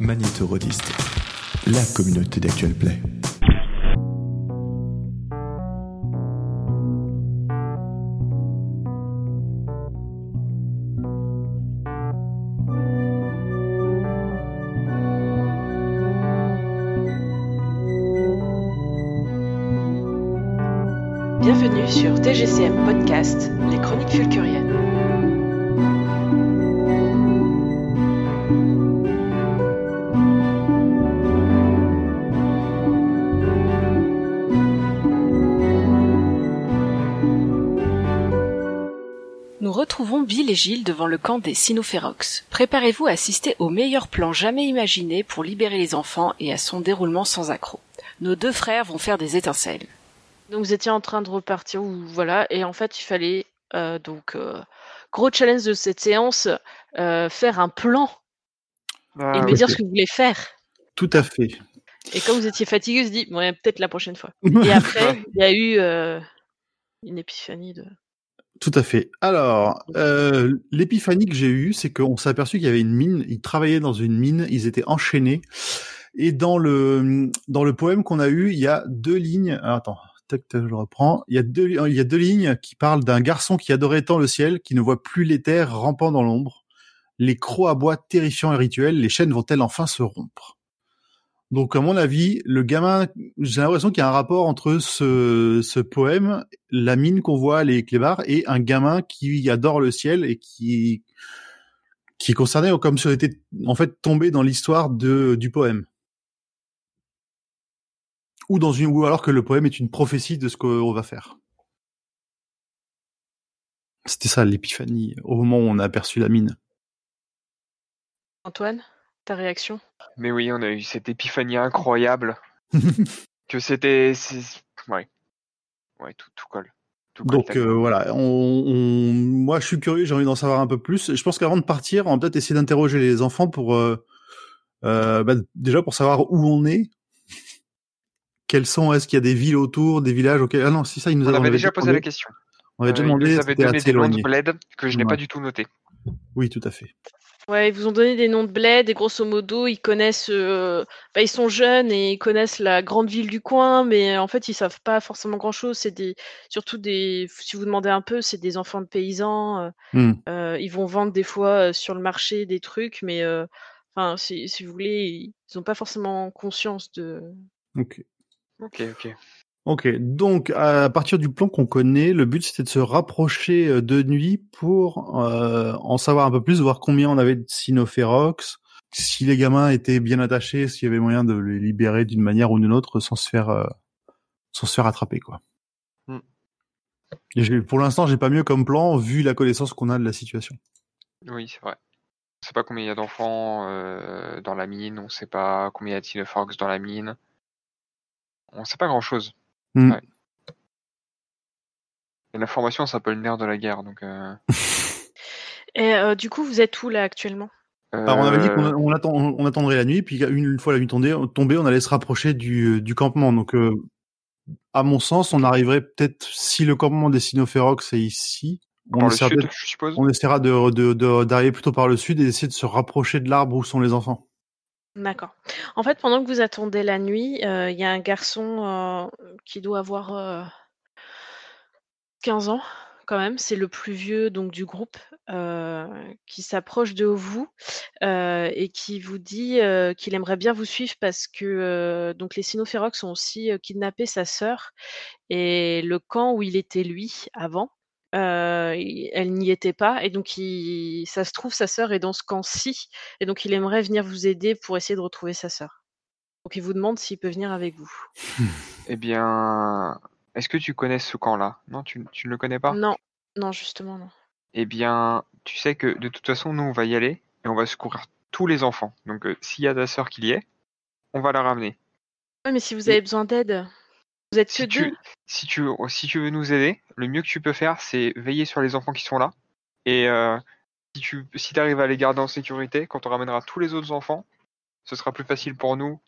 Magnétorodiste, la communauté d'Actual Play. Bienvenue sur TGCM Podcast, les chroniques fulcuriennes. Et Gilles devant le camp des Sinophérox. Préparez-vous à assister au meilleur plan jamais imaginé pour libérer les enfants et à son déroulement sans accroc. Nos deux frères vont faire des étincelles. Donc vous étiez en train de repartir ou voilà et en fait il fallait euh, donc euh, gros challenge de cette séance euh, faire un plan Ah, et me dire ce que vous voulez faire. Tout à fait. Et comme vous étiez fatigué, je dis peut-être la prochaine fois. Et après il y a eu euh, une épiphanie de. Tout à fait. Alors, euh, l'épiphanie que j'ai eue, c'est qu'on s'est aperçu qu'il y avait une mine. Ils travaillaient dans une mine. Ils étaient enchaînés. Et dans le dans le poème qu'on a eu, il y a deux lignes. alors, attends, tac, tac, je reprends. Il y a deux il y a deux lignes qui parlent d'un garçon qui adorait tant le ciel, qui ne voit plus les terres rampant dans l'ombre. Les crocs aboient terrifiants et rituels. Les chaînes vont-elles enfin se rompre? Donc, à mon avis, le gamin, j'ai l'impression qu'il y a un rapport entre ce, poème, la mine qu'on voit, les clébards, et un gamin qui adore le ciel et qui qui est concerné comme si on était en fait tombé dans l'histoire de du poème. Ou dans une ou alors que le poème est une prophétie de ce qu'on va faire. C'était ça l'épiphanie au moment où on a aperçu la mine. Antoine, ta réaction? Mais oui, on a eu cette épiphanie incroyable que c'était, ouais, ouais, tout, tout colle. Donc euh, voilà, on, on- moi je suis curieux, j'ai envie d'en savoir un peu plus. Je pense qu'avant de partir, on va peut-être essayer d'interroger les enfants pour euh, euh, bah, déjà pour savoir où on est, quels sont, est-ce qu'il y a des villes autour, des villages auxquels ah non, si ça ils nous on a- avait déjà posé la question. On avait déjà Euh, ils demandé, nous avaient c'était donné assez des noms de bled que je n'ai Ouais. pas du tout noté. Oui, tout à fait. Ouais, ils vous ont donné des noms de bled et grosso modo, ils connaissent, euh, bah, ils sont jeunes et ils connaissent la grande ville du coin, mais en fait, ils savent pas forcément grand-chose. C'est des, surtout des, si vous demandez un peu, c'est des enfants de paysans. euh, Hmm. euh, ils vont vendre des fois euh, sur le marché des trucs, mais euh, enfin, si, si vous voulez, ils ils ont pas forcément conscience de. Ok. Ok, ok. Ok, donc à partir du plan qu'on connaît, le but c'était de se rapprocher euh, de nuit pour euh, en savoir un peu plus, voir combien on avait de sinophérox, si les gamins étaient bien attachés, s'il y avait moyen de les libérer d'une manière ou d'une autre sans se faire euh, sans se faire attraper quoi. Hmm. Et pour l'instant, j'ai pas mieux comme plan vu la connaissance qu'on a de la situation. Oui, c'est vrai. On sait pas combien il y a d'enfants euh, dans la mine, on sait pas combien il y a de Sinopharx dans la mine. On sait pas grand chose. Ouais. Et l'information, c'est un peu le nerf de la guerre, donc. Euh, Et euh, du coup, vous êtes où là actuellement? Alors on avait dit qu'on euh, on attend, on attendrait la nuit, puis une fois la nuit tombée, tombée on allait se rapprocher du, du campement. Donc, euh, à mon sens, on arriverait peut-être si le campement des sinophérox est ici, on par le essaiera, sud, peut-être- je suppose? on essaiera de, de, de- d'arriver plutôt par le sud et d'essayer de se rapprocher de l'arbre où sont les enfants. D'accord. En fait, pendant que vous attendez la nuit, euh, il y a un garçon euh, qui doit avoir euh, 15 ans quand même. C'est le plus vieux donc du groupe euh, qui s'approche de vous euh, et qui vous dit euh, qu'il aimerait bien vous suivre parce que euh, donc les Sinophérox ont aussi euh, kidnappé sa sœur et le camp où il était lui avant. Euh, elle n'y était pas et donc il, ça se trouve sa sœur est dans ce camp-ci et donc il aimerait venir vous aider pour essayer de retrouver sa sœur. Donc il vous demande s'il peut venir avec vous. Eh bien, est-ce que tu connais ce camp-là? Non, tu, tu ne le connais pas? Non, non justement non. Eh bien, tu sais que de toute façon, nous, on va y aller et on va secourir tous les enfants. Donc, euh, s'il y a ta sœur qui y est, on va la ramener. Ouais, mais si vous Et- avez besoin d'aide, vous êtes que Si deux. tu, si, tu, si tu veux nous aider, le mieux que tu peux faire, c'est veiller sur les enfants qui sont là. Et euh, si tu si arrives à les garder en sécurité, quand on ramènera tous les autres enfants, ce sera plus facile pour nous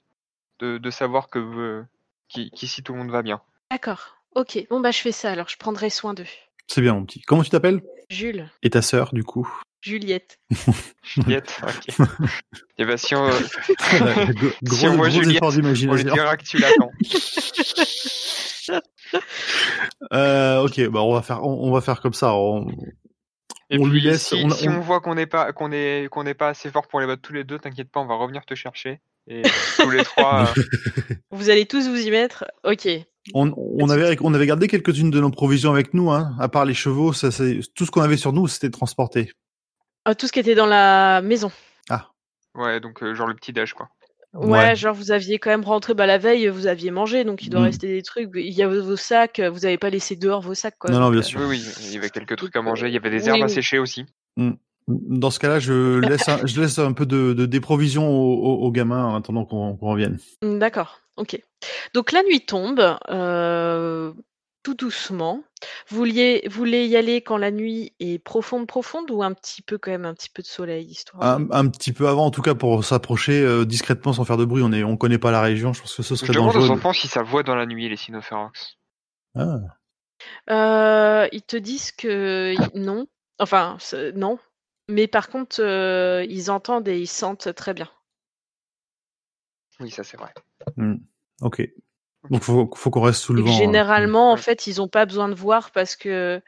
de, de savoir que euh, qu'i- qu'ici tout le monde va bien. D'accord. Ok. Bon bah je fais ça alors. Je prendrai soin d'eux. C'est bien, mon petit. Comment tu t'appelles? Jules. Et ta sœur, du coup? Juliette. Juliette, ok. Et ben si on, gros, Si on voit gros Juliette, on lui dira que tu l'attends. Euh, ok, bah on va faire, on, on va faire comme ça. on- Et On puis, lui laisse- Si on- si on- on voit qu'on n'est pas qu'on est qu'on n'est pas assez fort pour les battre tous les deux, t'inquiète pas, on va revenir te chercher. Et tous les trois. euh, Vous allez tous vous y mettre Ok. On, on avait, on avait gardé quelques-unes de nos provisions avec nous, hein. À part les chevaux, ça, c'est tout ce qu'on avait sur nous, c'était transporté. Ah, tout ce qui était dans la maison. Ouais, donc euh, genre le petit déj quoi. Ouais, Ouais. genre vous aviez quand même rentré bah, la veille, vous aviez mangé, donc il doit Mm. rester des trucs. Il y a vos sacs, vous avez pas laissé dehors vos sacs quoi. Non, non, bien euh, sûr. Oui, oui, il y avait quelques trucs à manger, il y avait des oui, herbes à oui. sécher aussi. Dans ce cas-là, je laisse, un, je laisse un peu de, de déprovision aux, aux- aux gamins en attendant qu'on revienne. Mm, D'accord, ok. Donc la nuit tombe, euh, tout doucement. Vous vouliez, vous voulez y aller quand la nuit est profonde, profonde, ou un petit peu quand même un petit peu de soleil, histoire. de- Un, un petit peu avant, en tout cas, pour s'approcher euh, discrètement sans faire de bruit. On est, on connaît pas la région. Je pense que ce Je serait demande aux dangereux. enfants si ça voit dans la nuit les cynophérox. Ah. Euh, ils te disent que y- non, enfin c'est- non, mais par contre euh, ils entendent et ils sentent très bien. Oui, ça c'est vrai. Hmm. Ok. Donc faut, faut qu'on reste sous le vent. hein. généralement, en fait, ils n'ont pas besoin de voir parce que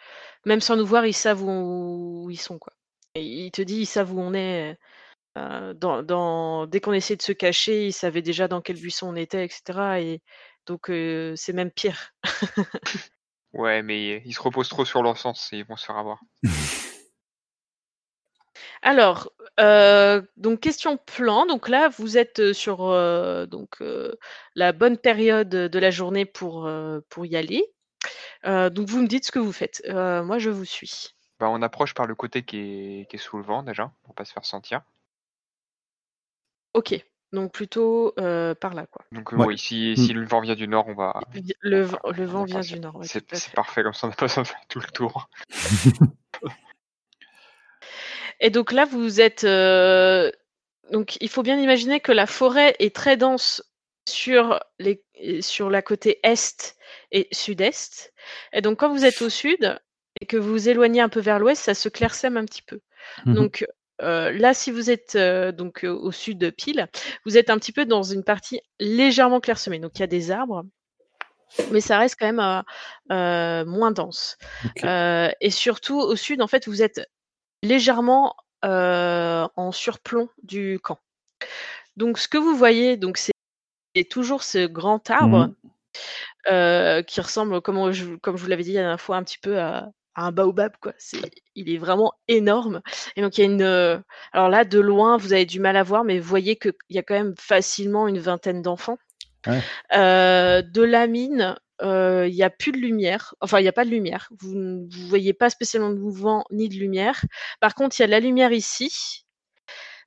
même sans nous voir, ils savent où, où ils sont. Quoi. Et il te dit, ils savent où on est. euh, dans, dans- Dès qu'on essaie de se cacher, ils savaient déjà dans quel buisson on était, etc. Et donc, euh, c'est même pire. Ouais, mais ils se reposent trop sur leur sens et ils vont se faire avoir. Alors, euh, donc question plan. Donc là, vous êtes euh, sur euh, donc euh, la bonne période de la journée pour euh, pour y aller. Euh, donc vous me dites ce que vous faites. Euh, moi, je vous suis. Bah, on approche par le côté qui est, qui est sous le vent déjà, pour pas se faire sentir. Ok. Donc plutôt euh, par là, quoi. Donc euh, Ouais. oui, si, si le vent vient du nord, on va. Le, vent- le vent vient du nord. ouais, C'est parfait, comme ça on n'a pas besoin de faire tout le tour. Et donc là, vous êtes. euh, Donc, il faut bien imaginer que la forêt est très dense sur, les... sur la côté est et sud-est. Et donc, quand vous êtes au sud et que vous vous éloignez un peu vers l'ouest, ça se clairsème un petit peu. Mhm. Donc, euh, là, si vous êtes euh, donc euh, au sud de pile, vous êtes un petit peu dans une partie légèrement clairsemée. Donc, il y a des arbres, mais ça reste quand même moins dense. Et surtout, au sud, en fait, vous êtes légèrement en surplomb du camp. Donc, ce que vous voyez, donc c'est toujours ce grand arbre euh, qui ressemble, comme je, comme je vous l'avais dit la dernière fois, un petit peu à, à un baobab. Quoi. Il est vraiment énorme. Et donc, il y a une. euh, alors là, de loin, vous avez du mal à voir, mais vous voyez qu'il y a quand même facilement une vingtaine d'enfants. Ouais. Euh, de la mine, il n'y a plus de lumière. Enfin, il n'y a pas de lumière. Vous ne voyez pas spécialement de mouvement ni de lumière. Par contre, il y a de la lumière ici.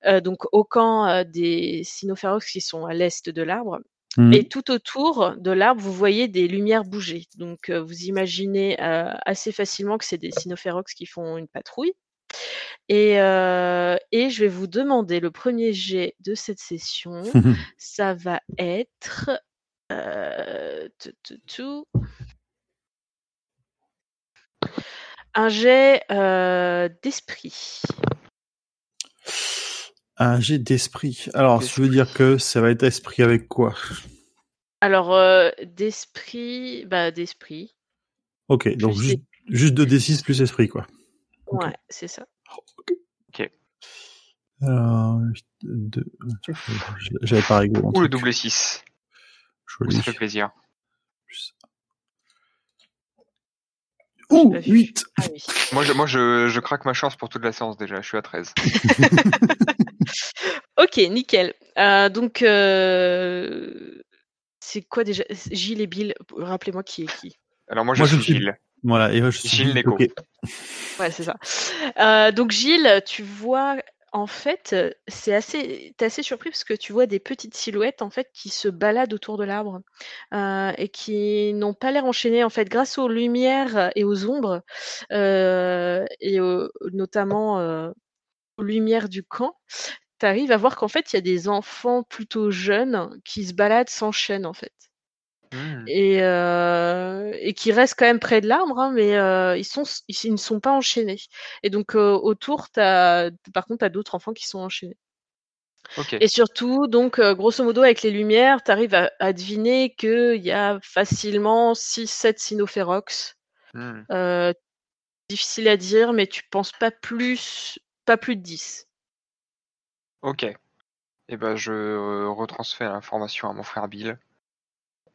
euh, donc au camp euh, des cynophérox qui sont à l'est de l'arbre. Mhm. Et tout autour de l'arbre, vous voyez des lumières bouger. Donc, euh, vous imaginez euh, assez facilement que c'est des cynophérox qui font une patrouille. Et, euh, et je vais vous demander le premier jet de cette session. Ça va être. Euh, tout, tout, tout. Un jet euh, d'esprit. Un jet d'esprit. Alors, ça veut dire que ça va être esprit avec quoi? Alors, euh, d'esprit. Bah, d'esprit. Ok, donc Plus juste, juste 2d6 plus esprit, quoi. Ok. Ouais, c'est ça. Alors, deux... J'avais pas mon Ou le double 6. Joli. Ça fait plaisir. Ouh, pas vu. 8 Ah oui. Moi, je, moi je, je craque ma chance pour toute la séance déjà. Je suis à 13. Ok, nickel. Euh, donc, euh, c'est quoi déjà Gilles et Bill, rappelez-moi qui est qui. Alors moi, je Moi, je suis suis- Gilles. Voilà, et moi, je suis Gilles Neko. ok. Ouais, c'est ça. Euh, donc, Gilles, tu vois, en fait, c'est assez, t'es assez surpris parce que tu vois des petites silhouettes en fait qui se baladent autour de l'arbre euh, et qui n'ont pas l'air enchaînées en fait grâce aux lumières et aux ombres euh, et notamment euh, aux lumières du camp. Tu arrives à voir qu'en fait il y a des enfants plutôt jeunes qui se baladent sans chaîne en fait. Et, euh, et qui restent quand même près de l'arbre, hein, mais euh, ils, sont, ils, ils ne sont pas enchaînés. Et donc euh, autour, par contre, tu as d'autres enfants qui sont enchaînés. Et surtout, donc, grosso modo, avec les lumières, tu arrives à, à deviner qu'il y a facilement 6-7 cynophérox. Hmm. Euh, difficile à dire, mais tu penses pas plus, pas plus de 10. Ok. Et ben je retransfère l'information à mon frère Bill.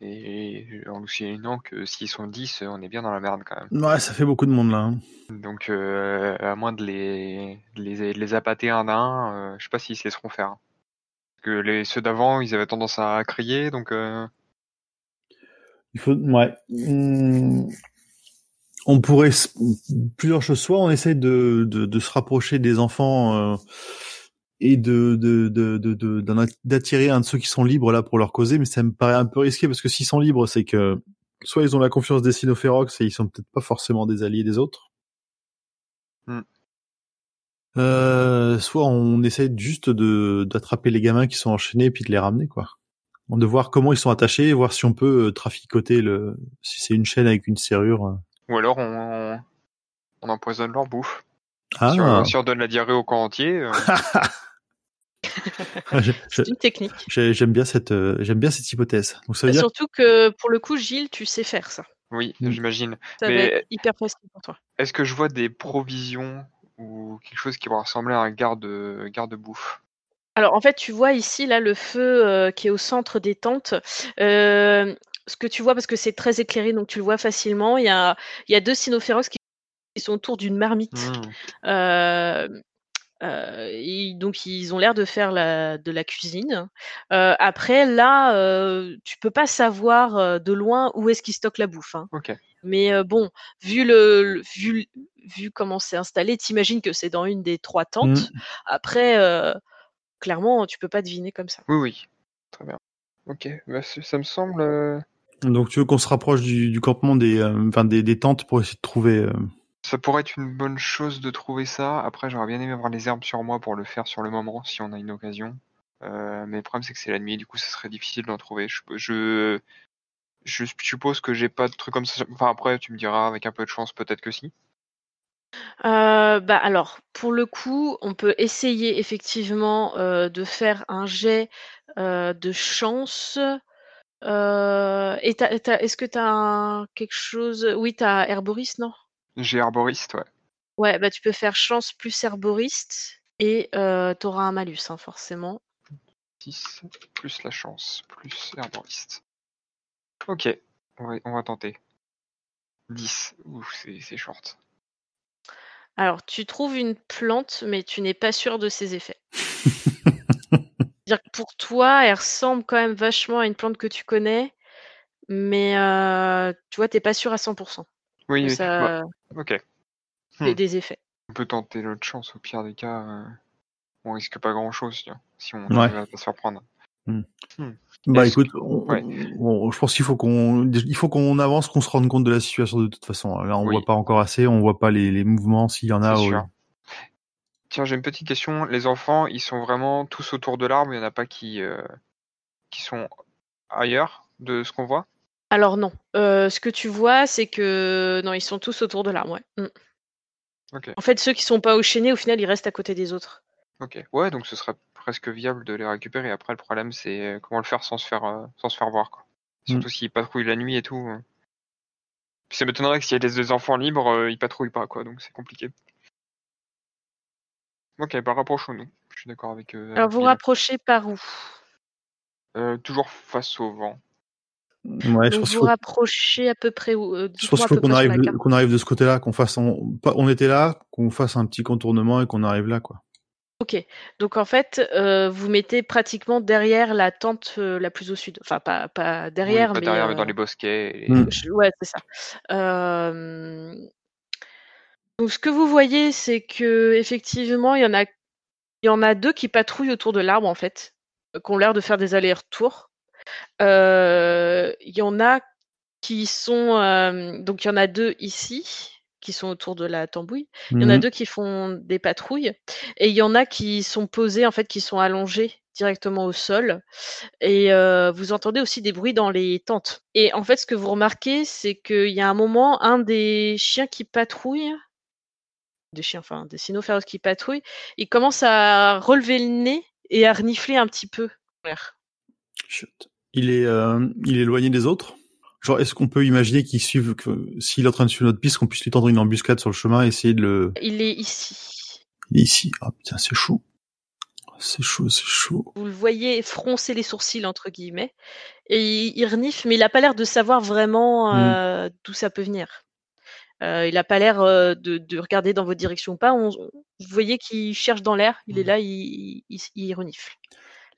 Et en lui signant que s'ils sont 10, on est bien dans la merde quand même. Ouais, ça fait beaucoup de monde là. hein. Donc euh, à moins de les, de les, de les appâter un à un, euh, je sais pas s'ils se laisseront faire. Parce que les, ceux d'avant, ils avaient tendance à crier, donc euh, Il faut, ouais. Hmm. On pourrait plusieurs choses. Soit on essaie de, de, de se rapprocher des enfants euh, et de de de de- de- d'attirer un de ceux qui sont libres là pour leur causer, mais ça me paraît un peu risqué parce que s'ils sont libres, c'est que soit ils ont la confiance des cynophérox et ils sont peut-être pas forcément des alliés des autres. Hmm. Euh, soit on essaie juste de d'attraper les gamins qui sont enchaînés et puis de les ramener quoi. De voir comment ils sont attachés, voir si on peut euh, traficoter le si c'est une chaîne avec une serrure. euh. ou alors on, on empoisonne leur bouffe. Ah, Si, on, si on donne la diarrhée au camp entier, euh, C'est une technique. j'ai- j'aime bien cette euh, j'aime bien cette hypothèse. Donc ça veut dire Surtout que pour le coup, Gilles, tu sais faire ça. oui, Mm. j'imagine. Ça va être hyper facile pour toi. Est-ce que je vois des provisions ou quelque chose qui va ressembler à un garde garde bouffe Alors en fait, tu vois ici là le feu euh, qui est au centre des tentes. Euh, ce que tu vois parce que c'est très éclairé, donc tu le vois facilement. Il y a, il y a deux cynophérox qui sont autour d'une marmite. Hmm. Euh, euh, et donc ils ont l'air de faire la, de la cuisine. Euh, après là, euh, tu peux pas savoir euh, de loin où est-ce qu'ils stockent la bouffe. hein. Mais euh, bon, vu le, le- vu, vu comment c'est installé, t'imagines que c'est dans une des trois tentes. Mm. Après, euh, clairement, tu peux pas deviner comme ça. Oui, oui. Très bien. Ok, bah, ça me semble. euh, donc tu veux qu'on se rapproche du, du campement des euh, enfin des, des tentes pour essayer de trouver euh, Ça pourrait être une bonne chose de trouver ça. Après, j'aurais bien aimé avoir les herbes sur moi pour le faire sur le moment, si on a une occasion. Euh, mais le problème, c'est que c'est la nuit, du coup, ça serait difficile d'en trouver. Je, suppose que j'ai pas de trucs comme ça. Enfin, après, tu me diras, avec un peu de chance, peut-être que si. Euh, bah alors, pour le coup, on peut essayer effectivement euh, de faire un jet de chance. Est-ce que tu as quelque chose? Oui, tu as herboriste, non? J'ai herboriste, ouais. Ouais, bah tu peux faire chance plus herboriste et euh, tu auras un malus, hein, forcément. 6 plus la chance, plus herboriste. Ok, on va, on va tenter. 10. Ouf, c'est c'est short. Alors, tu trouves une plante, mais tu n'es pas sûr de ses effets. dire que pour toi, elle ressemble quand même vachement à une plante que tu connais, mais euh, tu vois, t'es pas sûr à 100% Oui, oui, ça bah, ok. Hmm. des effets. On peut tenter notre chance au pire des cas. euh, On risque pas grand chose, si on Ouais. arrive à pas se faire prendre. Bah Est-ce écoute, on- ouais. on- je pense qu'il faut qu'on il faut qu'on avance, qu'on se rende compte de la situation de toute façon. Là, on Oui. voit pas encore assez, on voit pas les, les mouvements s'il y en a. Sûr. Tiens, j'ai une petite question. Les enfants, ils sont vraiment tous autour de l'arbre. Il y en a pas qui euh, qui sont ailleurs de ce qu'on voit? Alors non, Euh, ce que tu vois, c'est que non, ils sont tous autour de l'arbre. Ouais. Mm. Ok. En fait, ceux qui sont pas enchaînés, au final, ils restent à côté des autres. Ok. Ouais, donc ce serait presque viable de les récupérer. Après, le problème, c'est comment le faire sans se faire euh, sans se faire voir, quoi. Surtout s'ils patrouillent la nuit et tout. euh. Puis ça m'étonnerait que s'il y a des enfants libres, euh, ils patrouillent pas, quoi. Donc c'est compliqué. Ok, bah rapprochons-nous. Je suis d'accord avec. euh, Alors, avec vous rapprochez par où? Euh, toujours face au vent. Ouais, je pense qu'il vous faut, rapprochez à peu près euh, je pense qu'il faut qu'on arrive, qu'on de ce côté-là, qu'on fasse, on, était là, qu'on fasse un petit contournement et qu'on arrive là, quoi. Ok, donc en fait, euh, vous mettez pratiquement derrière la tente euh, la plus au sud. Enfin, pas, pas Oui, derrière, pas mais. derrière, mais euh, dans les bosquets. et- Mm. je- Ouais, c'est ça. Euh, Donc, ce que vous voyez, c'est que effectivement, il y en a, il y en a deux qui patrouillent autour de l'arbre, en fait, qui ont l'air de faire des allers-retours. Il y en a qui sont, donc il y en a deux ici qui sont autour de la tambouille. Il y en a Mhm. deux qui font des patrouilles et il y en a qui sont posés, en fait, qui sont allongés directement au sol et euh, vous entendez aussi des bruits dans les tentes. Et en fait, ce que vous remarquez, c'est qu'il y a un moment, un des chiens qui patrouille, des chiens, enfin des cynophéros qui patrouillent, il commence à relever le nez et à renifler un petit peu. Chut. Il est, euh, il est éloigné des autres. Genre, est-ce qu'on peut imaginer qu'il suive, que s'il est en train de suivre notre piste, qu'on puisse lui tendre une embuscade sur le chemin et essayer de le. Il est ici. Il est ici. Ah putain, c'est chaud. C'est chaud, c'est chaud. Vous le voyez froncer les sourcils entre guillemets et il, il renifle, mais il a pas l'air de savoir vraiment euh, d'où ça peut venir. Euh, il a pas l'air euh, de, de regarder dans votre direction ou pas. On- vous voyez qu'il cherche dans l'air. Il est là, il, il, il renifle.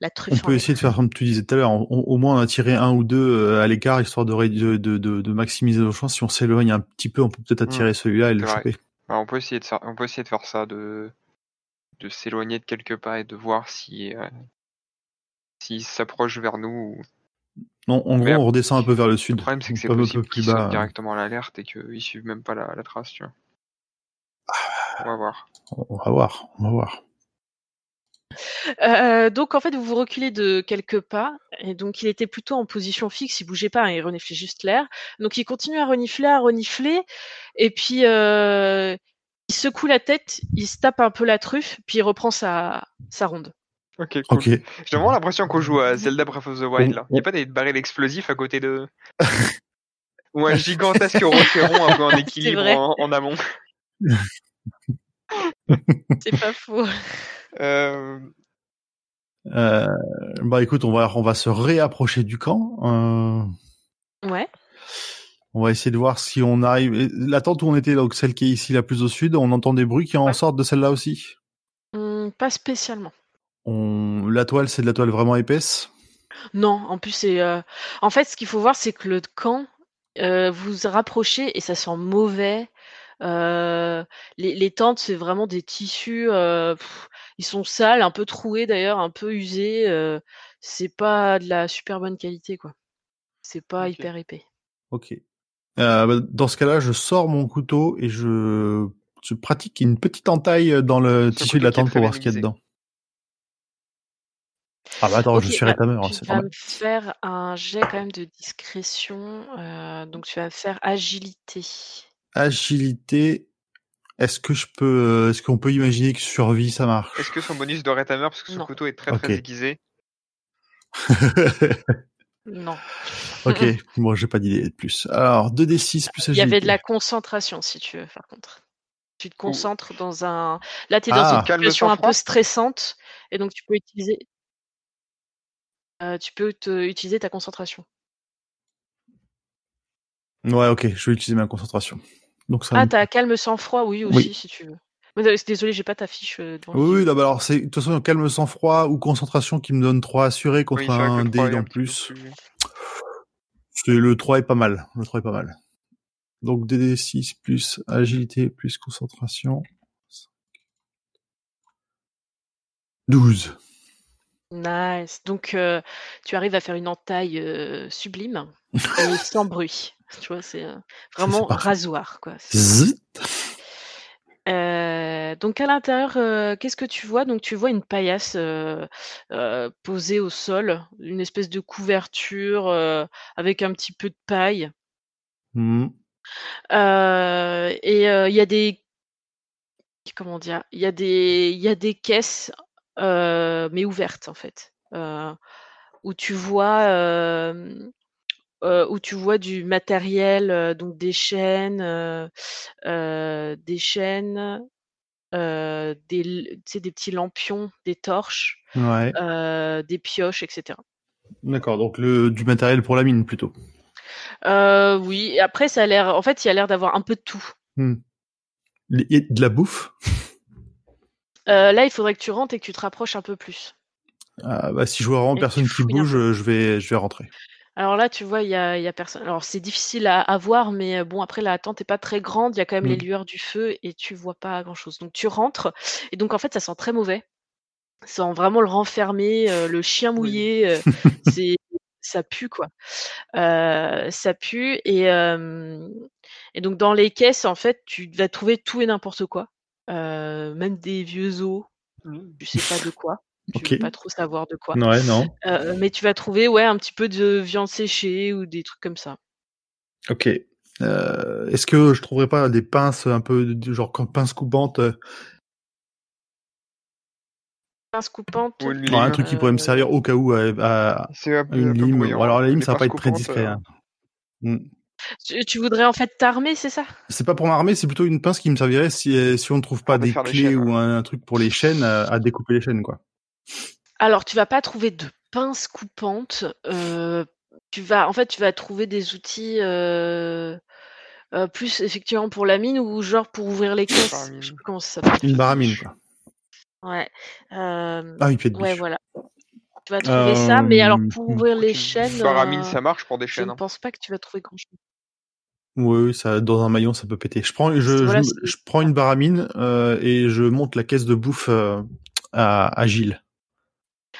La On truffe. peut essayer de faire comme tu disais tout à l'heure, on- on- au moins en attirer un ou deux euh, à l'écart, histoire de, ré- de, de, de, de maximiser nos chances. Si on s'éloigne un petit peu, on peut peut-être attirer celui-là et le vrai. choper. Bah, on peut essayer de ça, on peut essayer de faire ça, de de s'éloigner de quelques pas et de voir si euh, s'il s'approche vers nous. ou- Non, en gros, on redescend un peu vers le sud. Le problème c'est que c'est Comme un peu possible plus qu'ils bas. directement l'alerte et qu'ils suivent même pas la, la trace, tu vois. On va voir. On va voir, on va voir. Euh, donc en fait, vous vous reculez de quelques pas, et donc il était plutôt en position fixe, il bougeait pas, hein, il reniflait juste l'air. Donc il continue à renifler, à renifler, et puis euh, il secoue la tête, il se tape un peu la truffe, puis il reprend sa, sa ronde. Ok, cool. Ok. J'ai vraiment l'impression qu'on joue à Zelda Breath of the Wild là. Y a pas des barils explosifs à côté de. Ou un gigantesque rocher rond un peu en équilibre en amont. C'est pas faux. Euh, Euh, bah écoute, on va on va se réapprocher du camp. Euh, Ouais. on va essayer de voir si on arrive. La tente où on était, donc celle qui est ici la plus au sud, on entend des bruits qui en Ouais. sortent de celle-là aussi? Hum, pas spécialement. On... La toile, c'est de la toile vraiment épaisse? Non, en plus c'est. euh, En fait, ce qu'il faut voir, c'est que le camp, vous vous rapprochez et ça sent mauvais. Euh, les, les tentes, c'est vraiment des tissus. euh, pff, ils sont sales, un peu troués d'ailleurs, un peu usés. euh, c'est pas de la super bonne qualité, quoi. C'est pas Ok. hyper épais. Ok. Euh, bah, dans ce cas-là, je sors mon couteau et je, je pratique une petite entaille dans le Ce tissu de la couteau qui est tente pour voir ce qu'il y a dedans. Ah bah attends, je suis bah, rétameur, hein, tu c'est vas normal. me faire un jet quand même de discrétion. euh, donc tu vas me faire agilité. Agilité. Est-ce que je peux, est-ce qu'on peut imaginer que survie ça marche? Est-ce que son bonus de rétameur, parce que son Non. couteau est très Ok. très aiguisé, Non. Ok, bon, j'ai pas d'idée de plus. Alors, 2d6 plus agilité. Il y avait de la concentration, si tu veux, par contre. Tu te concentres dans un. Là, tu es dans Ah. une situation un peu stressante, et donc tu peux utiliser. euh, tu peux te... utiliser ta concentration. Ouais, ok, je vais utiliser ma concentration. Donc ça. Ah, me- t'as calme sang-froid, oui, aussi, Oui. si tu veux. Désolé, j'ai pas ta fiche euh, devant Oui, oui, non, bah alors c'est de toute façon calme sang froid ou concentration qui me donne 3 assurés contre Oui, un dé 3 est un en plus. Le 3 est pas mal. Le 3 est pas mal. Donc DD6 plus agilité plus concentration. 12. Nice. Donc, tu arrives à faire une entaille sublime et sans bruit. Tu vois, c'est vraiment parfait. rasoir, quoi. C'est- donc à l'intérieur, qu'est-ce que tu vois? Donc tu vois une paillasse posée au sol, une espèce de couverture avec un petit peu de paille. Euh, et il y a des comment dire? Il y a des il y a des caisses mais ouvertes en fait, euh, où tu vois euh, euh, où tu vois du matériel, euh, donc des chaînes, euh, euh, des chaînes, euh, des, petits lampions, des torches, Ouais. euh, des pioches, etc. D'accord. Donc le du matériel pour la mine plutôt. Euh, oui, après, ça a l'air, en fait, il y a l'air d'avoir un peu de tout. Hmm. De la bouffe? Euh, là, il faudrait que tu rentres et que tu te rapproches un peu plus. Ah, bah, si je vois vraiment Et personne qui bouge, je vais je vais rentrer. Alors là, tu vois, il y a, il y a personne. Alors c'est difficile à, à voir, mais euh, bon, après la tente est pas très grande, il y a quand même les Mm. lueurs du feu et tu vois pas grand-chose. Donc tu rentres et donc en fait, ça sent très mauvais. Ça sent vraiment le renfermé, euh, le chien Oui. mouillé. euh, c'est ça pue quoi. Euh, ça pue et et donc dans les caisses, en fait, tu vas trouver tout et n'importe quoi, Euh, même des vieux os, Mm. tu sais pas de quoi. tu Ok. veux pas trop savoir de quoi. Ouais, non. Euh, mais tu vas trouver ouais un petit peu de viande séchée ou des trucs comme ça. Ok. Euh, Est-ce que je trouverais pas des pinces un peu genre comme pinces coupantes, Pince coupante. Ou une non, un lime. truc qui pourrait me servir au cas où à, à- C'est un à peu, une lime. alors la lime, Les ça va pas pinces être très discret. euh, hein. Mm. Tu, tu voudrais en fait t'armer, c'est ça? C'est pas pour m'armer, c'est plutôt une pince qui me servirait si euh, si on ne trouve pas des clés chaînes, ou un, un truc pour les chaînes à, à découper les chaînes quoi. Alors, tu vas pas trouver de pince coupante. euh, tu vas, en fait, tu vas trouver des outils euh, euh, plus effectivement pour la mine ou genre pour ouvrir les caisses. Je sais plus comment ça s'appelle. Une baramine quoi. Ouais. euh, Ah oui, pied de ouais, biche. voilà. Tu vas trouver ça, mais alors Euh, pour ouvrir les Une chaînes, Baramine, euh, ça marche pour des je chaînes. ne hein. pense pas que tu vas trouver grand chose. Oui, oui, ça dans un maillon ça peut péter. Je prends je, Voilà, je, c'est- je prends une baramine euh, et je monte la caisse de bouffe euh, à, à Gilles.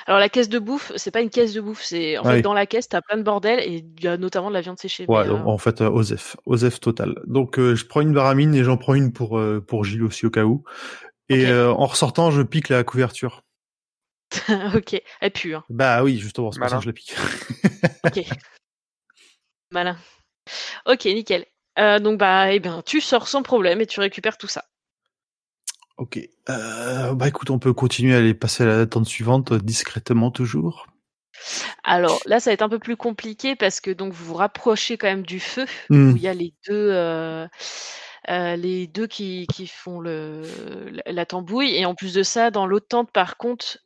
Alors la caisse de bouffe, c'est pas une caisse de bouffe, c'est en Ouais. fait dans la caisse t'as plein de bordel et il y a notamment de la viande séchée. Ouais, donc, euh, en fait, euh, Osef, Osef total. Donc, euh, je prends une baramine et j'en prends une pour euh, pour Gilles aussi au cas où. Et euh, en ressortant, je pique la couverture. ok, elle pue. Hein. Bah oui, justement, c'est pour ça que je la pique. Ok. Malin. Ok, nickel. Euh, donc bah, eh bien, tu sors sans problème et tu récupères tout ça. ok. Euh, bah écoute, on peut continuer à aller passer à la tente suivante euh, discrètement toujours. Alors là, ça va être un peu plus compliqué parce que donc vous vous rapprochez quand même du feu Hmm. où il y a les deux, euh, euh, les deux qui, qui font le, la, la tambouille et en plus de ça, dans l'autre tente, par contre,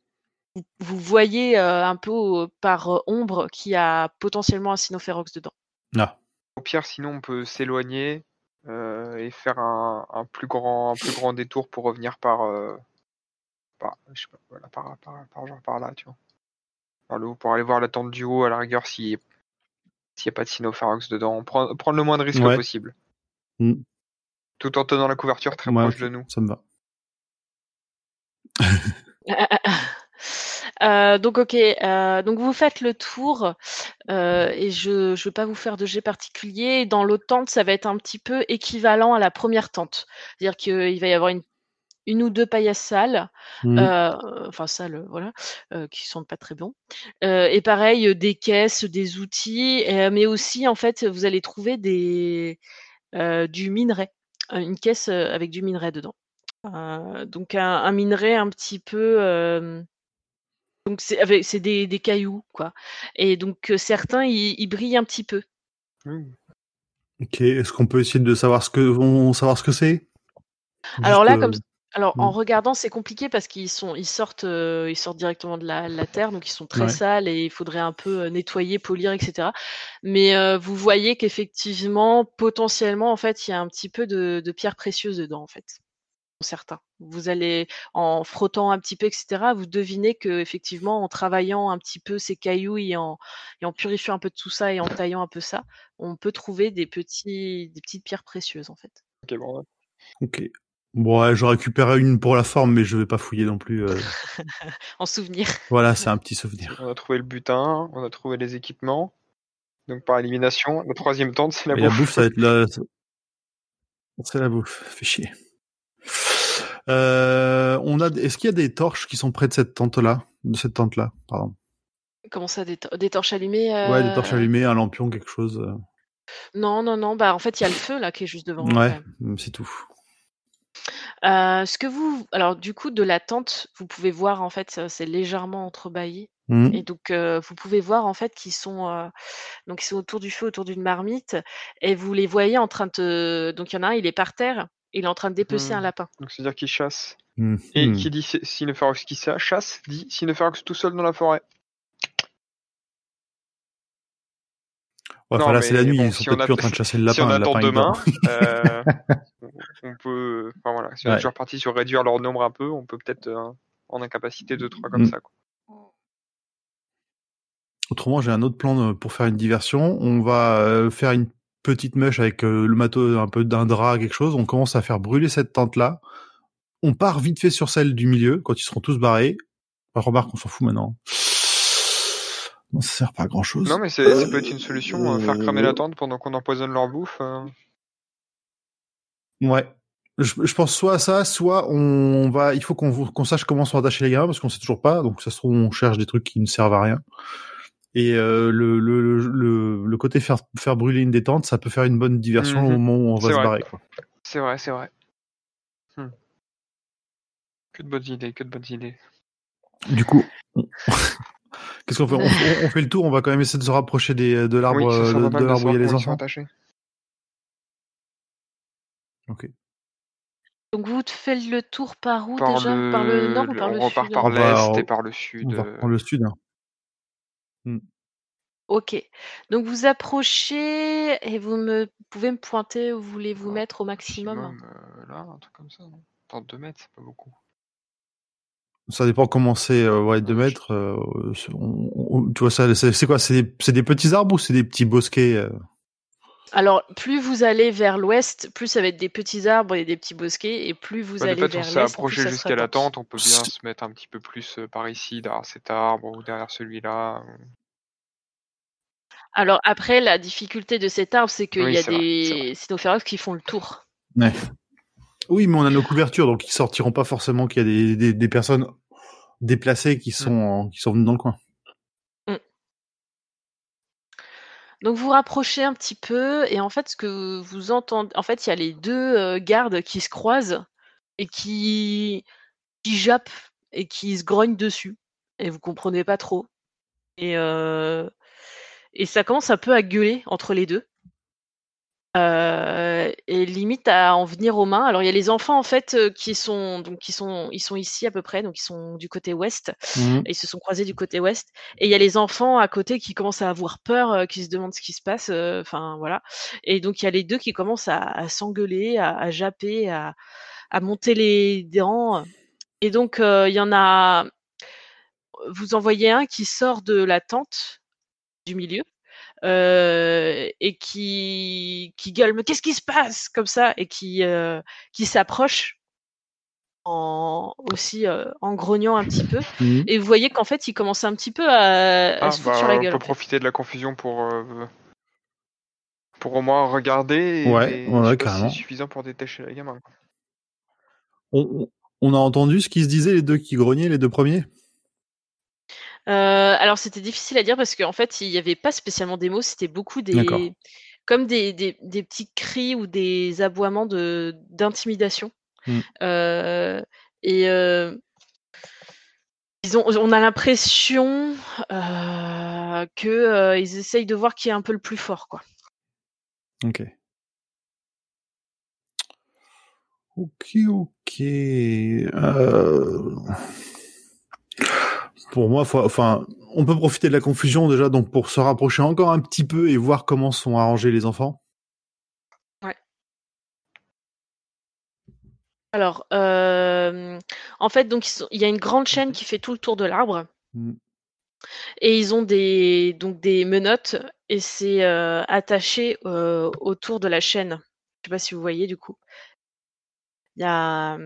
vous, vous voyez euh, un peu euh, par ombre qu'il y a potentiellement un cynophérox dedans. Ah. Au pire, sinon, on peut s'éloigner euh, et faire un, un plus grand, un plus grand détour pour revenir par, euh, par, je sais pas, voilà, par, par, par, genre par là, tu vois. Par le haut, pour aller voir la tente du haut, à la rigueur, si s'il n'y a pas de Sinopharox dedans. Prendre, prendre le moins de risques Ouais. possible. Mm. Tout en tenant la couverture très Ouais, proche de nous. Ça me va. Euh, donc ok, euh, donc vous faites le tour euh, et je ne veux pas vous faire de jet particulier. Dans l'autre tente, ça va être un petit peu équivalent à la première tente, c'est-à-dire qu'il va y avoir une, une ou deux paillasses sales, euh, enfin sales, voilà, euh, qui sentent pas très bon. Euh, et pareil, des caisses, des outils, mais aussi en fait, vous allez trouver des du minerai, une caisse avec du minerai dedans. Donc un, un minerai un petit peu donc c'est avec c'est des, des cailloux quoi et donc certains ils, brillent un petit peu Mm. Ok. Est-ce qu'on peut essayer de savoir ce que on savoir ce que c'est? Alors Juste, là comme alors en Mm. regardant c'est compliqué parce qu'ils sont ils sortent euh, ils sortent directement de la, la terre donc ils sont très Ouais. sales et il faudrait un peu nettoyer polir etc mais euh, vous voyez qu'effectivement potentiellement en fait il y a un petit peu de, de pierres précieuses dedans en fait certains vous allez en frottant un petit peu etc vous devinez que effectivement en travaillant un petit peu ces cailloux et en, et en purifiant un peu de tout ça et en taillant un peu ça on peut trouver des petits des petites pierres précieuses en fait Ok, bon, ouais. Ok. Bon, ouais, je récupérerai une pour la forme, mais je vais pas fouiller non plus. euh. en souvenir Voilà, c'est un petit souvenir. On a trouvé le butin, on a trouvé les équipements. Donc par élimination, la troisième tente, c'est la Et la bouffe. bouffe, ça va être là. C'est la bouffe. Fait chier. Euh, on a. Est-ce qu'il y a des torches qui sont près de cette tente-là, de cette tente-là, pardon? Comment ça, des, tor- des torches allumées euh, Ouais, des torches allumées, un lampion, quelque chose. euh. Non, non, non. Bah, en fait, il y a le feu là qui est juste devant. Ouais, même. c'est tout. Euh, ce que vous, alors du coup, de la tente, vous pouvez voir en fait, c'est légèrement entrebâillé. Mhm. Et donc, euh, vous pouvez voir en fait qu'ils sont, euh, donc ils sont autour du feu, autour d'une marmite, et vous les voyez en train de, donc il y en a un, il est par terre, il est en train de dépecer Hmm. un lapin. Donc c'est-à-dire qu'il chasse. Mhm. Et qui dit Sinopharox qui sa- chasse, dit Sinopharox tout seul dans la forêt. Ouais, Non, enfin là, c'est la nuit, bon, ils sont si on peut-être plus en att- train de chasser le si on lapin. le attend lapin, demain, euh, on peut. Enfin voilà, si on est Ouais. déjà parti sur réduire leur nombre un peu, on peut peut-être euh, en incapacité de trois comme Mm. ça. Quoi. Autrement, j'ai un autre plan euh, pour faire une diversion. On va faire une petite mèche avec euh, le matos, un peu d'un drap, quelque chose. On commence à faire brûler cette tente-là. On part vite fait sur celle du milieu quand ils seront tous barrés. Enfin, remarque, on s'en fout maintenant. Non, ça sert pas à grand chose. Non, mais c'est- ça peut être une solution, euh, faire cramer la tente pendant qu'on empoisonne leur bouffe. euh. Ouais. je, je pense soit à ça, soit on va, il faut qu'on qu'on sache comment sont attachés les gamins parce qu'on sait toujours pas. Donc ça se trouve on cherche des trucs qui ne servent à rien. Et euh, le, le, le, le côté faire, faire brûler une détente, ça peut faire une bonne diversion Mhm. au moment où on va se vrai. barrer. Quoi. C'est vrai, c'est vrai. Hmm. Que de bonnes idées, que de bonnes idées. Du coup, on- qu'est-ce qu'on fait? On, on- on fait le tour, on va quand même essayer de se rapprocher des, de l'arbre oui, euh, de, de de l'arbre où il y a les enfants. attachés. Ok. Donc vous faites le tour par où Par déjà? le, Par le nord ou le- par on le repart sud par On l'est et par le sud. On va euh, reprendre le sud. hein. Ok. Donc vous approchez et vous me vous pouvez me pointer où voulez-vous Ouais, mettre au maximum? maximum, euh, là, un truc comme ça. non? 2 mètres, c'est pas beaucoup. Ça dépend comment c'est, euh, ouais, de Ouais, je- mètres. euh, c'est- on- on- tu vois ça, c'est c'est quoi? C'est des, c'est des petits arbres ou c'est des petits bosquets euh? Alors plus vous allez vers l'ouest, plus ça va être des petits arbres et des petits bosquets, et plus vous Ouais, de allez fait, on vers s'est l'est, plus approché ça jusqu'à la tente, on peut bien se mettre un petit peu plus euh, par ici, derrière cet arbre ou derrière celui-là. Alors après, la difficulté de cet arbre, c'est qu'il Oui, y a des cynophérox qui font le tour. Ouais. Oui, mais on a nos couvertures, donc ils sortiront pas forcément qu'il y a des, des, des personnes déplacées qui sont en- qui sont venues dans le coin. Donc vous rapprochez un petit peu et en fait ce que vous entendez, en fait il y a les deux euh, gardes qui se croisent et qui qui jappent et qui se grognent dessus et vous comprenez pas trop et euh, et ça commence un peu à gueuler entre les deux Euh, et limite à en venir aux mains. Alors il y a les enfants en fait euh, qui sont donc qui sont ils sont ici à peu près donc ils sont du côté ouest et ils se sont croisés du côté ouest. Et il y a les enfants à côté qui commencent à avoir peur, euh, qui se demandent ce qui se passe. euh, Enfin voilà. Et donc il y a les deux qui commencent à, à s'engueuler, à, à japper, à, à monter les dents. Et donc euh, il y en a. Vous en voyez un qui sort de la tente du milieu. euh, et qui qui gueule mais qu'est-ce qui se passe? comme ça et qui euh, qui s'approche en aussi euh, en grognant un petit peu Mhm. et vous voyez qu'en fait, il commence un petit peu à, à Ah, se foutre bah, sur la on gueule. peut en fait. profiter de la confusion pour, euh, pour au moins regarder. Et, Ouais, et ouais, carrément. c'est suffisant pour détacher quoi. On, on- on a entendu ce qui se disait les deux qui grognaient, les deux premiers? Euh, alors, c'était difficile à dire parce qu'en fait, il n'y avait pas spécialement des mots, c'était beaucoup des, comme des, des, des petits cris ou des aboiements de d'intimidation. Mm. Euh, et euh, ils ont, on a l'impression euh, que ils essayent de voir qui est un peu le plus fort, quoi. Ok. Ok, ok. Pour moi, faut- enfin, on peut profiter de la confusion déjà, donc pour se rapprocher encore un petit peu et voir comment sont arrangés les enfants. Alors, euh, en fait, donc il y a une grande chaîne qui fait tout le tour de l'arbre. Mm. Et ils ont des donc des menottes et c'est euh, attaché euh, autour de la chaîne. Je sais pas si vous voyez du coup. Il y a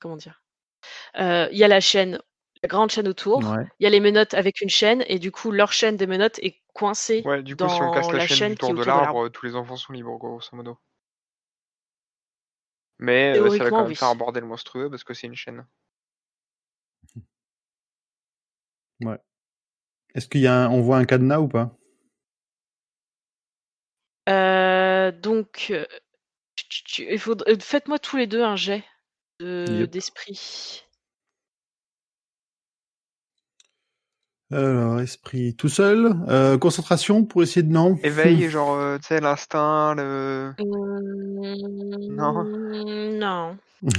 comment dire? Euh, Il y a la chaîne, grande chaîne autour. Ouais. Il y a les menottes avec une chaîne et du coup leur chaîne des menottes est coincée. Ouais, du coup, si on casse Dans la, la chaîne, chaîne du tour de autour de l'arbre, tous les enfants sont libres, grosso modo. Mais euh, ça va quand même oui. faire un bordel monstrueux parce que c'est une chaîne. Est-ce qu'il y a un, on voit un cadenas ou pas? Euh, donc euh, tu- tu- tu- il faudrait- euh, faites-moi tous les deux un jet de- Yep. Alors, esprit tout seul. Euh, concentration pour essayer de non. Éveil, genre, euh, tu sais, l'instinct, le. Non. Non.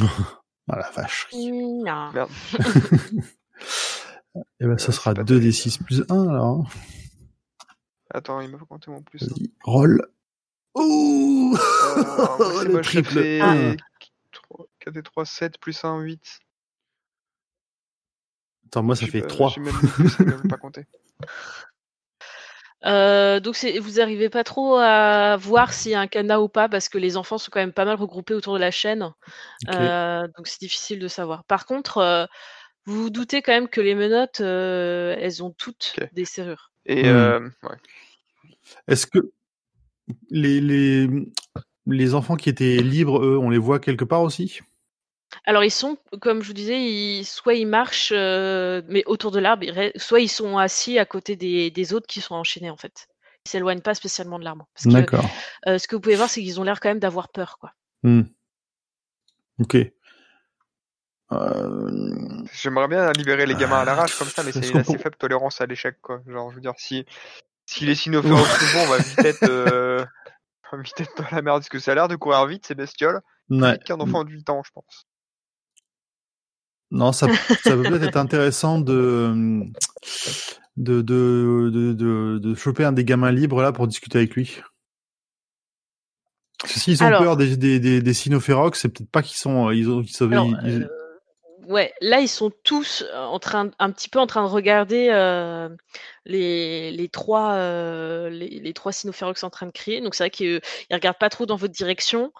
Ah la vache. Non. Merde. Eh ben, ça sera c'est pas 2d6 plus 1 alors. hein. Attends, il m'a compté mon plus. hein. Vas-y, roll. Ouh Euh, alors, moi, c'est ça triple fait un. 4 et 3, 7 plus 1, 8. Attends, moi ça fait pas- 3. J'ai même, pas compté. Euh, donc vous arrivez pas trop à voir s'il y a un cadenas ou pas parce que les enfants sont quand même pas mal regroupés autour de la chaîne. Euh, donc c'est difficile de savoir. Par contre, euh, vous vous doutez quand même que les menottes, euh, elles ont toutes des serrures. Et Hmm. euh, ouais. Est-ce que les, les les enfants qui étaient libres, eux, on les voit quelque part aussi? Alors ils sont, comme je vous disais, ils, soit ils marchent, euh, mais autour de l'arbre, ils re- soit ils sont assis à côté des, des autres qui sont enchaînés en fait. Ils s'éloignent pas spécialement de l'arbre. Parce que D'accord. euh, ce que vous pouvez voir, c'est qu'ils ont l'air quand même d'avoir peur, quoi. Hmm. Ok. Euh, J'aimerais bien libérer les gamins à l'arrache comme ça, mais c'est une assez peut- faible tolérance à l'échec, quoi. Genre, je veux dire, si, si les cynophérox nous vont, on va vite être, euh, on va vite être dans la merde, parce que ça a l'air de courir vite, ces bestioles. Plus ouais. vite qu'un enfant de 8 ans, je pense. Non, ça, ça peut peut-être être intéressant de, de, de, de, de, choper un des gamins libres là pour discuter avec lui. S'ils ont Alors- peur des, des, des, des c'est peut-être pas qu'ils sont, ils ont, sont, Alors, ils- euh, ouais, là ils sont tous euh, en train, un petit peu en train de regarder euh, les, les trois, euh, les, les trois cynophérox en train de crier. Donc c'est vrai qu'ils ils regardent pas trop dans votre direction.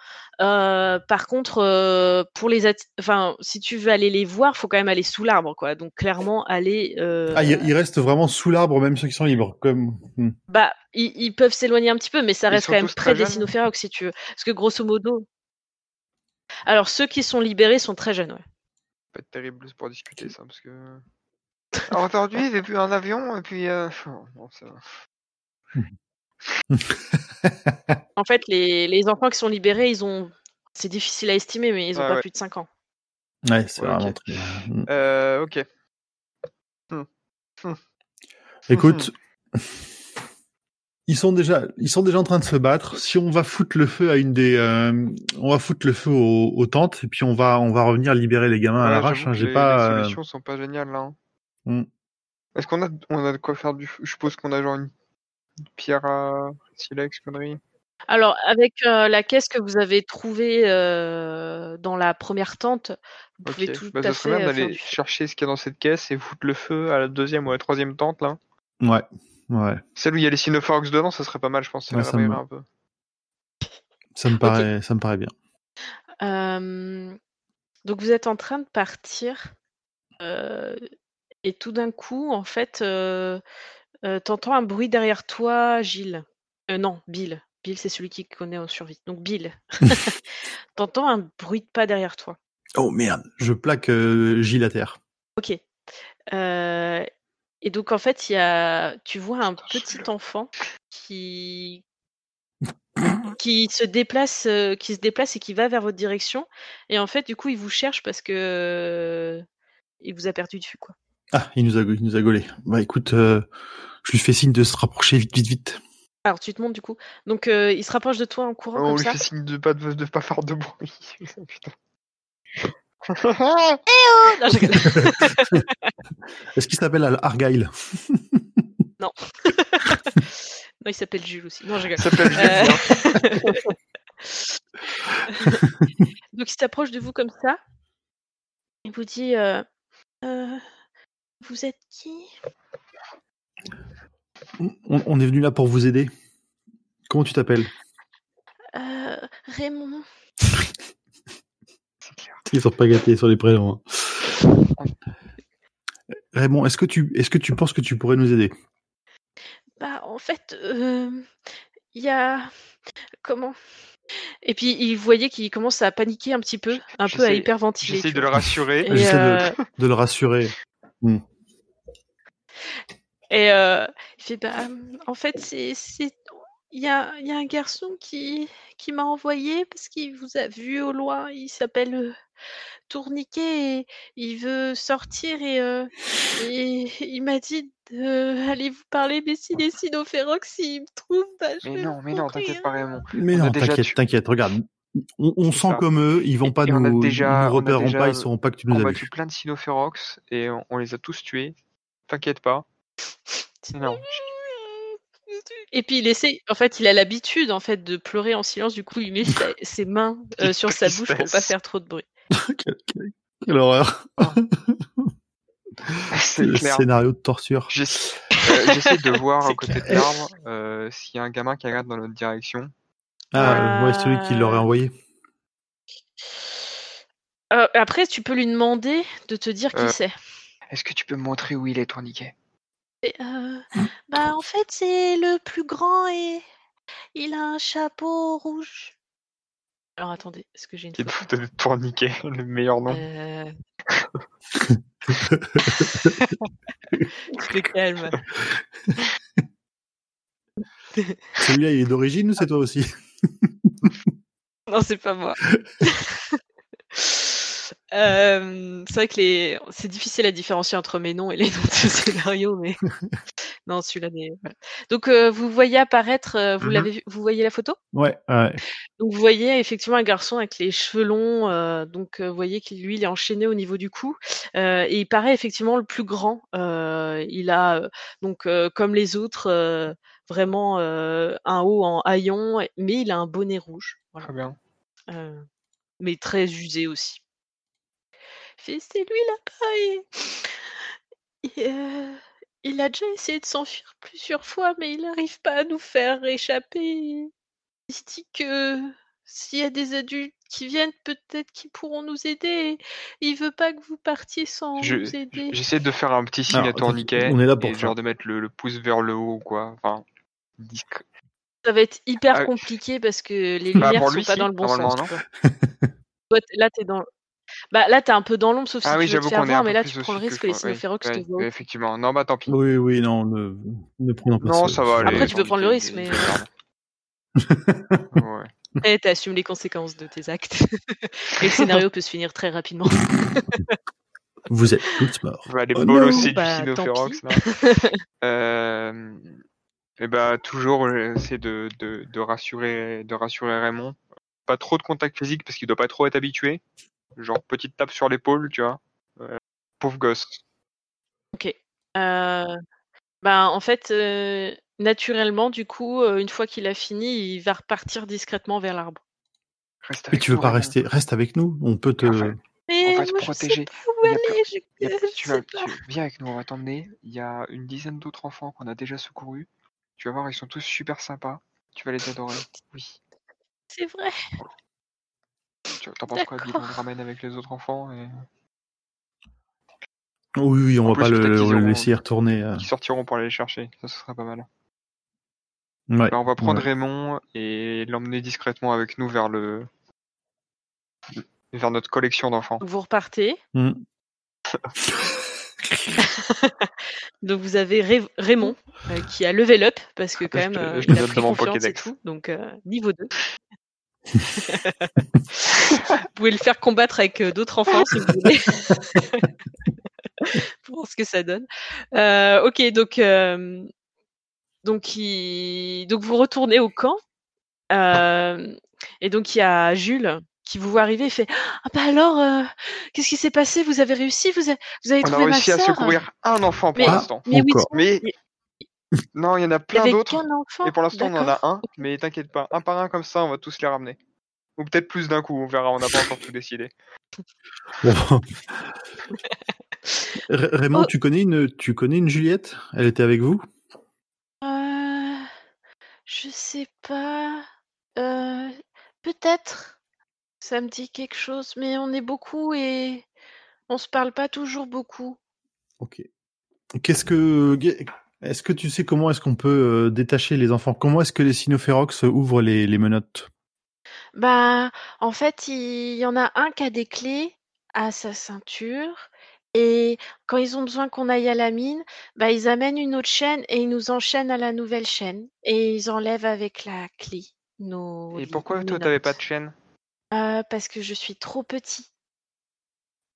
Euh, par contre, euh, pour les, enfin, si tu veux aller les voir, faut quand même aller sous l'arbre, quoi. Donc clairement aller. euh, ah, ils, ils restent vraiment sous l'arbre, même ceux qui sont libres, comme. Hmm. Bah, ils, ils peuvent s'éloigner un petit peu, mais ça reste quand même près des jeunes cynophérox, si tu veux. Parce que grosso modo. Alors ceux qui sont libérés sont très jeunes, ouais. Peut être terrible pour discuter, ça, parce que. Alors, aujourd'hui, j'ai vu un avion, et puis, euh... oh, non, ça... En fait, les, les enfants qui sont libérés, ils ont. C'est difficile à estimer, mais ils ont Ouais, pas ouais. plus de 5 ans. Ouais, c'est Ouais, vraiment très. Hmm. Euh, ok. Écoute, ils sont déjà, ils sont déjà en train de se battre. Si on va foutre le feu à une des, euh, on va foutre le feu aux, aux tentes et puis on va, on va revenir libérer les gamins à Ouais, l'arrache. j'avoue hein. J'ai les, pas. les euh, solutions sont pas géniales, là. hein. Hmm. Est-ce qu'on a, on a de quoi faire du feu Je suppose qu'on a genre une une pierre à silex, connerie. Alors, avec euh, la caisse que vous avez trouvée euh, dans la première tente, vous pouvez tout Bah, à fait euh, d'aller du chercher ce qu'il y a dans cette caisse et foutre le feu à la deuxième ou à la troisième tente, là. Ouais, ouais. Celle où il y a les cynophorax dedans, ça serait pas mal, je pense. Ça Ouais, les ça me- réveillerait un peu. Ça me paraît, ça me paraît bien. Euh, donc, vous êtes en train de partir. euh, et tout d'un coup, en fait, euh, euh, t'entends un bruit derrière toi, Gilles. Euh, non, Bill. Bill, c'est celui qui connaît en survie. Donc, Bill. t'entends un bruit de pas derrière toi. Oh merde, je plaque euh, Gilles à terre. Ok. Euh, et donc en fait, il y a, tu vois un petit enfant qui qui se déplace, euh, qui se déplace et qui va vers votre direction. Et en fait, du coup, il vous cherche parce que euh, il vous a perdu de vue, quoi. Ah, il nous a, il nous a gaulé. Bah écoute, euh, je lui fais signe de se rapprocher vite, vite, vite. Alors tu te montes du coup. Donc il se rapproche de toi en courant on comme lui ça. fait signe de pas, de, de pas faire de bruit. Putain. Non, je rigole. Est-ce qu'il s'appelle Argyle non, il s'appelle Jules aussi. Non, je rigole. Ça s'appelle Jules, Euh. Donc il s'approche de vous comme ça. Il vous dit euh, Euh, Vous êtes qui? On, on est venu là pour vous aider. Comment tu t'appelles? Euh, Raymond. Ils sont pas gâtés sur les prénoms. hein. Raymond, est-ce que tu, est-ce que tu penses que tu pourrais nous aider? Bah, en fait, euh, il y a. Comment? Et puis, il voyait qu'il commence à paniquer un petit peu, un peu à hyperventiler. J'essaie de le rassurer. Et, J'essaie de- euh, De le rassurer. et euh, il fait Bah, en fait, c'est. Il y a, il y a un garçon qui, qui m'a envoyé parce qu'il vous a vu au loin. Il s'appelle euh, Tourniquet et il veut sortir et, euh, et il m'a dit d'aller vous parler des cynophérox s'il me trouve. Bah, je Mais vais non, mais non, t'inquiète pas, Raymond. Mais On a non, t'inquiète, t'inquiète. Regarde, on, on sent ça. comme eux, ils vont pas Et nous, on a nous déjà- on a repéreront déjà pas, ils sauront pas que tu nous as combattu vus. plein de cynophérox et on, on les a tous tués. T'inquiète pas. Non. Et puis il essaie, en fait, il a l'habitude en fait de pleurer en silence. Du coup, il met ses mains euh, sur sa bouche pour pas faire trop de bruit. Quelle, quelle- quelle horreur. C'est Le clair. scénario de torture. Euh, J'essaie de voir à côté de l'arbre euh, s'il y a un gamin qui regarde dans notre direction. Ah, Euh, ouais, celui qui l'aurait envoyé. Euh, après, tu peux lui demander de te dire qui Euh, c'est. Est-ce que tu peux me montrer où il est, tourniquet Et, euh, bah, en fait, c'est le plus grand et il a un chapeau rouge. Alors attendez, est-ce que j'ai une est photo de tourniquet, le meilleur nom. Euh, calme. Celui-là, il est d'origine ou c'est toi aussi? Non, c'est pas moi. Euh, c'est vrai que les... c'est difficile à différencier entre mes noms et les noms de scénario, mais non, celui-là n'est. voilà. Donc, euh, vous voyez apparaître, euh, vous l'avez, vu- vous voyez la photo? Ouais, ouais. Donc, vous voyez effectivement un garçon avec les cheveux longs. euh, donc, vous voyez qu'il lui, il est enchaîné au niveau du cou et il paraît effectivement le plus grand. Il a donc, comme les autres, vraiment euh, un haut en haillon, mais il a un bonnet rouge. Voilà. Très bien. Euh, mais très usé aussi. C'est lui là-bas et, et, euh, il a déjà essayé de s'enfuir plusieurs fois, mais il n'arrive pas à nous faire échapper. Il se dit que s'il y a des adultes qui viennent, peut-être qu'ils pourront nous aider. Il veut pas que vous partiez sans Je- nous aider. J'essaie de faire un petit signe Alors, à tourniquet. on est là pour et ça. genre de mettre le, le pouce vers le haut, quoi. Enfin, discret. Ça va être hyper Ah, compliqué parce que les Bah, lumières pour sont lui, pas si, dans le bon sens. non. Toi, là, t'es dans. Bah là, t'es un peu dans l'ombre, sauf si Ah oui, tu veux te faire voir, mais là, tu prends le risque que les. Oui, Sinophérox te ouais, voient. ouais, effectivement. Non, bah tant pis. Oui, oui, non, ne, ne prenons pas Non, ça va aller. Après, tu peux prendre le risque, mais- ouais. Et t'assumes les conséquences de tes actes. Et le scénario peut se finir très rapidement. Vous êtes tous morts. On va aller Oh bolosser du Bah, tant Sinophérox. Euh, et bah toujours essayer de, de, de rassurer de rassurer Raymond. Pas trop de contact physique parce qu'il doit pas trop être habitué. Genre petite tape sur l'épaule, tu vois. Euh, pauvre gosse. Ok. Euh, ben, en fait, euh, naturellement, du coup, euh, une fois qu'il a fini, il va repartir discrètement vers l'arbre. Reste Mais tu veux nous, pas rester, reste avec nous. On peut te. Enfin, Mais On va te moi, je protéger. viens avec nous, on va t'emmener. Il y a une dizaine d'autres enfants qu'on a déjà secourus. Tu vas voir, ils sont tous super sympas. Tu vas les adorer. Oui. C'est vrai. Tu t'en penses quoi, Bill On D'accord. le ramène avec les autres enfants et Oui, oui, on En va pas plus, le, laisser y retourner. euh. qui sortiront pour aller les chercher. Ça, ce serait pas mal. Ouais. Bah, on va prendre Ouais. Raymond et l'emmener discrètement avec nous vers le vers notre collection d'enfants. Vous repartez. Hmm. Donc vous avez Ray- Raymond euh, qui a level up parce que quand Je même euh, je il a pris confiance et tout. Donc euh, niveau 2. Vous pouvez le faire combattre avec euh, d'autres enfants si vous voulez. Pour voir ce que ça donne. Euh, ok, donc euh, donc il... donc vous retournez au camp Euh, et donc il y a Jules qui vous voit arriver et fait ah bah alors euh, qu'est-ce qui s'est passé? Vous avez réussi? Vous avez, vous avez On a trouvé ma réussi à sœur? secourir un enfant pour Mais- l'instant. mais oui Encore. Mais non, il y en a plein d'autres. Et pour l'instant, on en a un. Mais t'inquiète pas, un par un comme ça, on va tous les ramener. Ou peut-être plus d'un coup, on verra. On n'a pas encore tout décidé. Raymond, Oh. tu connais une, tu connais une Juliette? Elle était avec vous? Euh, je sais pas. Euh, peut-être. Ça me dit quelque chose, mais on est beaucoup et on se parle pas toujours beaucoup. Ok. Qu'est-ce que, est-ce que tu sais comment est-ce qu'on peut euh, détacher les enfants? Comment est-ce que les Sinophérox ouvrent les, les menottes? Bah, en fait, il y en a un qui a des clés à sa ceinture. Et quand ils ont besoin qu'on aille à la mine, bah, ils amènent une autre chaîne et ils nous enchaînent à la nouvelle chaîne. Et ils enlèvent avec la clé nos Et pourquoi toi, t'avais pas de chaîne? Euh, parce que je suis trop petit.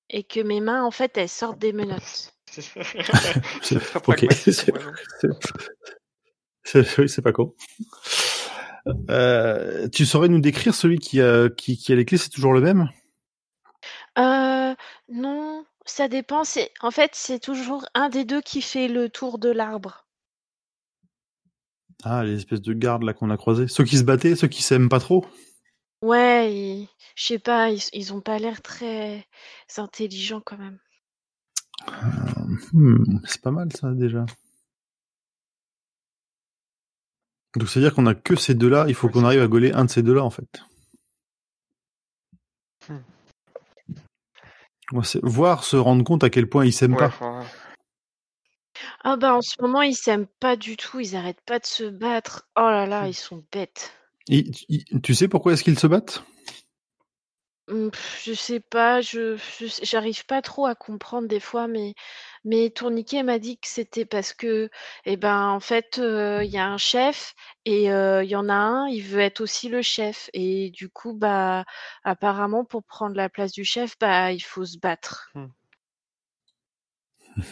Et que mes mains, en fait, elles sortent des menottes. Ok, c'est- pas con. Euh, tu saurais nous décrire celui qui a, qui, qui a les clés C'est toujours le même? Euh, non, ça dépend. En fait, c'est toujours un des deux qui fait le tour de l'arbre. Ah, les espèces de gardes là qu'on a croisés. Ceux qui se battaient, ceux qui s'aiment pas trop? Ouais, ils- je sais pas, ils, ils ont pas l'air très intelligents quand même. Hmm, c'est pas mal ça déjà. Donc c'est à dire qu'on a que ces deux-là. Il faut qu'on arrive à gauler un de ces deux-là en fait. Hmm. Voir se rendre compte à quel point ils s'aiment Ouais, pas. enfin, Ah bah en ce moment, ils s'aiment pas du tout, ils arrêtent pas de se battre. Oh là là, Hmm. ils sont bêtes. Et- tu sais pourquoi est-ce qu'ils se battent? Mmh, je sais pas, je je sais j'arrive pas trop à comprendre des fois, mais mais Tourniquet m'a dit que c'était parce que, et ben, en fait, heu, il y a un chef et heu, il y en a un, il veut être aussi le chef et du coup, bah, apparemment pour prendre la place du chef, bah, il faut se battre. Mmh.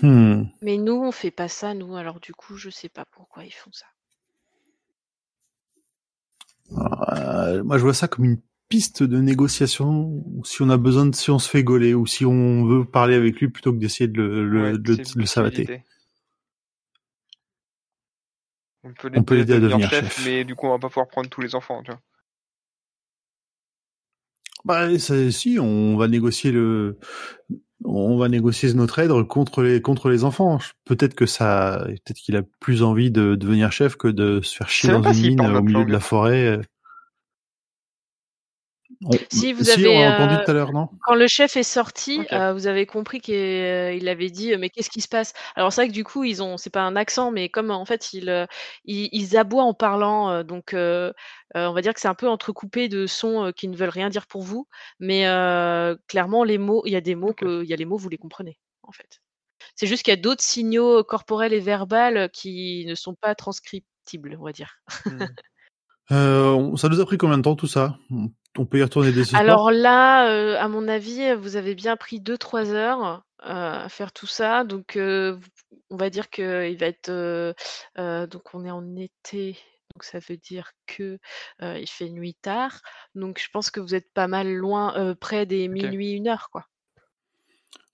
Hmm. Mais nous, on fait pas ça, nous, alors du coup, je sais pas pourquoi ils font ça. Euh, moi, je vois ça comme une piste de négociation. Si on a besoin de, si on se fait gauler ou si on veut parler avec lui plutôt que d'essayer de le, le, Ouais, de savater. On peut l'aider à devenir chef, chef. mais du coup, on va pas pouvoir prendre tous les enfants, tu vois. Bah, ça- si, on va négocier le, on va négocier notre aide contre les, contre les enfants. Peut-être que ça, peut-être qu'il a plus envie de devenir chef que de se faire chier dans une mine au milieu de la forêt. On- Si, vous si, avez, on l'a entendu euh, tout à l'heure, non Quand le chef est sorti, heu, vous avez compris qu'il il avait dit: «Mais qu'est-ce qui se passe?» alors c'est vrai que du coup, ils ont c'est pas un accent, mais comme en fait ils, ils ils aboient en parlant, donc on va dire que c'est un peu entrecoupé de sons, qui ne veulent rien dire pour vous, mais clairement les mots il y a des mots que il y a les mots, vous les comprenez, en fait. C'est juste qu'il y a d'autres signaux corporels et verbales, qui ne sont pas transcriptibles, on va dire. Hmm. euh, Ça nous a pris combien de temps tout ça? On- peut y retourner dès ce soir? Alors là, heu, à mon avis, vous avez bien pris 2-3 heures, heu, à faire tout ça. Donc, heu, v on va dire qu'il va être, donc on est en été, donc ça veut dire que, il fait nuit tard. Donc je pense que vous êtes pas mal loin, près des minuit, une heure, quoi.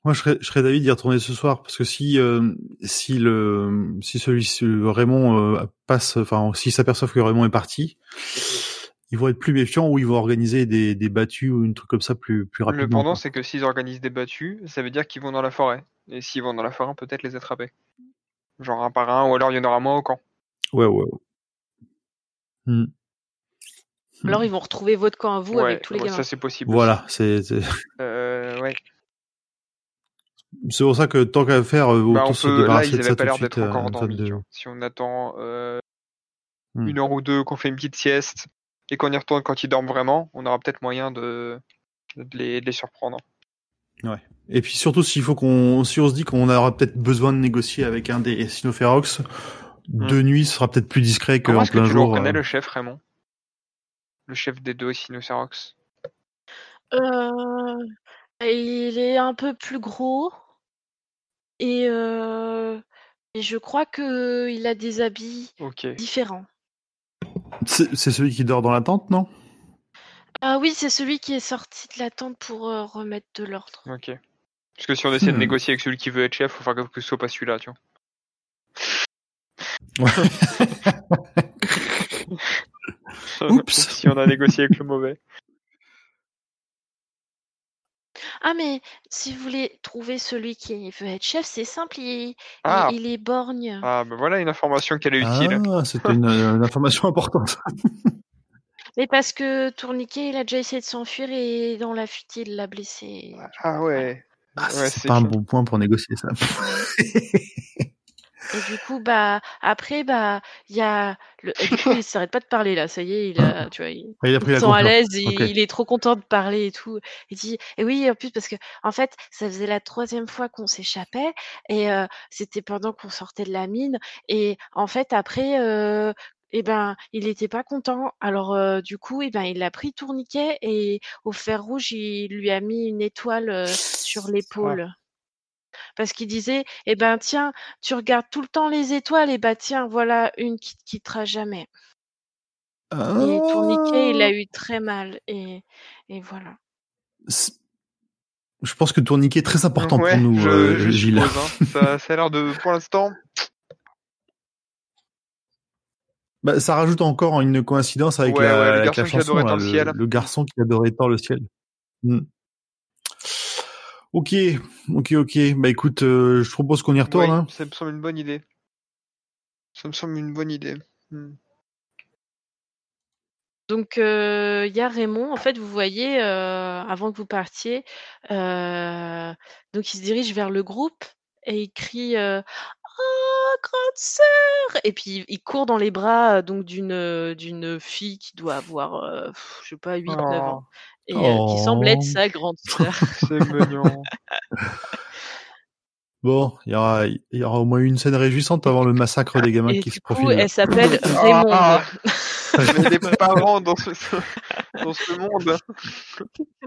Moi, je serais, je serais d'avis d'y retourner ce soir parce que si euh, si le si celui Raymond euh, passe, enfin s'ils s'aperçoivent que Raymond est parti, ils vont être plus méfiants ou ils vont organiser des, des battues ou une truc comme ça plus plus rapidement. Le pendant, c'est que s'ils organisent des battues, ça veut dire qu'ils vont dans la forêt. Et s'ils vont dans la forêt, peut-être les attraper. Genre un par un, ou alors il y en aura moins au camp. Ouais, ouais. ouais. Hmm. Alors ils vont retrouver votre camp à vous ouais, avec tous les ouais, gamins. ça c'est possible. Voilà, c'est. Euh, ouais. c'est pour ça que tant qu'à faire, euh, Bah, autant on se peut... Là, débarrasser ils de avaient ça pas tout de l'air suite. d'être encore euh, endormis. de-. Si on attend euh, Hmm. une heure ou deux, qu'on fait une petite sieste, et qu'on y retourne quand ils dorment vraiment, on aura peut-être moyen de, de, les... de les surprendre. Et puis surtout, s'il faut qu'on, si on se dit qu'on aura peut-être besoin de négocier avec un des Sinophérox, de nuit, ce sera peut-être plus discret Hmm. Comment qu'en est-ce que plein tu le jour. reconnais, euh. le chef, Raymond? Le chef des deux Sinocérox Heu, il est un peu plus gros et heu et je crois qu'il a des habits Ok. différents. C'est celui qui dort dans la tente, non? Ah oui, c'est celui qui est sorti de la tente pour, heu, remettre de l'ordre. Ok. Parce que si on essaie de Hmm. négocier avec celui qui veut être chef, faut faire que ce soit pas celui-là, tu vois. Oups. si on a négocié avec le mauvais. Ah mais si vous voulez trouver celui qui veut être chef, c'est simple, il Ah. il il est borgne. Ah, ben voilà une information qu'elle est utile. Ah, c'était une, une information importante. Mais parce que Tourniquet, il a déjà essayé de s'enfuir et dans la fuite, il l'a blessé. Ah ouais. Ah, Ouais, c'est pas un bon point pour négocier ça. Et du coup, bah après, bah il y a le et du coup, il s'arrête pas de parler là, ça y est, il a tu vois, il il a pris il la se sent à l'aise, il, est trop content de parler et tout. Il dit et oui, en plus parce que en fait, ça faisait la troisième fois qu'on s'échappait et heu, c'était pendant qu'on sortait de la mine et en fait après heu, et ben, il était pas content. Alors du coup, et ben, il a pris Tourniquet et au fer rouge, il lui a mis une étoile, sur l'épaule. Parce qu'il disait: «Eh ben, tiens, tu regardes tout le temps les étoiles, et bah, tiens, voilà une qui te quittera jamais». Et Tourniquet, il a Ah, eu très mal et et voilà. Je pense que Tourniquet est très important ouais, pour nous, je, euh, je Gilles. suppose. Hein. Ça, ça a l'air de, pour l'instant, Bah, ça rajoute encore une coïncidence avec Ouais, la, ouais, le avec garçon la chanson, adorait là, tant le ciel. le garçon qui adorait tant le ciel. Hmm. Ok, ok, ok. Bah écoute, euh, je propose qu'on y retourne. ouais, hein. ça me semble une bonne idée. Ça me semble une bonne idée. Hmm. Donc heu, il y a Raymond, en fait, vous voyez, heu, avant que vous partiez, donc il se dirige vers le groupe et il crie, «Oh grande sœur!» et puis il court dans les bras, donc d'une, d'une fille qui doit avoir, je sais pas 8-9 ans Oh. Et euh, qui semble être Oh. sa grande sœur. C'est mignon. Bon, il y aura, il y aura au moins une scène réjouissante avant le massacre des gamins Et qui du se coup, profilent. elle s'appelle Raymond. Ah. Mais des parents dans ce, dans ce monde.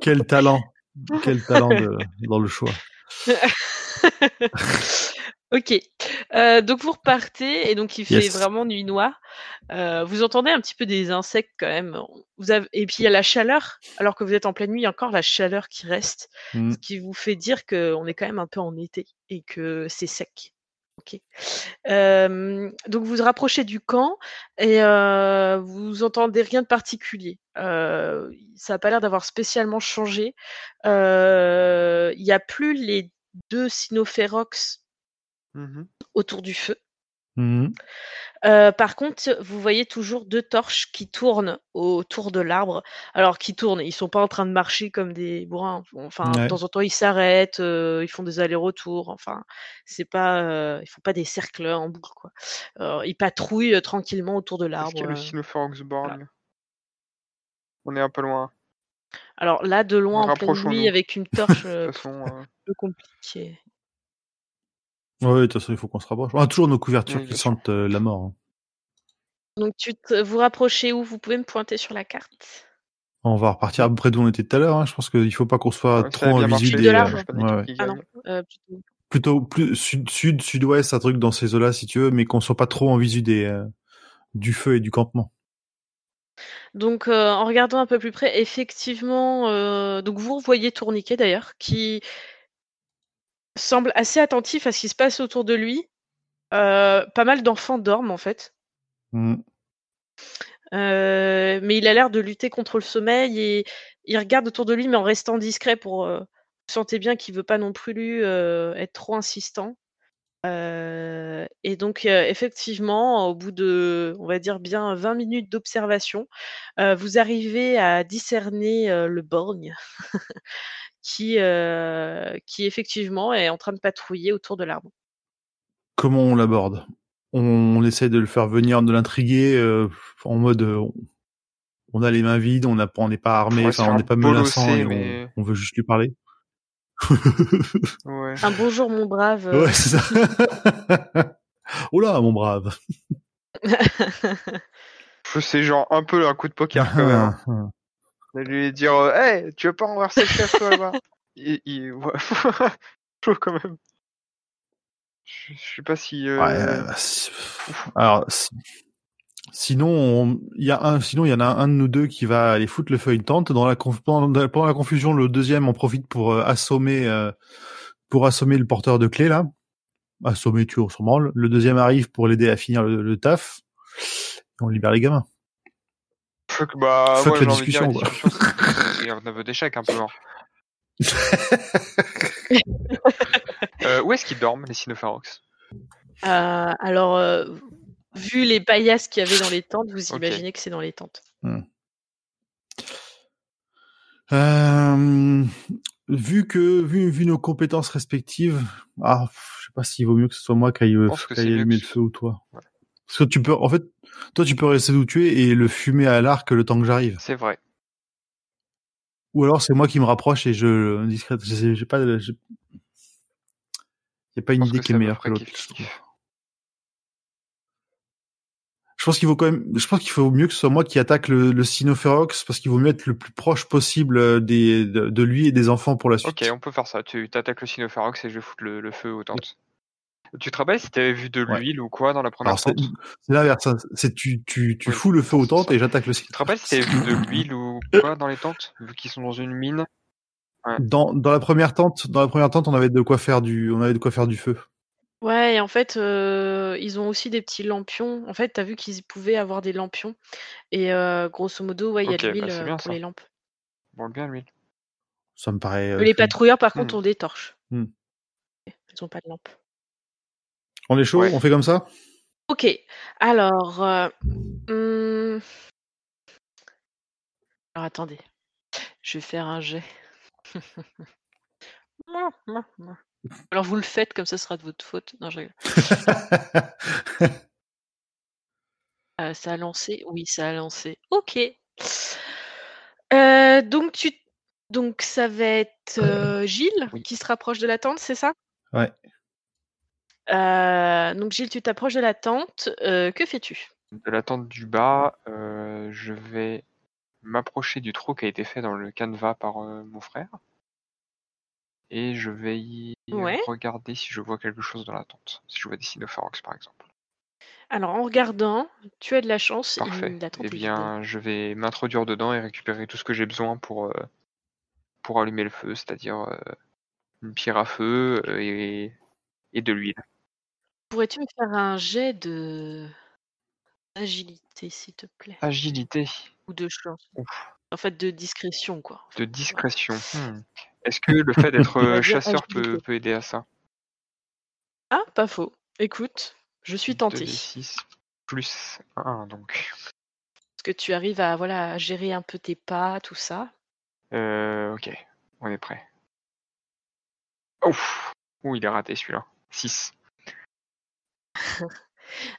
Quel talent, quel talent de- dans le choix. ok. Euh, donc vous repartez et donc il fait Yes. vraiment nuit noire. Euh, vous entendez un petit peu des insectes quand même. Vous avez... Et puis il y a la chaleur. Alors que vous êtes en pleine nuit, il y a encore la chaleur qui reste. Mm. Ce qui vous fait dire qu'on est quand même un peu en été et que c'est sec. Ok. Euh, donc vous vous rapprochez du camp et euh, vous entendez rien de particulier. Euh, ça n'a pas l'air d'avoir spécialement changé. Il n'y a plus les deux cynophérox Mhm. autour du feu. Mhm. Euh, par contre, vous voyez toujours deux torches qui tournent autour de l'arbre. Alors, qui tournent, ils sont pas en train de marcher comme des bourrins. Enfin, Ouais. de temps en temps, ils s'arrêtent, euh, ils font des allers-retours. Enfin, c'est pas, euh, ils font pas des cercles en boucle, quoi. Ils patrouillent tranquillement autour de Est-ce l'arbre. qu'il y a le On est un peu loin. Alors là, de loin, en pleine nuit, avec une torche, un peu compliqué. Ouais, de toute façon, il faut qu'on se rapproche. On a toujours nos couvertures Oui, qui sentent euh, la mort. hein. Donc, tu te- vous rapprochez où? Vous pouvez me pointer sur la carte On va repartir à peu près d'où on était tout à l'heure. hein. Je pense qu'il faut pas qu'on soit ouais, ça trop en marché. visu De des. l'arbre. euh, ouais, ouais. Ah non, euh, plutôt. Plutôt plus sud, sud, sud-ouest, un truc dans ces eaux-là, si tu veux, mais qu'on soit pas trop en visu des euh, du feu et du campement. Donc, euh, en regardant un peu plus près, effectivement, euh, donc vous voyez Tourniquet d'ailleurs, qui semble assez attentif à ce qui se passe autour de lui. Euh, pas mal d'enfants dorment en fait, Mm. Euh, mais il a l'air de lutter contre le sommeil et il regarde autour de lui, mais en restant discret pour. euh, vous sentez bien qu'il veut pas non plus euh, être trop insistant. Euh, et donc, euh, effectivement, au bout de, on va dire bien 20 minutes d'observation, euh, vous arrivez à discerner euh, le borgne qui, euh, qui effectivement est en train de patrouiller autour de l'arbre. Comment on l'aborde? On, on essaie de le faire venir, de l'intriguer euh, en mode euh, on, on a les mains vides, on n'est pas armé, enfin on n'est pas menaçant et on- mais- on, veut juste lui parler. Ouais. Un bonjour, mon brave. euh, Ouais, c'est ça. oh là, mon brave. C'est genre un peu un coup de poker quand même. hein. De lui dire euh, Hey, tu veux pas renverser le chef toi là-bas? Il, il... ouais. Chaud quand même. Je, je sais pas si. euh, Ouais, euh, c'est- alors, si- sinon, on- il y a un, sinon il y en a un de nous deux qui va aller foutre le feu à une tente. Dans la conf- pendant, pendant la confusion, le deuxième en profite pour euh, assommer, euh, pour assommer le porteur de clé là. Assommer, tu on. Le deuxième arrive pour l'aider à finir le, le taf. Et on libère les gamins. Fuck, bah, Fuck ouais, la dire, discussion, quoi. discussion, c'est- un aveu d'échec un peu. hein. Euh, où est-ce qu'ils dorment, les Sinopharox? Euh, alors, euh, vu les paillasses qu'il y avait dans les tentes, vous imaginez que c'est dans les tentes. Euh, vu que vu, vu nos compétences respectives, ah, je sais pas s'il vaut mieux que ce soit moi qui aille, allumer que le feu ou toi. Ouais. Parce que tu peux, en fait, toi tu peux rester où tu es et le fumer à l'arc le temps que j'arrive. C'est vrai. Ou alors c'est moi qui me rapproche et je discrète. Je sais- pas, de- j'ai- y a pas une idée qui est meilleure que l'autre. je. Je pense qu'il vaut quand même, je pense qu'il faut mieux que ce soit moi qui attaque le, le Sinophérox parce qu'il vaut mieux être le plus proche possible euh, des, de, de lui et des enfants pour la suite. Ok, on peut faire ça. Tu t'attaques le Sinopharox et je vais foutre le, le feu aux tentes. Tu te rappelles si t'avais vu de Ouais. l'huile ou quoi dans la première tente c'est l'inverse. hein. C'est tu, tu, tu Oui, fous le feu aux tentes et j'attaque le Tu te rappelles si t'avais vu de l'huile ou quoi dans les tentes Vu qu'ils sont dans une mine? Dans, dans la première tente, dans la première tente, on avait de quoi faire du, on avait de quoi faire du feu. Ouais, et en fait, euh, ils ont aussi des petits lampions. En fait, t'as vu qu'ils pouvaient avoir des lampions. Et euh, grosso modo, ouais, il y a de l'huile bah, c'est euh, pour ça. les lampes. Bon, bien l'huile. Ça me paraît. euh, les patrouilleurs, par contre, Hmm. ont des torches. Hmm. Ils ont pas de lampe. On est chaud, Ouais. on fait comme ça? Ok, alors... euh, hum, Alors attendez, je vais faire un jet. Alors vous le faites, comme ça ce sera de votre faute. Non, je rigole. Euh, ça a lancé Oui, ça a lancé. Ok. Euh, donc tu Donc ça va être euh, Gilles Oui. qui se rapproche de la tente, c'est ça? Ouais. Euh, Donc Gilles, tu t'approches de la tente. euh, que fais-tu? De la tente du bas, euh, je vais m'approcher du trou qui a été fait dans le canevas par mon frère. Et je vais y Ouais. regarder si je vois quelque chose dans la tente. Si je vois des cynopharox par exemple. Alors en regardant, tu as de la chance. Parfait. la Eh bien, je vais m'introduire dedans et récupérer tout ce que j'ai besoin pour, euh, pour allumer le feu, c'est-à-dire euh, une pierre à feu et, et de l'huile. Pourrais-tu me faire un jet de agilité, s'il te plaît? Agilité, Ou de chance Ouf. En fait, de discrétion, quoi. de discrétion. Hmm. Est-ce que le fait d'être euh, chasseur peut, aider à ça? Ah, pas faux. Écoute, je suis tentée. 2d6 plus 1, donc. Parce que tu arrives à, voilà, à gérer un peu tes pas, tout ça. Euh, ok, on est prêt. Ouf Ouh, il est raté celui-là. 6.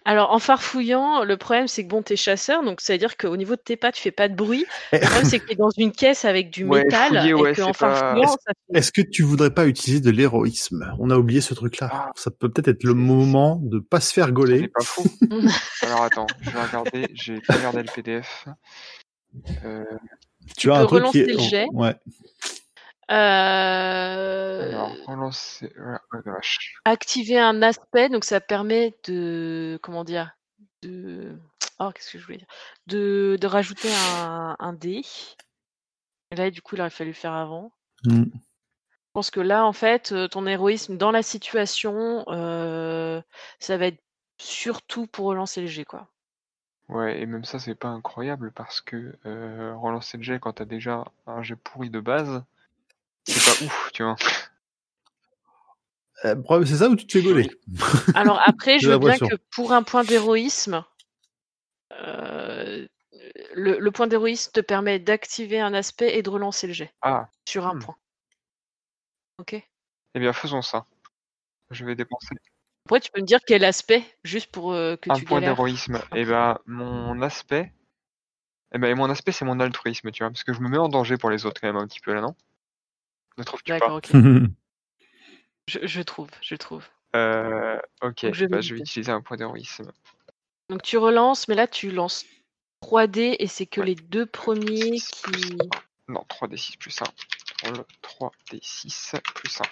Alors, en farfouillant, le problème, c'est que bon, t'es chasseur, donc ça veut dire qu'au niveau de tes pas, tu fais pas de bruit. Le problème, c'est que t'es dans une caisse avec du Ouais, métal fouiller, ouais, et qu'en c'est pas- farfouillant, ça fait... Est-ce que tu voudrais pas utiliser de l'héroïsme? On a oublié ce truc-là. Ah. Ça peut peut-être être le moment de pas se faire C'est gauler. pas. Alors attends, je vais regarder, j'ai pas regardé le PDF. Euh, Tu as peux un truc qui relancer le jet. ouais. Euh, alors, relancer. ouais, oh activer un aspect, donc ça permet de, comment dire, de, oh, qu'est-ce que je voulais dire, de, de rajouter un, un dé. Et là, du coup, il aurait fallu le faire avant. Mm. Je pense que là, en fait, euh, ton héroïsme dans la situation, euh, ça va être surtout pour relancer le jet, quoi. Ouais, et même ça, c'est pas incroyable parce que euh, relancer le jet quand t'as déjà un jet pourri de base, c'est pas ouf, tu vois. Euh, c'est ça ou tu te fais gauler Alors après, je veux bien que pour un point d'héroïsme, euh, le, le point d'héroïsme te permet d'activer un aspect et de relancer le jet Ah, sur un Hmm. point. Ok. eh bien, faisons ça. Je vais dépenser Après, tu peux me dire quel aspect, juste pour euh, que un tu point galères. d'héroïsme. Et ben, mon aspect. Eh ben, et mon aspect, c'est mon altruisme, tu vois, parce que je me mets en danger pour les autres quand même un petit peu là, non? Ne trouves-tu pas? D'accord, ok. Je, je trouve, je trouve. Euh, ok, je bah, vais je vais vite. utiliser un point d'héroïsme. Donc tu relances, mais là tu lances 3D et c'est que Ouais. les deux premiers 6 plus qui. 1. Non, 3d6 plus 1. Roll 3d6 plus 1.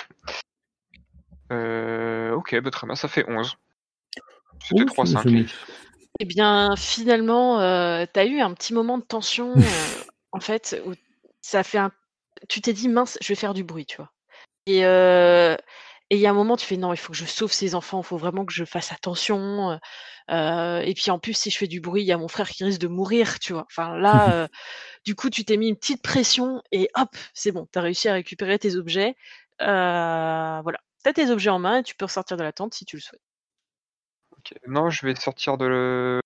Euh, ok, bah, très bien, ça fait 11. C'était Ouh, 3, ça 5. fait mieux. Eh bien, finalement, euh, t'as eu un petit moment de tension, euh, en fait, où ça fait un. Tu t'es dit mince, je vais faire du bruit, tu vois. Et euh, et il y a un moment, tu fais non, il faut que je sauve ces enfants, il faut vraiment que je fasse attention. euh, et puis en plus, si je fais du bruit, il y a mon frère qui risque de mourir, tu vois. Enfin là, euh, du coup, tu t'es mis une petite pression et hop, c'est bon, t'as réussi à récupérer tes objets. Euh, voilà, t'as tes objets en main et tu peux ressortir de la tente si tu le souhaites. Ok. Non, je vais sortir de le.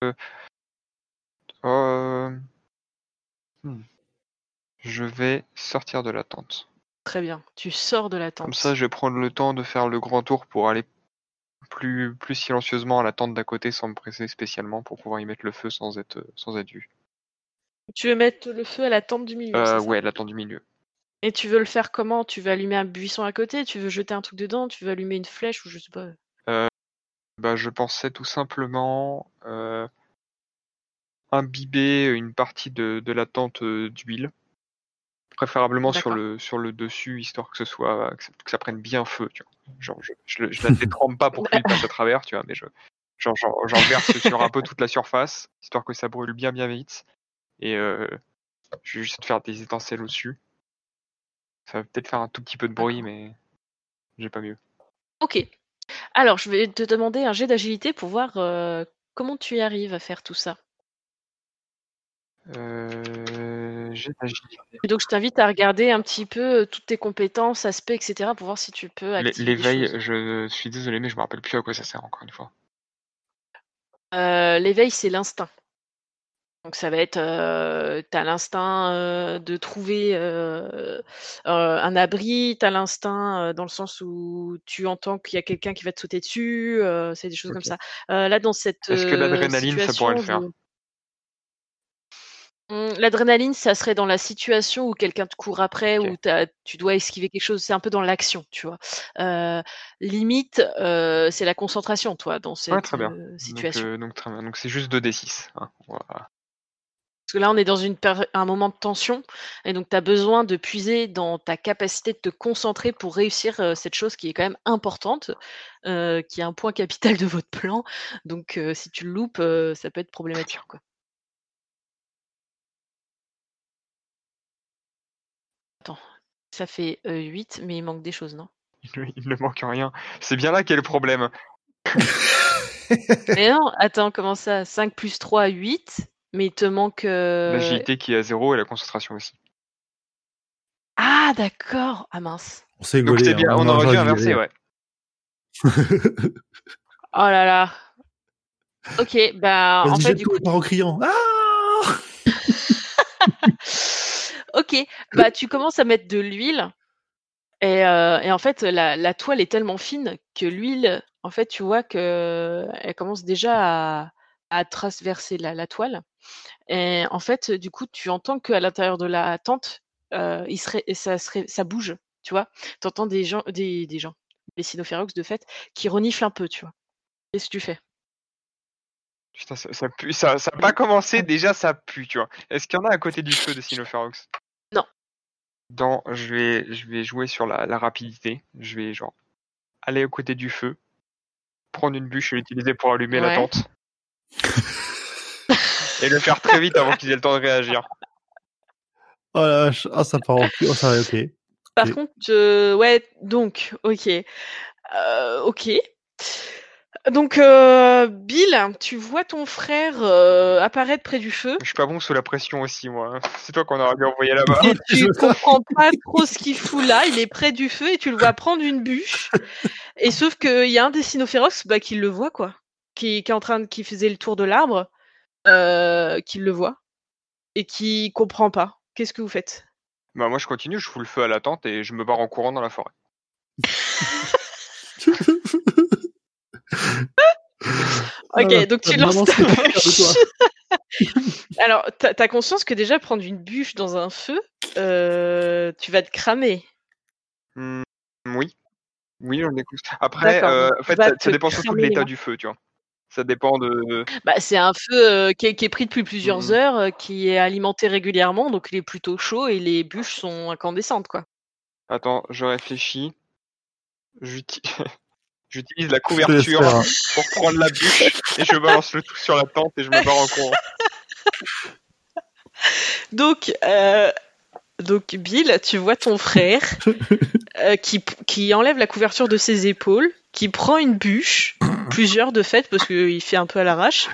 Euh, hmm. Je vais sortir de la tente. Très bien, tu sors de la tente. Comme ça, je vais prendre le temps de faire le grand tour pour aller plus, plus silencieusement à la tente d'à côté sans me presser spécialement pour pouvoir y mettre le feu sans être, sans être vu. Tu veux mettre le feu à la tente du milieu. Euh, ouais, la tente du milieu. Et tu veux le faire comment? Tu veux allumer un buisson à côté? Tu veux jeter un truc dedans? Tu veux allumer une flèche ou je sais pas? Bah, je pensais tout simplement euh, imbiber une partie de, de la tente euh, d'huile, préférablement sur le, sur le dessus, histoire que ce soit que ça, que ça prenne bien feu. Tu vois. Genre, je, je, la détrempe pas pour l'huile passe à travers, tu vois, mais je genre, j'en verse sur un peu toute la surface, histoire que ça brûle bien bien vite. Et euh, je vais juste faire des étincelles au-dessus. Ça va peut-être faire un tout petit peu de bruit, mais j'ai pas mieux. Ok. Alors, je vais te demander un jet d'agilité pour voir euh, comment tu y arrives à faire tout ça. Euh, d'agilité. Donc, je t'invite à regarder un petit peu euh, toutes tes compétences, aspects, etc. pour voir si tu peux L'éveil, je suis désolé, mais je me rappelle plus à quoi ça sert encore une fois. Euh, L'éveil, c'est l'instinct. Donc ça va être, euh, t'as l'instinct euh, de trouver euh, euh, un abri, t'as l'instinct euh, dans le sens où tu entends qu'il y a quelqu'un qui va te sauter dessus, euh, c'est des choses comme ça. Euh, là, dans cette Est-ce que l'adrénaline, ça pourrait le situation, faire? Hum, L'adrénaline, ça serait dans la situation où quelqu'un te court après, Ok. où t'as- tu dois esquiver quelque chose. C'est un peu dans l'action, tu vois. Limite, c'est la concentration, toi, dans cette Ouais, très bien. Donc, situation. donc, très bien. Donc c'est juste 2d6. hein. Voilà. Parce que là, on est dans une péri- un moment de tension, et donc tu as besoin de puiser dans ta capacité de te concentrer pour réussir cette chose qui est quand même importante, qui est un point capital de votre plan. Donc, si tu le loupes, ça peut être problématique. Quoi. Attends, ça fait 8, mais il manque des choses, non? Il, il ne manque rien. C'est bien là qu'est le problème. Mais non, attends, comment ça? 5 plus 3, 8, mais il te manque... euh, L'agilité qui est à 0 et la concentration aussi. Ah, d'accord Ah mince. On s'est Donc c'est bien, hein, on aurait dû inverser, ouais. Oh là là. Ok, bah en fait du tout coup, en criant. Ah ok, bah tu commences à mettre de l'huile et, euh, et en fait la, la toile est tellement fine que l'huile, en fait tu vois que elle commence déjà à, à transverser la, la toile et en fait du coup tu entends qu'à l'intérieur de la tente, euh, il serait, ça serait, ça bouge, tu vois? T'entends des gens, des, des gens, des cynophérox de fait, qui reniflent un peu, tu vois. Qu'est-ce que tu fais? Putain, ça, ça pue. Ça, ça a pas commencé, déjà ça pue, tu vois. Est-ce qu'il y en a à côté du feu de Sinopharox Non. Dans, je vais, je vais jouer sur la, la rapidité. Je vais genre aller à côté du feu, prendre une bûche et l'utiliser pour allumer la tente. et le faire très vite avant qu'ils aient le temps de réagir. Oh la vache. Ah, ça part en cul. Oh, ça va, ok. Par contre, euh, ouais, donc, ok. Euh, ok. Donc, euh, Bill, tu vois ton frère euh, apparaître près du feu. Je suis pas bon sous la pression aussi, moi. C'est toi qu'on aurait dû envoyer là-bas. Et tu Je- comprends pas trop ce qu'il fout là. Il est près du feu et tu le vois prendre une bûche. Et sauf qu'il y a un des cynophérox bah, qui le voit, quoi. Qui, qui est en train de, qui faisait le tour de l'arbre, euh, qui le voit. Et qui comprend pas. Qu'est-ce que vous faites? Bah, moi, je continue, je fous le feu à la tente et je me barre en courant dans la forêt. Ok, Ah, donc ta tu lances ta bûche. Alors, t'as as conscience que déjà prendre une bûche dans un feu, euh, tu vas te cramer. Hmm, oui. Oui, j'en ai conscience. Après, euh, en fait, ça, dépend surtout de l'état du feu, tu vois. Ça dépend de. Bah, c'est un feu euh, qui, est, qui est pris depuis plusieurs Mhm. heures, euh, qui est alimenté régulièrement, donc il est plutôt chaud et les bûches sont incandescentes, quoi. Attends, je réfléchis. J'uti- J'utilise la couverture pour prendre la bûche et je balance le tout sur la tente et je me barre en courant. Donc, euh, donc Bill, tu vois ton frère euh, qui, qui enlève la couverture de ses épaules, qui prend une bûche, plusieurs de fait, parce qu'il fait un peu à l'arrache,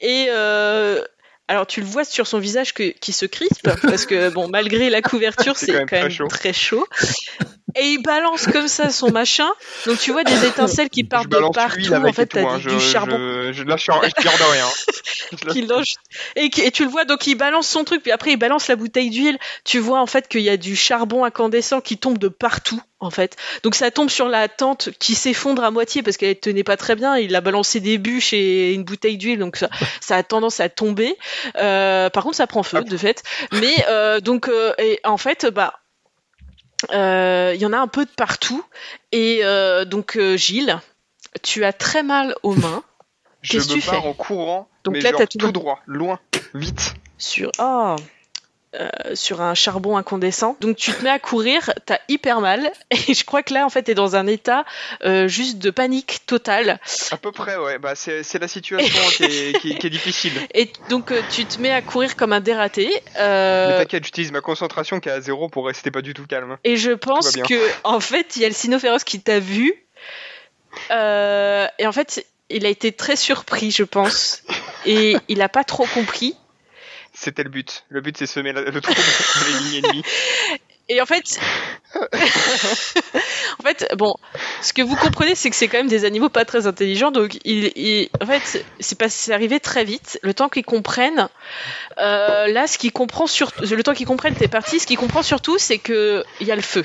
et euh, alors tu le vois sur son visage que, qui se crispe, parce que bon, malgré la couverture, C'est quand quand, même même très chaud. très chaud. Et il balance comme ça son machin, donc tu vois des étincelles qui Je partent de partout. En fait, t'as hein. du, Je, charbon. je, je lâche, je tire de rien. Je lâche- qui lance et, et tu le vois donc il balance son truc puis après il balance la bouteille d'huile. Tu vois en fait qu'il y a du charbon incandescent qui tombe de partout en fait. Donc ça tombe sur la tente qui s'effondre à moitié parce qu'elle tenait pas très bien. Il a balancé des bûches et une bouteille d'huile donc ça, ça a tendance à tomber. Euh, par contre ça prend feu de fait. Mais euh, donc euh, et en fait bah il y en a un peu de partout. Et euh, donc euh, Gilles tu as très mal aux mains. Je Qu'est-ce que me tu fais en courant, Donc mais là, genre tout- tout droit, loin, vite. sur oh, euh, sur un charbon incandescent. Donc tu te mets à courir, t'as hyper mal et je crois que là en fait t'es dans un état euh, juste de panique totale. À peu près, ouais. Bah, c'est c'est la situation qui est, qui, est- qui est difficile. Et donc euh, tu te mets à courir comme un dératé. Mais t'inquiète, j'utilise ma concentration qui est à zéro pour rester pas du tout calme. et je pense que en fait il y a le cynophéros qui t'a vu. Et en fait il a été très surpris je pense et il a pas trop compris. C'était le but. Le but, c'est semer le trouble dans les lignes ennemies. Et en fait, en fait, bon, ce que vous comprenez, c'est que c'est quand même des animaux pas très intelligents, donc il, en fait, c'est pas, c'est arrivé très vite. Le temps qu'ils comprennent, euh, là, ce qu'ils comprend le temps qu'ils comprennent tes parties, ce qu'ils comprend surtout, c'est que il y a le feu.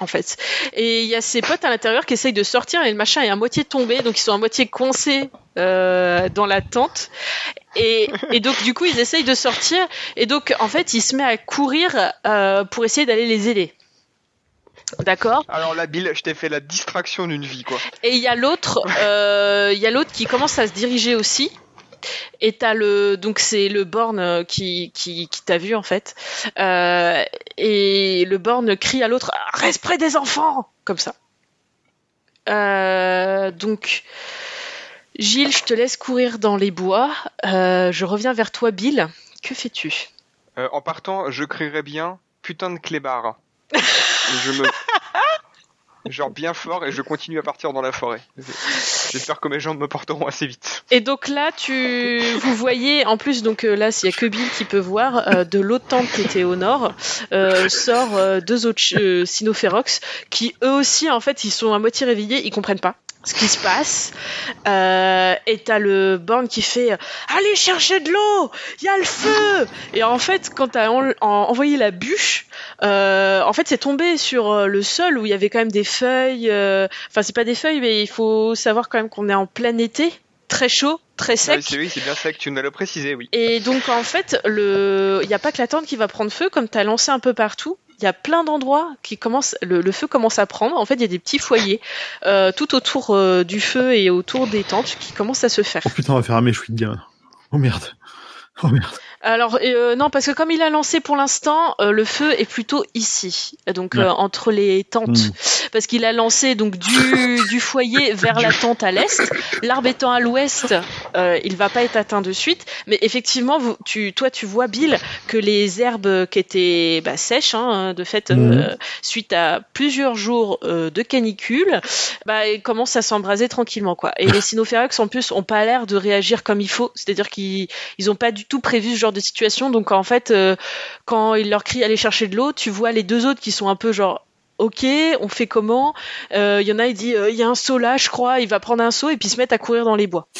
En fait, et il y a ses potes à l'intérieur qui essayent de sortir et le machin est à moitié tombé, donc ils sont à moitié coincés euh, dans la tente. Et, et donc du coup ils essayent de sortir et donc en fait il se met à courir euh, pour essayer d'aller les aider. D'accord? Alors là, Bill, je t'ai fait la distraction d'une vie, quoi. Et il y a l'autre, euh, il y a l'autre qui commence à se diriger aussi. Et t'as le, donc c'est le borne euh, qui qui, qui t'a vu en fait. Euh, et le borne crie à l'autre, reste près des enfants, comme ça. Euh, donc Gilles, je te laisse courir dans les bois. Euh, je reviens vers toi, Bill. Que fais-tu? En partant, je crierais bien putain de clébard. Je me. Genre bien fort et je continue à partir dans la forêt. J'espère que mes jambes me porteront assez vite. Et donc là, tu, vous voyez, en plus, donc euh, là, s'il y a que Bill qui peut voir, euh, de l'autre tente qui était au nord, euh, sort deux autres cynophérox qui eux aussi, en fait, ils sont à moitié réveillés, ils comprennent pas ce qui se passe. Euh, et t'as le borne qui fait Allez chercher de l'eau, il y a le feu. Et en fait, quand t'as en- en- envoyé la bûche, euh, en fait, c'est tombé sur euh, le sol où il y avait quand même des feuilles. euh, Enfin, c'est pas des feuilles, mais il faut savoir quand même qu'on est en plein été, très chaud, très Ah sec. oui, c'est oui, c'est bien que tu nous l'as précisé, oui. Et donc en fait, le, il n'y a pas que la tente qui va prendre feu, comme tu as lancé un peu partout. Il y a plein d'endroits qui commencent, le, feu commence à prendre. En fait, il y a des petits foyers euh, tout autour euh, du feu et autour des tentes qui commencent à se faire. Oh putain, on va faire un méchoui de gamin. Oh merde. Oh merde. Alors euh, non, parce que comme il a lancé pour l'instant, euh, le feu est plutôt ici, donc Ouais. euh, entre les tentes, Mm. parce qu'il a lancé donc du, du foyer vers la tente à l'est. L'arbre étant à l'ouest, il va pas être atteint de suite, mais effectivement, vous, tu, toi, tu vois Bill que les herbes qui étaient bah, sèches, hein, de fait, euh, suite à plusieurs jours de canicule, bah, commencent à s'embraser tranquillement, quoi. Et les cynophérax en plus ont pas l'air de réagir comme il faut, c'est-à-dire qu'ils ils ont pas du tout prévu ce genre de situation. Donc en fait, euh, quand il leur crie aller chercher de l'eau, tu vois les deux autres qui sont un peu genre Ok, on fait comment? Euh, Il y en a, il dit euh, il y a un seau là, je crois. Il va prendre un seau et puis se mettre à courir dans les bois.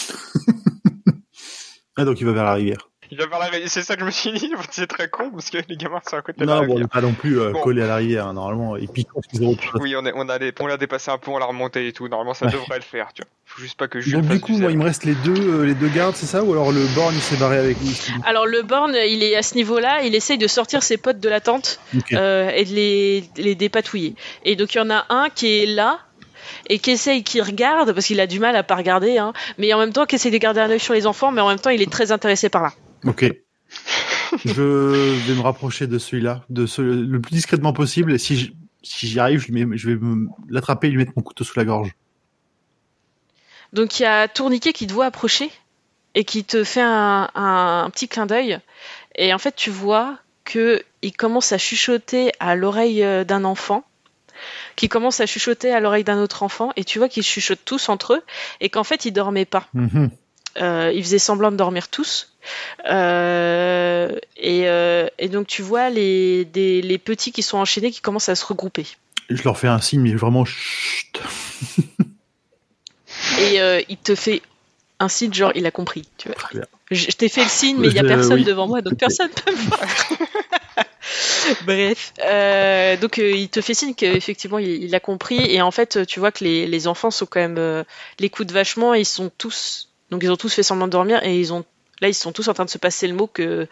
Ah, donc il va vers la rivière. Il va vers la C'est ça que je me suis dit, c'est très con parce que les gamins sont à côté de la Non, bon, on rivière. n'est pas non plus euh, Bon. collé à la rivière, hein, normalement. Et puis, quand ils ont Oui, on, est, on, a les, on a dépassé un peu, on l'a remonté et tout. Normalement, ça Ouais. devrait le faire, tu vois. Faut juste pas que Jules Donc, du coup, du moi, il me reste les deux, euh, les deux gardes, c'est ça Ou alors le borne, il s'est barré avec lui Alors le borne, il est à ce niveau-là, il essaye de sortir ses potes de la tente euh, et de les, les dépatouiller. Et donc il y en a un qui est là et qui essaye, qui regarde, parce qu'il a du mal à pas regarder, hein, mais en même temps qui essaye de garder un œil sur les enfants, mais en même temps il est très intéressé par là. Ok. je vais me rapprocher de celui-là, de ce, le plus discrètement possible. Et si j'y arrive, je, lui mets- je vais l'attraper et lui mettre mon couteau sous la gorge. Donc il y a Tourniquet qui te voit approcher et qui te fait un, un- petit clin d'œil. Et en fait, tu vois que il commence à chuchoter à l'oreille euh, d'un enfant, qui commence à chuchoter à l'oreille d'un autre enfant, et tu vois qu'ils chuchotent tous entre eux, et qu'en fait, ils dormaient pas. Mhm. Euh, ils faisaient semblant de dormir tous. Euh, et, euh, et donc, tu vois les, des- les petits qui sont enchaînés qui commencent à se regrouper. Je leur fais un signe, mais vraiment chut. Et euh, il te fait un signe, genre, il a compris. Tu vois. Très bien. Je, je t'ai fait le signe, mais il n'y a personne oui. devant moi, donc personne peut me voir. Bref, Euh, donc euh, il te fait signe qu'effectivement il, il a compris, et en fait tu vois que les, les enfants sont quand même euh, l'écoutent vachement, et ils sont tous, donc ils ont tous fait semblant de dormir, et ils ont là ils sont tous en train de se passer le mot que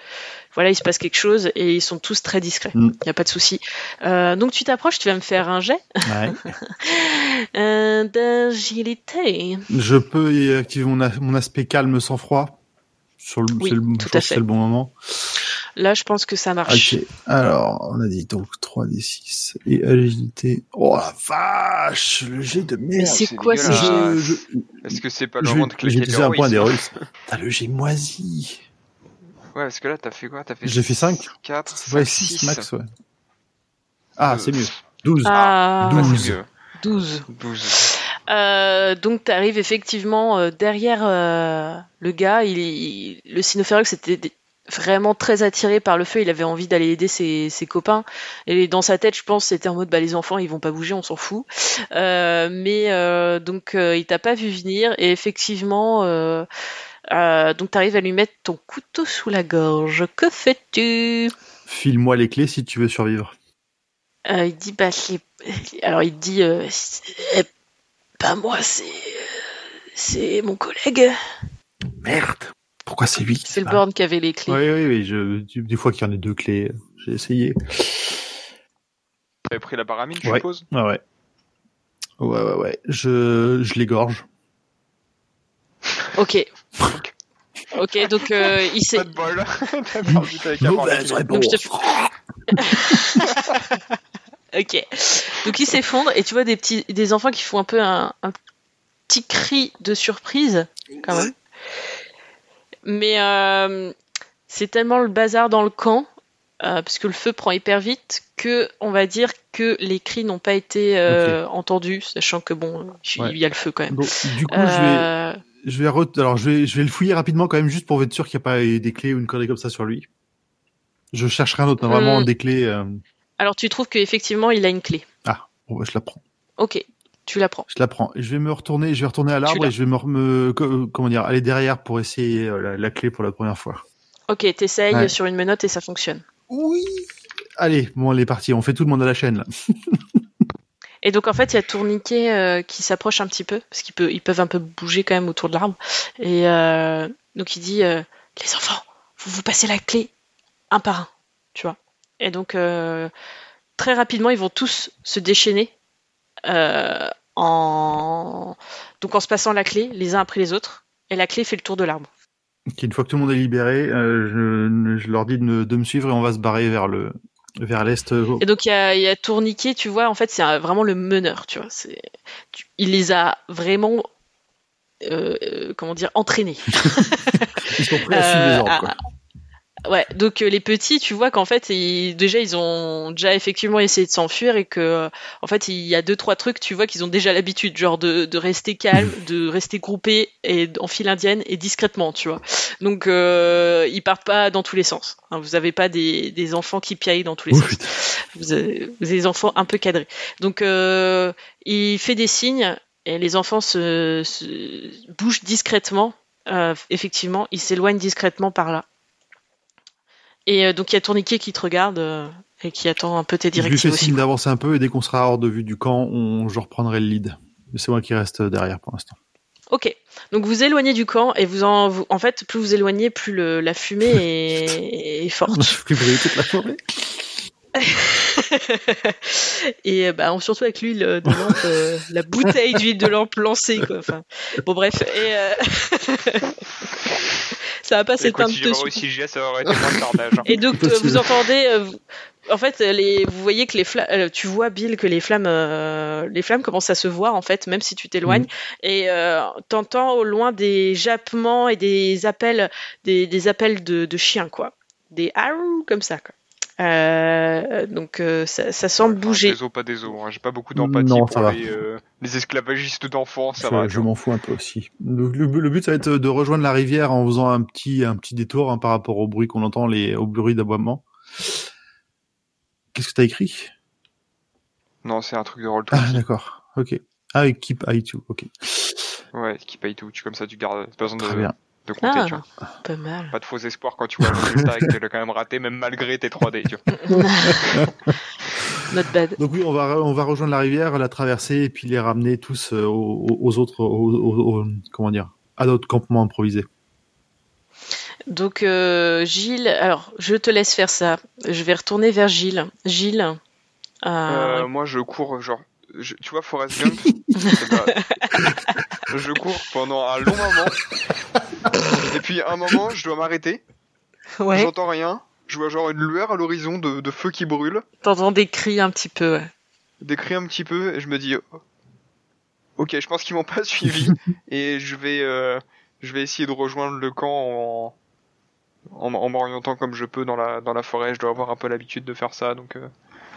voilà il se passe quelque chose, et ils sont tous très discrets, il Mm. n'y a pas de souci. Euh, donc tu t'approches, tu vas me faire un jet Ouais. euh, d'agilité. Je peux y activer mon, mon aspect calme sans froid. Sur le, Oui, le, tout je à pense que fait. c'est le bon moment. Là je pense que ça marche. Ok. Alors, on a dit donc 3 des 6 et agilité. Oh la vache, le jet de Mais merde. c'est c'est quoi dégueulasse. jets Je, Est-ce que c'est pas le moment de vais claquer j'ai utilisé un point d'héroïsme. T'as le jet moisi. Ouais, parce que là, t'as fait quoi? T'as fait J'ai fait 5. 4, Ouais, 5, 6 6. max, ouais. Ah, c'est mieux. 12. Ah, Ouais, 12. c'est mieux. 12. 12. Euh, donc tu arrives effectivement euh, derrière euh, le gars. Il, il- le cynophérox était vraiment très attiré par le feu. Il avait envie d'aller aider ses, ses copains. Et dans sa tête, je pense, c'était en mode bah les enfants, ils vont pas bouger, on s'en fout. Euh, mais euh, donc euh, il t'a pas vu venir. Et effectivement, donc tu arrives à lui mettre ton couteau sous la gorge. Que fais-tu? File-moi les clés si tu veux survivre. Il dit bah alors il dit c'est pas moi, c'est c'est mon collègue. Merde. Pourquoi c'est lui qui C'est le Born qui avait les clés. Oui, oui, oui. Je, des fois qu'il y en a deux clés, j'ai essayé. Avez pris la baramine, je Ouais. suppose? Ouais, ouais. Ouais, ouais, ouais. Je, je l'égorge. Ok. Ok, donc euh, il s'est. Pas de bol. Mauvaise laquelle. Donc, je te réponse. Ok. Donc il s'effondre et tu vois des petits, des enfants qui font un peu un, un petit cri de surprise quand même. Mais euh, c'est tellement le bazar dans le camp euh, parce que le feu prend hyper vite que on va dire que les cris n'ont pas été euh, entendus, sachant que bon, il Ouais. y a le feu quand même. Du coup, je vais, Euh, je vais, re- alors, je vais, je vais le fouiller rapidement quand même, juste pour être sûr qu'il n'y a pas des clés ou une connerie comme ça sur lui. Je chercherai un autre, vraiment Hmm. des clés. alors tu trouves qu'effectivement il a une clé. Ah, bon, bah, je la prends. Ok, tu la prends. Je la prends. Je vais me retourner, je vais retourner à l'arbre et je vais me, me- co- comment dire, aller derrière pour essayer euh, la, la clé pour la première fois. Ok, t'essayes Ouais. sur une menotte et ça fonctionne. Oui. Allez, bon, elle est partie. On fait tout le monde à la chaîne là. Et donc en fait, il y a Tourniquet euh, qui s'approche un petit peu, parce qu'ils peuvent, ils peuvent un peu bouger quand même autour de l'arbre. Et euh, donc il dit euh, Les enfants, vous vous passez la clé un par un, tu vois. Et donc euh, très rapidement, ils vont tous se déchaîner euh, en... Donc en se passant la clé, les uns après les autres. Et la clé fait le tour de l'arbre. Une fois que tout le monde est libéré, euh, je, je leur dis de me, de me suivre et on va se barrer vers le vers l'est. euh, Et donc il y a, il y a Tourniquet, tu vois, en fait c'est vraiment le meneur, tu vois. Tu- il les a vraiment, euh, euh, comment dire, entraînés. Ils sont prêts à suivre les Euh, ordres. Quoi. Ouais, donc euh, les petits, tu vois qu'en fait, ils- déjà ils ont déjà effectivement essayé de s'enfuir et que euh, en fait il y a deux trois trucs, tu vois qu'ils ont déjà l'habitude, genre de, de rester calme, de rester groupés et en file indienne et discrètement, tu vois. Donc euh, ils partent pas dans tous les sens. hein. vous avez pas des, des enfants qui piaillent dans tous les Ouh, sens. Vous avez, vous avez des enfants un peu cadrés. Donc euh, il fait des signes et les enfants se, se bougent discrètement. Euh, effectivement, ils s'éloignent discrètement par là. Et euh, donc il y a Tourniquet qui te regarde euh, et qui attend un peu tes Je lui directives fais aussi. signe d'avancer un peu et dès qu'on sera hors de vue du camp, on, je reprendrai le lead. Mais c'est moi qui reste derrière pour l'instant. Ok. Donc vous éloignez du camp et vous en, vous- en fait, plus vous éloignez, plus le, la fumée est, est forte. Fait brûler toute la forêt. et euh, bah, surtout avec l'huile de lampe, euh, la bouteille d'huile de lampe lancée. Quoi. Enfin, bon bref. Et euh, ça va pas s'éteindre si j'avais dessus. ça aurait été moins tardage. hein. Et donc euh, vous entendez, euh, vous- en fait, les, vous voyez que les flammes, tu vois Bill que les flammes, euh, les flammes commencent à se voir en fait, même si tu t'éloignes, et euh, t'entends au loin des jappements et des appels, des, des appels de, de chiens quoi, des aou comme ça quoi. Euh, donc euh, ça, ça semble bouger. Des os, pas des os. hein. J'ai pas beaucoup d'empathie Non, ça pour va. les, euh, les esclavagistes d'enfants, ça je va. je m'en fous un peu aussi. Le, le- le but, ça va être de rejoindre la rivière en faisant un petit, un petit détour hein, par rapport au bruit qu'on entend, les, au bruit d'aboiement. Qu'est-ce que t'as écrit? Non, c'est un truc de roll Ah, d'accord. Ok. Ah, et keep eye to. Ok. Ouais, qui paye tout. Tu, comme ça, tu gardes. Pas besoin Très de, bien. De compter, Ah, tu vois. pas mal. Pas de faux espoirs quand tu vois le résultat et que tu l'as quand même raté, même malgré tes 3D, tu vois. Not bad. Donc oui, on va, on va rejoindre la rivière, la traverser et puis les ramener tous euh, aux, aux autres, aux, aux- aux- comment dire, à notre campement improvisé. Donc euh, Gilles, alors je te laisse faire ça. Je vais retourner vers Gilles. Gilles. euh, Euh, moi, je cours, genre, je- tu vois, Forrest Gump, eh ben, je cours pendant un long moment, et puis à un moment, je dois m'arrêter, ouais. j'entends rien, je vois genre une lueur à l'horizon de, de feu qui brûle, T'entends des cris un petit peu. Ouais. des cris un petit peu, et je me dis, oh, ok, je pense qu'ils m'ont pas suivi, et je vais, euh, je vais essayer de rejoindre le camp en, en, en m'orientant comme je peux dans la, dans la forêt, je dois avoir un peu l'habitude de faire ça, donc... euh,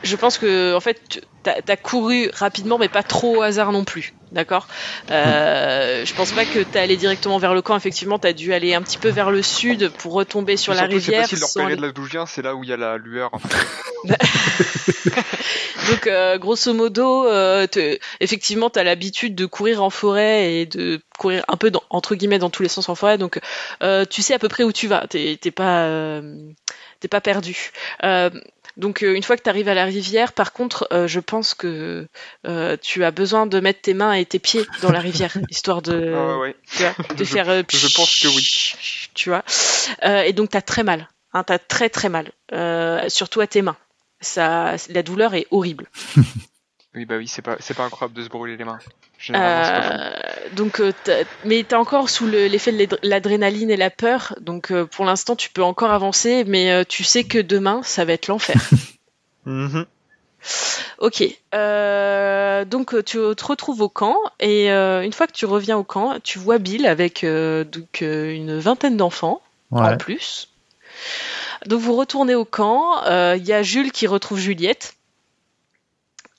Je pense que en fait, tu- t'as as couru rapidement, mais pas trop au hasard non plus. D'accord? Euh, je pense pas que t'es allé directement vers le camp. Effectivement, t'as dû aller un petit peu vers le sud pour retomber sur la surtout, rivière. C'est facile de repérer là d'où je viens, c'est là où il y a la lueur. Donc, euh, grosso modo, euh, effectivement, tu as l'habitude de courir en forêt et de courir un peu dans- entre guillemets dans tous les sens en forêt. Donc, euh, tu sais à peu près où tu vas. T'es t'es pas, euh, t'es pas perdu. Donc, euh, une fois que tu arrives à la rivière, par contre, euh, je pense que euh, tu as besoin de mettre tes mains et tes pieds dans la rivière, histoire de, Ah ouais, ouais. tu vois, de Je- faire. euh, je pense que oui. tu vois. Euh, et donc, tu as très mal. Hein, tu as très, très mal. Euh, surtout à tes mains. Ça, la douleur est horrible. Oui, bah oui, c'est pas, c'est pas incroyable de se brûler les mains. Euh, donc, euh, t'as- mais t'es encore sous le- l'effet de l'adr- l'adrénaline et la peur. Donc, euh, pour l'instant, tu peux encore avancer, mais euh, tu sais que demain, ça va être l'enfer. Mhm. Ok. Euh, donc, tu te retrouves au camp et euh, une fois que tu reviens au camp, tu vois Bill avec euh, donc une vingtaine d'enfants Ouais. en plus. Donc, vous retournez au camp. euh, Il y a Jules qui retrouve Juliette.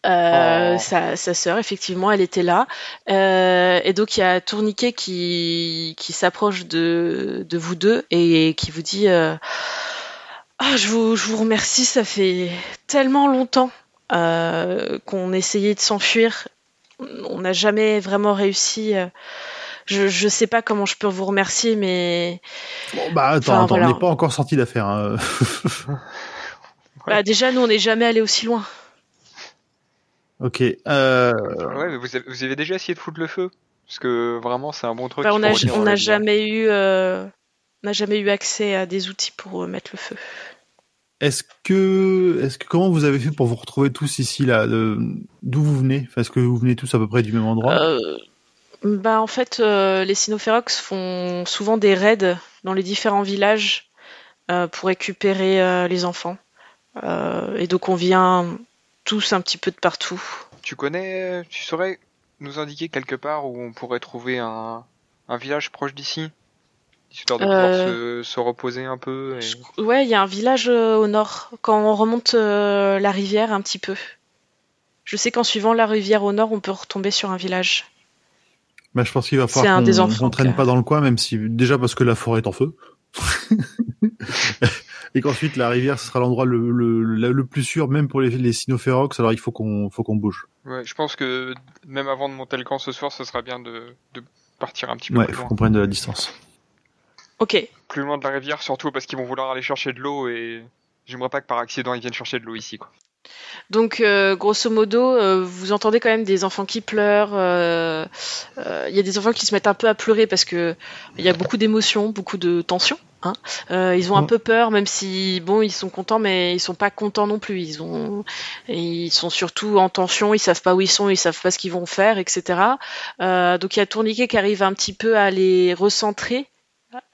Euh, Oh. sa, sa sœur, effectivement, elle était là. Euh, et donc, il y a Tourniquet qui, qui s'approche de, de vous deux et qui vous dit euh, Ah, je, vous, je vous remercie, ça fait tellement longtemps euh, qu'on essayait de s'enfuir. On n'a jamais vraiment réussi. Je, je sais pas comment je peux vous remercier, mais Bon, bah attends, Enfin, attends, voilà. on n'est pas encore sorti d'affaire. Hein. bah, déjà, nous, on n'est jamais allé aussi loin. Ok. Euh... Ouais, mais vous avez, vous avez déjà essayé de foutre le feu? Parce que vraiment, c'est un bon truc. Bah, on n'a on hein. jamais eu, euh, on jamais eu accès à des outils pour euh, mettre le feu. Est-ce que, est-ce que comment vous avez fait pour vous retrouver tous ici là D'où vous venez? Enfin, Est-ce que vous venez tous à peu près du même endroit? Euh, bah, en fait, euh, les Sinophérox font souvent des raids dans les différents villages euh, pour récupérer euh, les enfants. Euh, et donc, on vient tous un petit peu de partout. Tu connais, tu saurais nous indiquer quelque part où on pourrait trouver un, un village proche d'ici? Histoire de pouvoir se, se reposer un peu. Et... Ouais, il y a un village euh, au nord, quand on remonte euh, la rivière un petit peu. Je sais qu'en suivant la rivière au nord, on peut retomber sur un village. Bah, je pense qu'il va falloir qu'on qu'on traîne pas dans le coin, même si déjà parce que la forêt est en feu. Et qu'ensuite la rivière ce sera l'endroit le, le, le, le plus sûr même pour les, les cynophérox alors il faut qu'on faut qu'on bouge. Ouais, je pense que même avant de monter le camp ce soir, ce sera bien de, de partir un petit peu Ouais, plus faut loin. qu'on prenne de la distance. Ok, Plus loin de la rivière, surtout parce qu'ils vont vouloir aller chercher de l'eau et j'aimerais pas que par accident ils viennent chercher de l'eau ici. Quoi. donc euh, grosso modo, euh, vous entendez quand même des enfants qui pleurent. euh, euh, Il y a des enfants qui se mettent un peu à pleurer parce que il y a beaucoup d'émotions, beaucoup de tensions. Hein. Euh, ils ont un Ouais. peu peur, même si bon, ils sont contents, mais ils sont pas contents non plus. Ils ont, ils sont surtout en tension. Ils savent pas où ils sont, ils savent pas ce qu'ils vont faire, etc. Euh, donc il y a Tourniquet qui arrive un petit peu à les recentrer.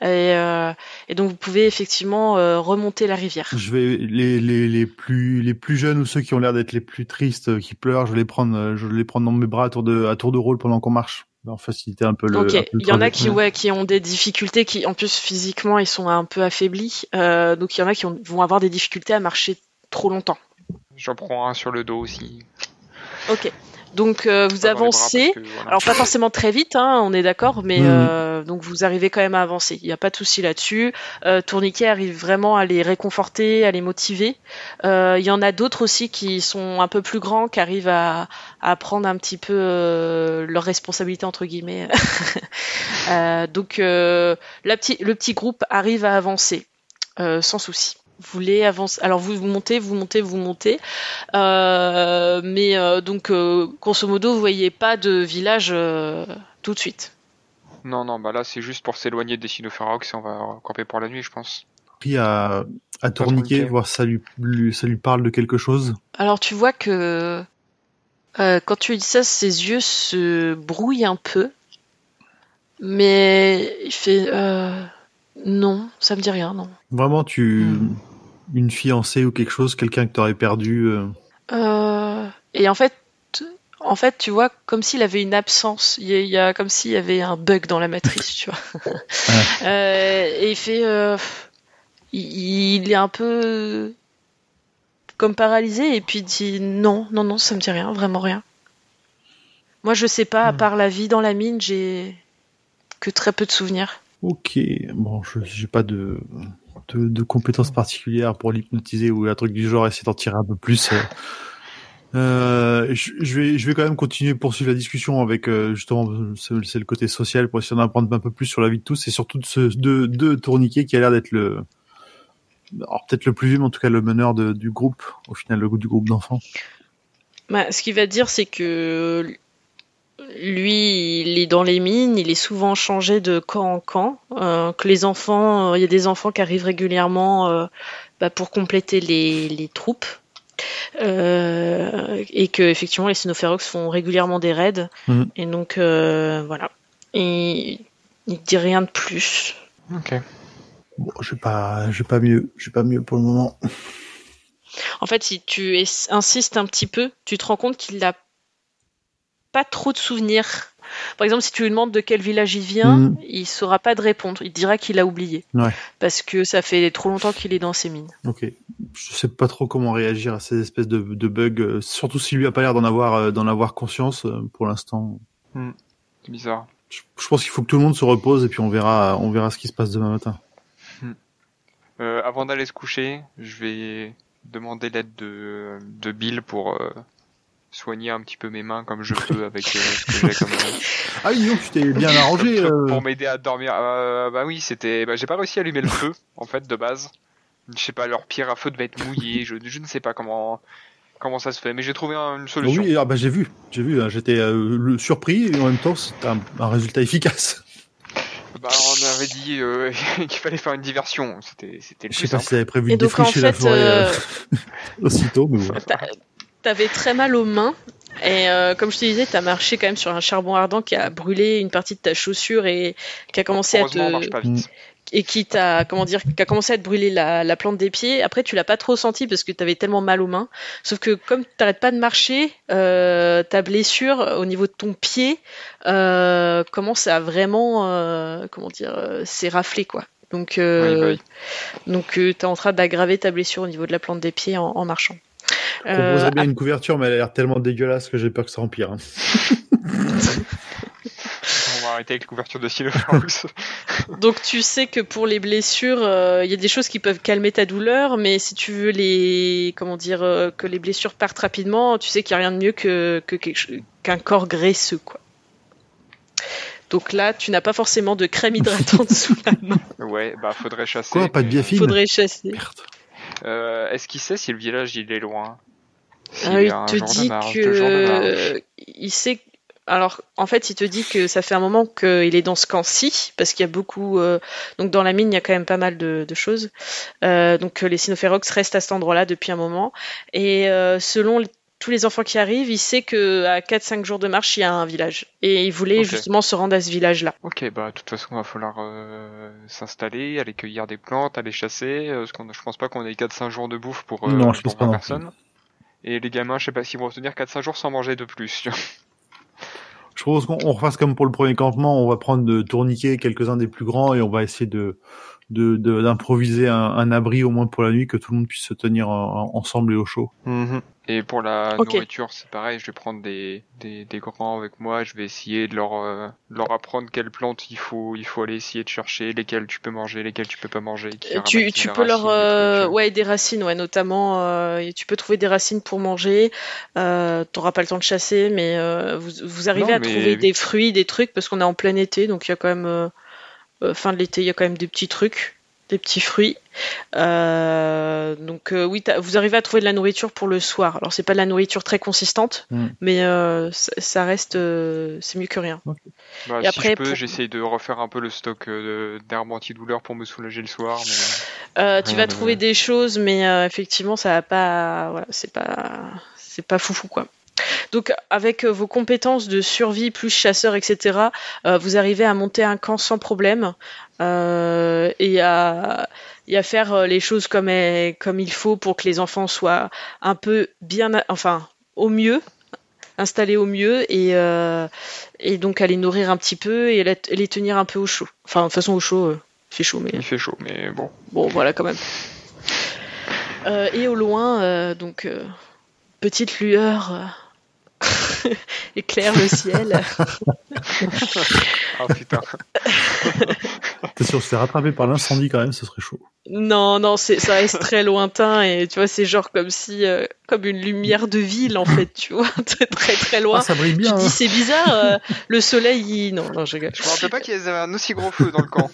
Et, euh, et donc vous pouvez effectivement euh, remonter la rivière. Je vais les, les, les plus les plus jeunes ou ceux qui ont l'air d'être les plus tristes euh, qui pleurent, je vais les prendre euh, je vais les prendre dans mes bras à tour de à tour de rôle pendant qu'on marche. Faciliter un peu le. Ok, un peu le il y en a qui ouais qui ont des difficultés, qui en plus physiquement ils sont un peu affaiblis, euh, donc il y en a qui ont- vont avoir des difficultés à marcher trop longtemps. J'en prends un sur le dos aussi. Ok, donc euh, vous avancez. parce que, voilà. Alors pas forcément très vite, hein, on est d'accord, mais Mhm. euh, donc vous arrivez quand même à avancer. Il n'y a pas de souci là-dessus. Euh, Tourniquet arrive vraiment à les réconforter, à les motiver. Euh, Il y en a d'autres aussi qui sont un peu plus grands, qui arrivent à, à prendre un petit peu euh, leur responsabilité entre guillemets. Euh, donc euh, la petit, le petit groupe arrive à avancer euh, sans souci. Vous voulez avancer Alors vous, montez, vous montez, vous montez. Euh, mais euh, donc, euh, grosso modo, vous voyez pas de village euh, tout de suite. Non, non, bah là c'est juste pour s'éloigner des Sinophérox et on va camper pour la nuit, je pense. Pris à à tourniquer, tourniquet. voir si ça lui, lui ça lui parle de quelque chose? Alors tu vois que euh, quand tu dis ça, ses yeux se brouillent un peu, mais il fait euh, non, ça me dit rien, non. Vraiment tu Hmm. Une fiancée ou quelque chose, quelqu'un que t'aurais perdu. euh, Euh, et en fait, en fait, tu vois, comme s'il avait une absence. Il y a, comme s'il y avait un bug dans la matrice, tu vois. Euh, et il fait, euh, il, il est un peu comme paralysé et puis il dit non, non, non, ça me dit rien, vraiment rien. Moi, je sais pas, à Hmm. part la vie dans la mine, j'ai que très peu de souvenirs. Ok, bon, je j'ai pas de, de de compétences particulières pour l'hypnotiser ou un truc du genre, essayer d'en tirer un peu plus. euh. Euh, je, je vais je vais quand même continuer poursuivre la discussion avec euh, justement c'est c'est le côté social pour essayer d'en apprendre un peu plus sur la vie de tous et surtout de ce de, de tourniquet qui a l'air d'être le alors peut-être le plus vieux mais en tout cas le meneur de, du groupe au final le du groupe d'enfants. Bah, ce qu'il va dire, c'est que lui, il est dans les mines, il est souvent changé de camp en camp. euh, que les enfants, euh, il y a des enfants qui arrivent régulièrement euh, bah, pour compléter les, les troupes. Euh, et que effectivement les Sinophérox font régulièrement des raids. Mhm. Et donc euh, voilà. Et il dit rien de plus. Ok. Bon, j'ai pas, j'ai pas mieux, j'ai pas mieux pour le moment. En fait, si tu es- insistes un petit peu, tu te rends compte qu'il n'a pas trop de souvenirs. Par exemple, si tu lui demandes de quel village il vient, Mhm. il saura pas de répondre. Il dira qu'il a oublié. Ouais. Parce que ça fait trop longtemps qu'il est dans ces mines. Ok. Je sais pas trop comment réagir à ces espèces de, de bugs, euh, surtout s'il lui a pas l'air d'en avoir, euh, d'en avoir conscience euh, pour l'instant. C'est bizarre. Je, je pense qu'il faut que tout le monde se repose et puis on verra, on verra ce qui se passe demain matin. Euh, avant d'aller se coucher, je vais demander l'aide de, de Bill pour euh, soigner un petit peu mes mains comme je peux avec euh, ce que j'ai comme Ah oui, donc tu t'es bien arrangé. euh. pour m'aider à dormir. Euh, bah oui, c'était. Bah, j'ai pas réussi à allumer le feu en fait de base. Je sais pas, leur pierre à feu devait être mouillée. Je, je ne sais pas comment comment ça se fait, mais j'ai trouvé un- une solution. Oui, ah bah j'ai vu, j'ai vu. hein, J'étais euh, surpris et en même temps c'était un, un résultat efficace. Bah, on avait dit euh, qu'il fallait faire une diversion. C'était c'était le Je sais pas simple. si avait prévu de en défricher la forêt aussitôt, mais bon. T'a- T'avais très mal aux mains. Et euh, comme je te disais, t'as marché quand même sur un charbon ardent qui a brûlé une partie de ta chaussure et qui a commencé à te pas vite. et qui t'a comment dire qui a commencé à te brûler la, la plante des pieds. Après, tu l'as pas trop senti parce que t'avais tellement mal aux mains. Sauf que comme t'arrêtes pas de marcher, euh, ta blessure au niveau de ton pied euh, commence à vraiment comment dire raflé quoi. Donc Oui, bah oui. donc t'es en train d'aggraver ta blessure au niveau de la plante des pieds en, en marchant. Je Euh, proposerais bien une couverture, mais elle a l'air tellement dégueulasse que j'ai peur que ça empire. hein. On va arrêter avec la couverture de Silverhouse. Donc tu sais que pour les blessures, euh, il y a des choses qui peuvent calmer ta douleur, mais si tu veux les comment dire euh, que les blessures partent rapidement, tu sais qu'il n'y a rien de mieux que qu'un corps graisseux quoi. Donc là, tu n'as pas forcément de crème hydratante sous la main. ouais, bah faudrait chasser. Quoi, pas de biafine Faudrait chasser. Merde. Euh, Est-ce qu'il sait si le village il est loin Ah, il te dit que il sait. Alors, en fait, il te dit que ça fait un moment qu'il est dans ce camp-ci, parce qu'il y a beaucoup. euh, Donc, dans la mine, il y a quand même pas mal de, de choses. Euh, donc, les Sinophérox restent à cet endroit-là depuis un moment. Et selon tous les enfants qui arrivent, il sait que à 4-5 jours de marche, il y a un village. Et il voulait justement se rendre à ce village-là. Ok, bah de toute façon, il va falloir euh, s'installer, aller cueillir des plantes, aller chasser. euh, parce qu'on, je pense pas qu'on ait 4-5 jours de bouffe pour, euh, Non, je pour pense pas 20 non personnes. Et les gamins, je sais pas s'ils vont tenir 4-5 jours sans manger de plus. Je propose qu'on on refasse comme pour le premier campement, on va prendre de tourniquets quelques-uns des plus grands et on va essayer de de- d'improviser un, un abri au moins pour la nuit, que tout le monde puisse se tenir en- en- ensemble et au chaud. Et pour la nourriture, c'est pareil, je vais prendre des, des, des grands avec moi, je vais essayer de leur, euh, leur apprendre quelles plantes il faut, il faut aller essayer de chercher, lesquelles tu peux manger, lesquelles tu peux pas manger. qui Tu, tu peux leur euh, ouais des racines ouais notamment euh, et tu peux trouver des racines pour manger euh, t'auras pas le temps de chasser mais euh, vous, vous arrivez Non, à mais- trouver des fruits des trucs parce qu'on est en plein été donc il y a quand même fin de l'été il y a quand même des petits trucs des petits fruits Euh, donc euh, oui vous arrivez à trouver de la nourriture pour le soir alors c'est pas de la nourriture très consistante Mm. mais euh, ça, reste euh, c'est mieux que rien Bah, Et si après, je peux, pour- j'essaye de refaire un peu le stock euh, d'herbes antidouleurs pour me soulager le soir. Mais... Euh, tu vas de- trouver des choses, mais euh, effectivement, ça va pas. Voilà, c'est pas, c'est pas foufou quoi. Donc, avec euh, vos compétences de survie plus chasseur, etc., euh, vous arrivez à monter un camp sans problème euh, et à et à faire les choses comme il faut pour que les enfants soient un peu bien, enfin, au mieux installés au mieux et euh, et donc à les nourrir un petit peu et les tenir un peu au chaud. Enfin, de toute façon, au chaud, il fait chaud, mais Il fait chaud, mais bon. Bon, voilà quand même. Euh, et au loin, euh, donc, euh, petite lueur éclaire le ciel. Ah putain. T'es sûr, se faire rattraper par l'incendie quand même, ce serait chaud. non, non, c'est, ça reste très lointain et tu vois, c'est genre comme si, euh, comme une lumière de ville en fait, tu vois, très très très loin. Ah, ça brille tu bien. te dis hein. c'est bizarre, euh, le soleil, il... non, non, je rigole. Je me rappelle pas qu'il y avait un aussi gros feu dans le camp.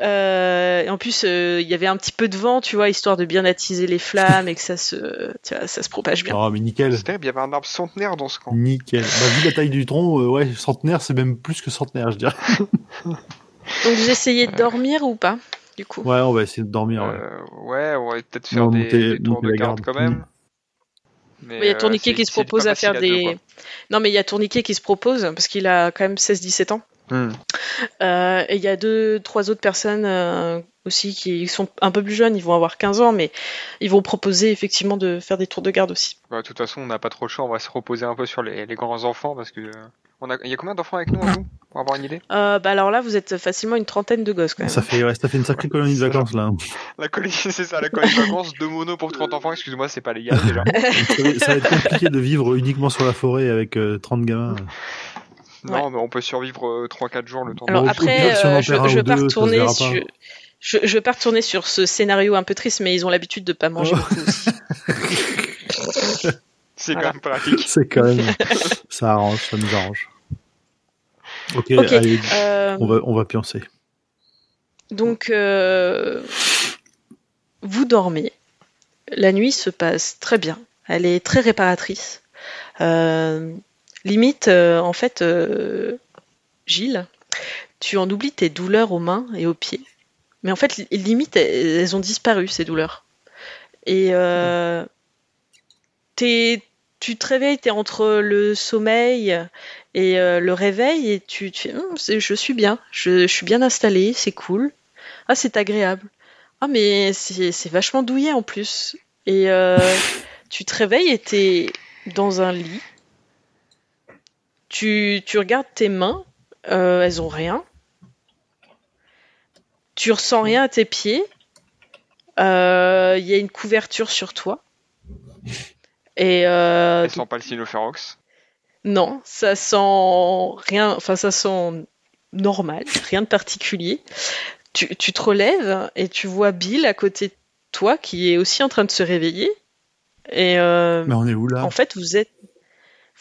Euh. En plus, euh, il y avait un petit peu de vent, tu vois, histoire de bien attiser les flammes et que ça se, tu vois, ça se propage bien. Oh, mais nickel. C'est terrible, il y avait un arbre centenaire dans ce camp. Nickel. Bah, vu la taille du tronc, euh, ouais, centenaire, c'est même plus que centenaire, je dirais. Donc vous essayez de dormir ou pas, du coup? Ouais, on va essayer de dormir. Ouais. Euh, ouais, on va peut-être faire va des, monter- des tours de garde garde. quand même. Mais il y a Tourniquet qui se propose à faire deux, des. non, mais il y a Tourniquet qui se propose parce qu'il a quand même 16-17 ans. Hmm. Euh, et il y a deux, trois autres personnes euh, aussi qui sont un peu plus jeunes, ils vont avoir 15 ans, mais ils vont proposer effectivement de faire des tours de garde aussi. Bah, de toute façon, on n'a pas trop le choix, on va se reposer un peu sur les, les grands enfants parce que. euh, On a... Il y a combien d'enfants avec nous, en tout Pour avoir une idée? Euh, bah alors là, vous êtes facilement une trentaine de gosses quand même. Ça fait, ouais, ça fait une sacrée colonie de vacances là. La colonie, c'est ça, la colonie de vacances, deux monos pour 30 enfants, excuse-moi, c'est pas légal déjà. ça, va, ça va être compliqué de vivre uniquement sur la forêt avec euh, 30 gamins. Non, mais on peut survivre euh, 3-4 jours le temps Alors au après, euh, je, je deux, verra pas. sur. Je, je ce scénario un peu triste, mais ils ont l'habitude de pas manger Oh. beaucoup aussi. C'est Voilà. quand même pratique. C'est quand même, ça arrange, ça nous arrange. Ok, Ok, allez, Euh, on va, on va pioncer. Donc, euh, vous dormez. La nuit se passe très bien. Elle est très réparatrice. Euh, limite, euh, en fait, euh, Gilles, tu en oublies tes douleurs aux mains et aux pieds. Mais en fait, li- limite, elles, ont disparu, ces douleurs. Et euh, t'es- tu te réveilles, tu es entre le sommeil et le réveil et tu, tu fais, Hum, je suis bien, je, suis bien installée, c'est cool. Ah, c'est agréable. Ah, mais c'est c'est vachement douillet en plus. Et tu te réveilles et t'es dans un lit. Tu, tu regardes tes mains, euh, elles ont rien. Tu ressens rien à tes pieds. Euh, Il y a une couverture sur toi. Et euh, Elle sent pas le Sinophérox. non, ça sent rien, enfin ça sent normal, rien de particulier. Tu, tu te relèves et tu vois Bill à côté de toi qui est aussi en train de se réveiller. Et euh, Mais on est où là? en fait, vous êtes,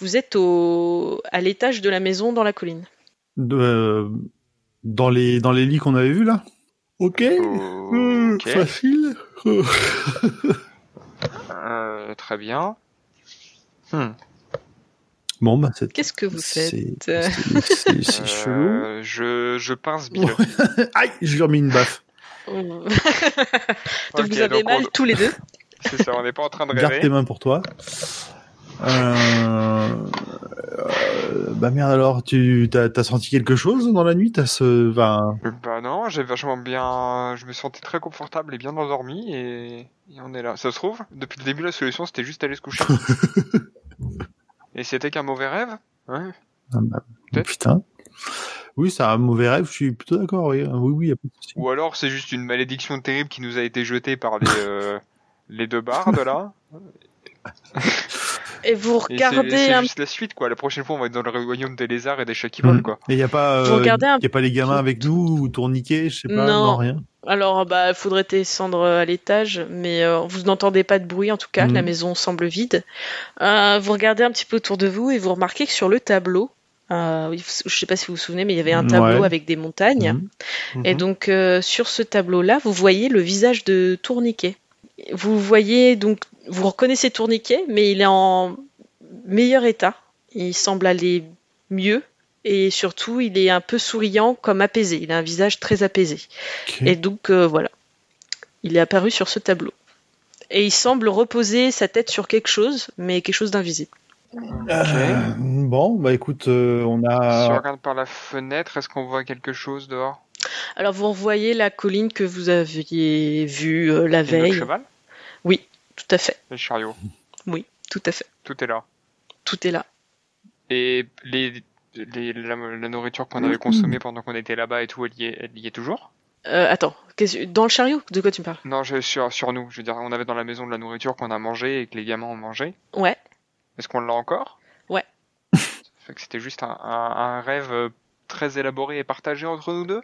vous êtes au, à l'étage de la maison dans la colline. De- euh, dans, les, dans les lits qu'on avait vus là Ok. Euh. Facile. Euh. Très bien. Hmm. Bon, bah c'est. Qu'est-ce que vous faites C'est chelou. Euh, je, je pince Bill. Aïe, je lui ai remis une baffe. Donc Ok, vous avez donc mal on- tous les deux. C'est ça, on n'est pas en train de Garde tes rêver. mains pour toi. Euh... euh, Bah merde alors, tu t'as as senti quelque chose dans la nuit? T'as ce, enfin, Bah non, j'ai vachement bien. Je me sentais très confortable et bien endormi et... et on est là. Ça se trouve, depuis le début, la solution c'était juste aller se coucher. et c'était qu'un mauvais rêve? Ouais. ah bah, putain. Oui, c'est un mauvais rêve. Je suis plutôt d'accord. Oui, oui, oui. y a pas de souci. Ou alors c'est juste une malédiction terrible qui nous a été jetée par les, euh, les deux bardes là. Et vous Et c'est regardez c'est un juste la suite quoi. La prochaine fois on va être dans le royaume des lézards et des chats qui Hmm. volent quoi. Et y a pas, euh, regardez un y a pas les gamins avec nous ou tourniquets, je sais pas, Non. non, rien. Alors, bah, faudrait descendre à l'étage, mais euh, vous n'entendez pas de bruit en tout cas. Mhm. La maison semble vide. Euh, vous regardez un petit peu autour de vous et vous remarquez que sur le tableau, euh, je sais pas si vous vous souvenez, mais il y avait un tableau Ouais. avec des montagnes. Mhm. Et donc, euh, sur ce tableau-là, vous voyez le visage de Tourniquet. Vous voyez donc, vous reconnaissez Tourniquet, mais il est en meilleur état. Il semble aller mieux. Et surtout, il est un peu souriant, comme apaisé. Il a un visage très apaisé. Et donc euh, voilà, il est apparu sur ce tableau. Et il semble reposer sa tête sur quelque chose, mais quelque chose d'invisible. Euh, bon, bah écoute, euh, on Si on a. regarde par la fenêtre, est-ce qu'on voit quelque chose dehors? Alors vous revoyez la colline que vous aviez vue euh, la Et le veille. cheval? Oui, tout à fait. Le chariot. Oui, tout à fait. Tout est là. Tout est là. Et les, les, la, la nourriture qu'on avait consommée pendant qu'on était là-bas et tout, elle y est, elle y est toujours Euh, attends, qu'est-ce- dans le chariot De quoi tu me parles? Non, je, sur, sur nous. Je veux dire, on avait dans la maison de la nourriture qu'on a mangé et que les gamins ont mangé. Ouais. Est-ce qu'on l'a encore? Ouais. Ça fait que c'était juste un, un, un rêve euh, très élaboré et partagé entre nous deux?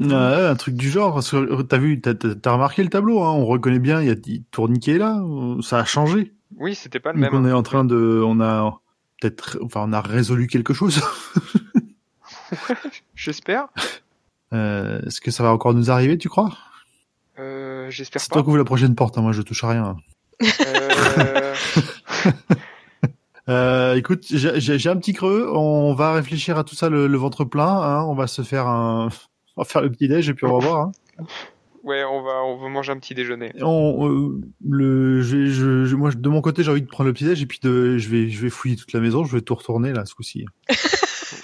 Un truc du genre. parce que T'as vu, t'as t'as remarqué le tableau, hein, on reconnaît bien, il y a tourniquet là, euh, ça a changé. Oui, c'était pas le Donc même. on est en train de, on a peut-être, enfin on a résolu quelque chose. J'espère. Euh, Est-ce que ça va encore nous arriver, tu crois? Euh, J'espère C'est pas. toi qui ouvre la prochaine porte, hein, moi je touche à rien. Euh, Euh, écoute, j'ai j'ai- j'ai un petit creux. On va réfléchir à tout ça le, le ventre plein. Hein. On va se faire un, on va faire le petit déj et puis on va voir. Hein. ouais, on va, on va manger un petit déjeuner. On, euh, le, je, je- moi de mon côté j'ai envie de prendre le petit déj et puis de, je vais, je vais fouiller toute la maison. Je vais tout retourner là ce coup-ci.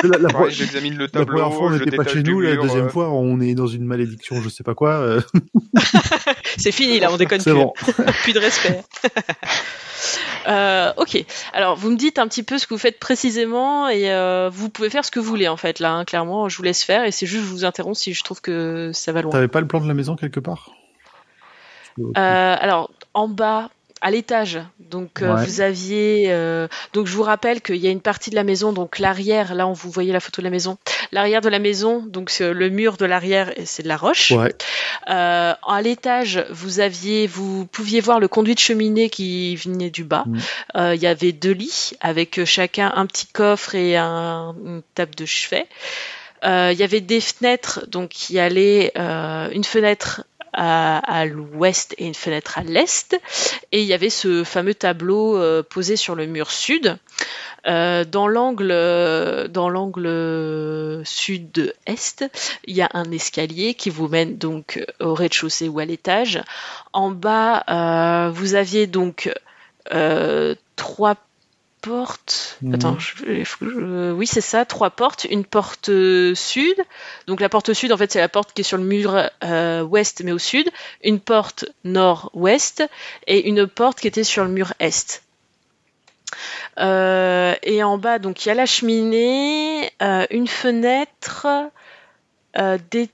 La, la, Ouais, j'examine le la tableau. première fois on n'était pas chez nous, la mur, deuxième euh, fois on est dans une malédiction, je sais pas quoi. euh, C'est fini là, on déconne C'est plus. bon. plus de respect. Euh, ok, alors vous me dites un petit peu ce que vous faites précisément et euh, vous pouvez faire ce que vous voulez en fait là, hein, clairement je vous laisse faire et c'est juste je vous interromps si je trouve que ça va loin. T'avais pas le plan de la maison quelque part? Euh, alors en bas, à l'étage, donc euh, Ouais. vous aviez, euh, donc je vous rappelle qu'il y a une partie de la maison, donc l'arrière, là on vous voyez la photo de la maison, l'arrière de la maison, donc c'est le mur de l'arrière c'est de la roche. Ouais. Euh, à l'étage, vous aviez, vous pouviez voir le conduit de cheminée qui venait du bas. Mm. Il y avait deux lits avec chacun un petit coffre et un, une table de chevet. Euh, Il y avait des fenêtres, donc qui allaient euh, une fenêtre à, l'ouest et une fenêtre à l'est. Et il y avait ce fameux tableau euh, posé sur le mur sud. Euh, dans l'angle, dans l'angle sud-est, il y a un escalier qui vous mène donc au rez-de-chaussée ou à l'étage. En bas, euh, vous aviez donc trois portes. Mhm. Attends, je- je- oui, c'est ça, trois portes. Une porte euh, sud. Donc la porte sud, en fait, c'est la porte qui est sur le mur euh, ouest, mais au sud. Une porte nord-ouest et une porte qui était sur le mur est. Euh, et en bas, donc il y a la cheminée, euh, une fenêtre, euh, des,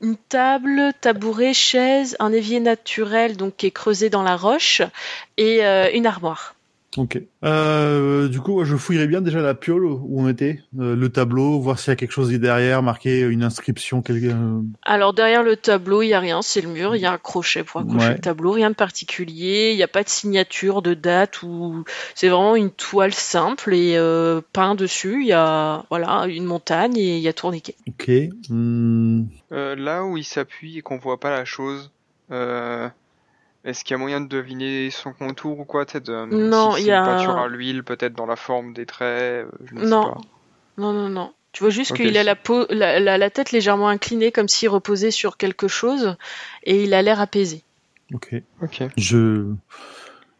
une table, tabouret, chaise, un évier naturel donc qui est creusé dans la roche et euh, une armoire. Ok. Euh, du coup, moi, je fouillerais bien déjà la piole où on était, euh, le tableau, voir s'il y a quelque chose derrière, marqué une inscription, quelque. euh, Alors derrière le tableau, il y a rien, c'est le mur, il y a un crochet pour accrocher Ouais. le tableau, rien de particulier, il n'y a pas de signature, de date ou c'est vraiment une toile simple et euh, peint dessus, il y a voilà une montagne et il y a tourniquet. Ok. Hmm. Euh, là où il s'appuie et qu'on voit pas la chose, euh, est-ce qu'il y a moyen de deviner son contour ou quoi euh, Non, il y a- une peinture à l'huile, peut-être dans la forme des traits. euh, Je ne Non. sais pas. Non non non. Tu vois juste qu'il a la, peau, la, la- la tête légèrement inclinée comme s'il reposait sur quelque chose et il a l'air apaisé. Ok. Ok. Je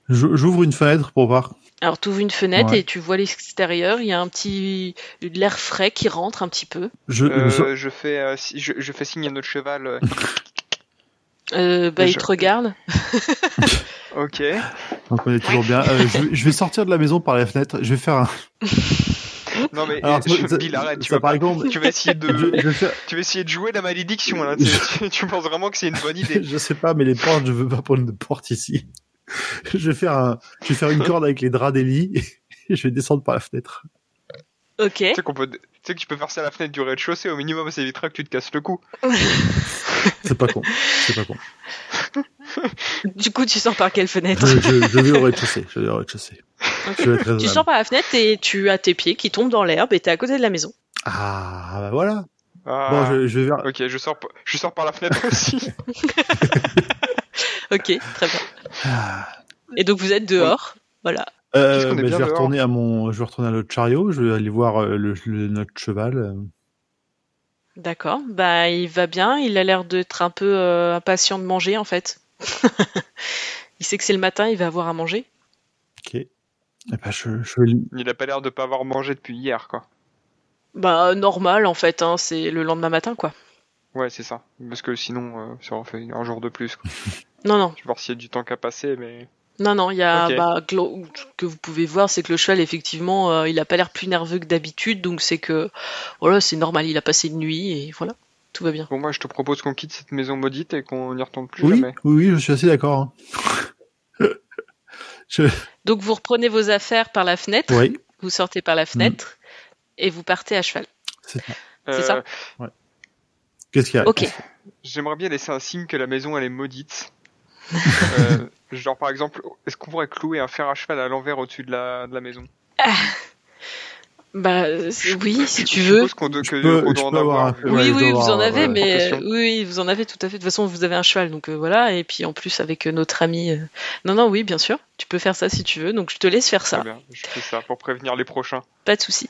je- j'ouvre une fenêtre pour voir. Alors tu ouvres une fenêtre Ouais. et tu vois l'extérieur, il y a un petit de l'air frais qui rentre un petit peu. Je, Euh, je- je fais, euh, si- je, je fais signe à notre cheval. euh, bah, il Je- te regarde. ok. donc on est toujours bien. Euh, je, vais- je vais sortir de la maison par la fenêtre. Je vais faire un. Non mais Alors, je, ça- Bill, arrête. Tu ça, vas, par pas- exemple, tu vas essayer de, je, je vais faire- tu vas essayer de jouer la malédiction là. Tu, tu- tu penses vraiment que c'est une bonne idée je sais pas, mais les portes, je veux pas prendre de porte ici. Je vais faire un, je vais faire une corde avec les draps des lits et je vais descendre par la fenêtre. Ok. Tu sais qu'on peut, tu sais que tu peux faire ça à la fenêtre du rez-de-chaussée. Au minimum, ça évitera que tu te casses le cou. C'est pas con. C'est pas con. Du coup, tu sors par quelle fenêtre Je, je, je vais au rez-de-chaussée. Je vais au rez-de-chaussée. Tu sors par la fenêtre et tu as tes pieds qui tombent dans l'herbe et t'es à côté de la maison. Ah, bah voilà. Ah. Bon, je, je vais vers. Ok, je sors, je sors par la fenêtre aussi. Ok, très bien. Ah. Et donc vous êtes dehors. Voilà. Euh, bah, je vais retourner à mon, je vais retourner à notre chariot. Je vais aller voir euh, le, le- notre cheval. D'accord. Bah, il va bien. Il a l'air d'être un peu euh, impatient de manger en fait. il sait que c'est le matin, il va avoir à manger. Ok. Eh ben, je, Il a pas l'air de pas avoir mangé depuis hier, quoi. Bah, normal en fait. Hein, c'est le lendemain matin quoi. Ouais, c'est ça. Parce que sinon, euh, ça aurait fait un jour de plus. Quoi. Non, non. Je vais voir s'il y a du temps qu'à passer, mais. Non, non, il y a, bah, que vous pouvez voir, c'est que le cheval, effectivement, euh, il a pas l'air plus nerveux que d'habitude, donc c'est que, voilà, c'est normal, il a passé une nuit et voilà, tout va bien. Bon, moi, je te propose qu'on quitte cette maison maudite et qu'on n'y retourne plus Oui, jamais. oui, oui, je suis assez d'accord. hein. je... Donc vous reprenez vos affaires par la fenêtre, Oui, vous sortez par la fenêtre et vous partez à cheval. c'est ça. C'est ça? Qu'est-ce qu'il y a? Ok. J'aimerais bien laisser un signe que la maison elle est maudite. Euh, genre par exemple, est-ce qu'on pourrait clouer un fer à cheval à l'envers au-dessus de la, de la maison? Bah c'est- oui, si tu Je veux. suppose qu'on doit, que- Je peux- qu'on je doit en avoir un euh, oui, oui, vous en avez, ouais, mais profession. oui, oui, vous en avez tout à fait. De toute façon, vous avez un cheval, donc euh, voilà. Et puis en plus avec euh, notre ami. euh, Non, non, oui, bien sûr. Tu peux faire ça si tu veux. Donc je te laisse faire ça. Très bien, je fais ça pour prévenir les prochains. Pas de souci.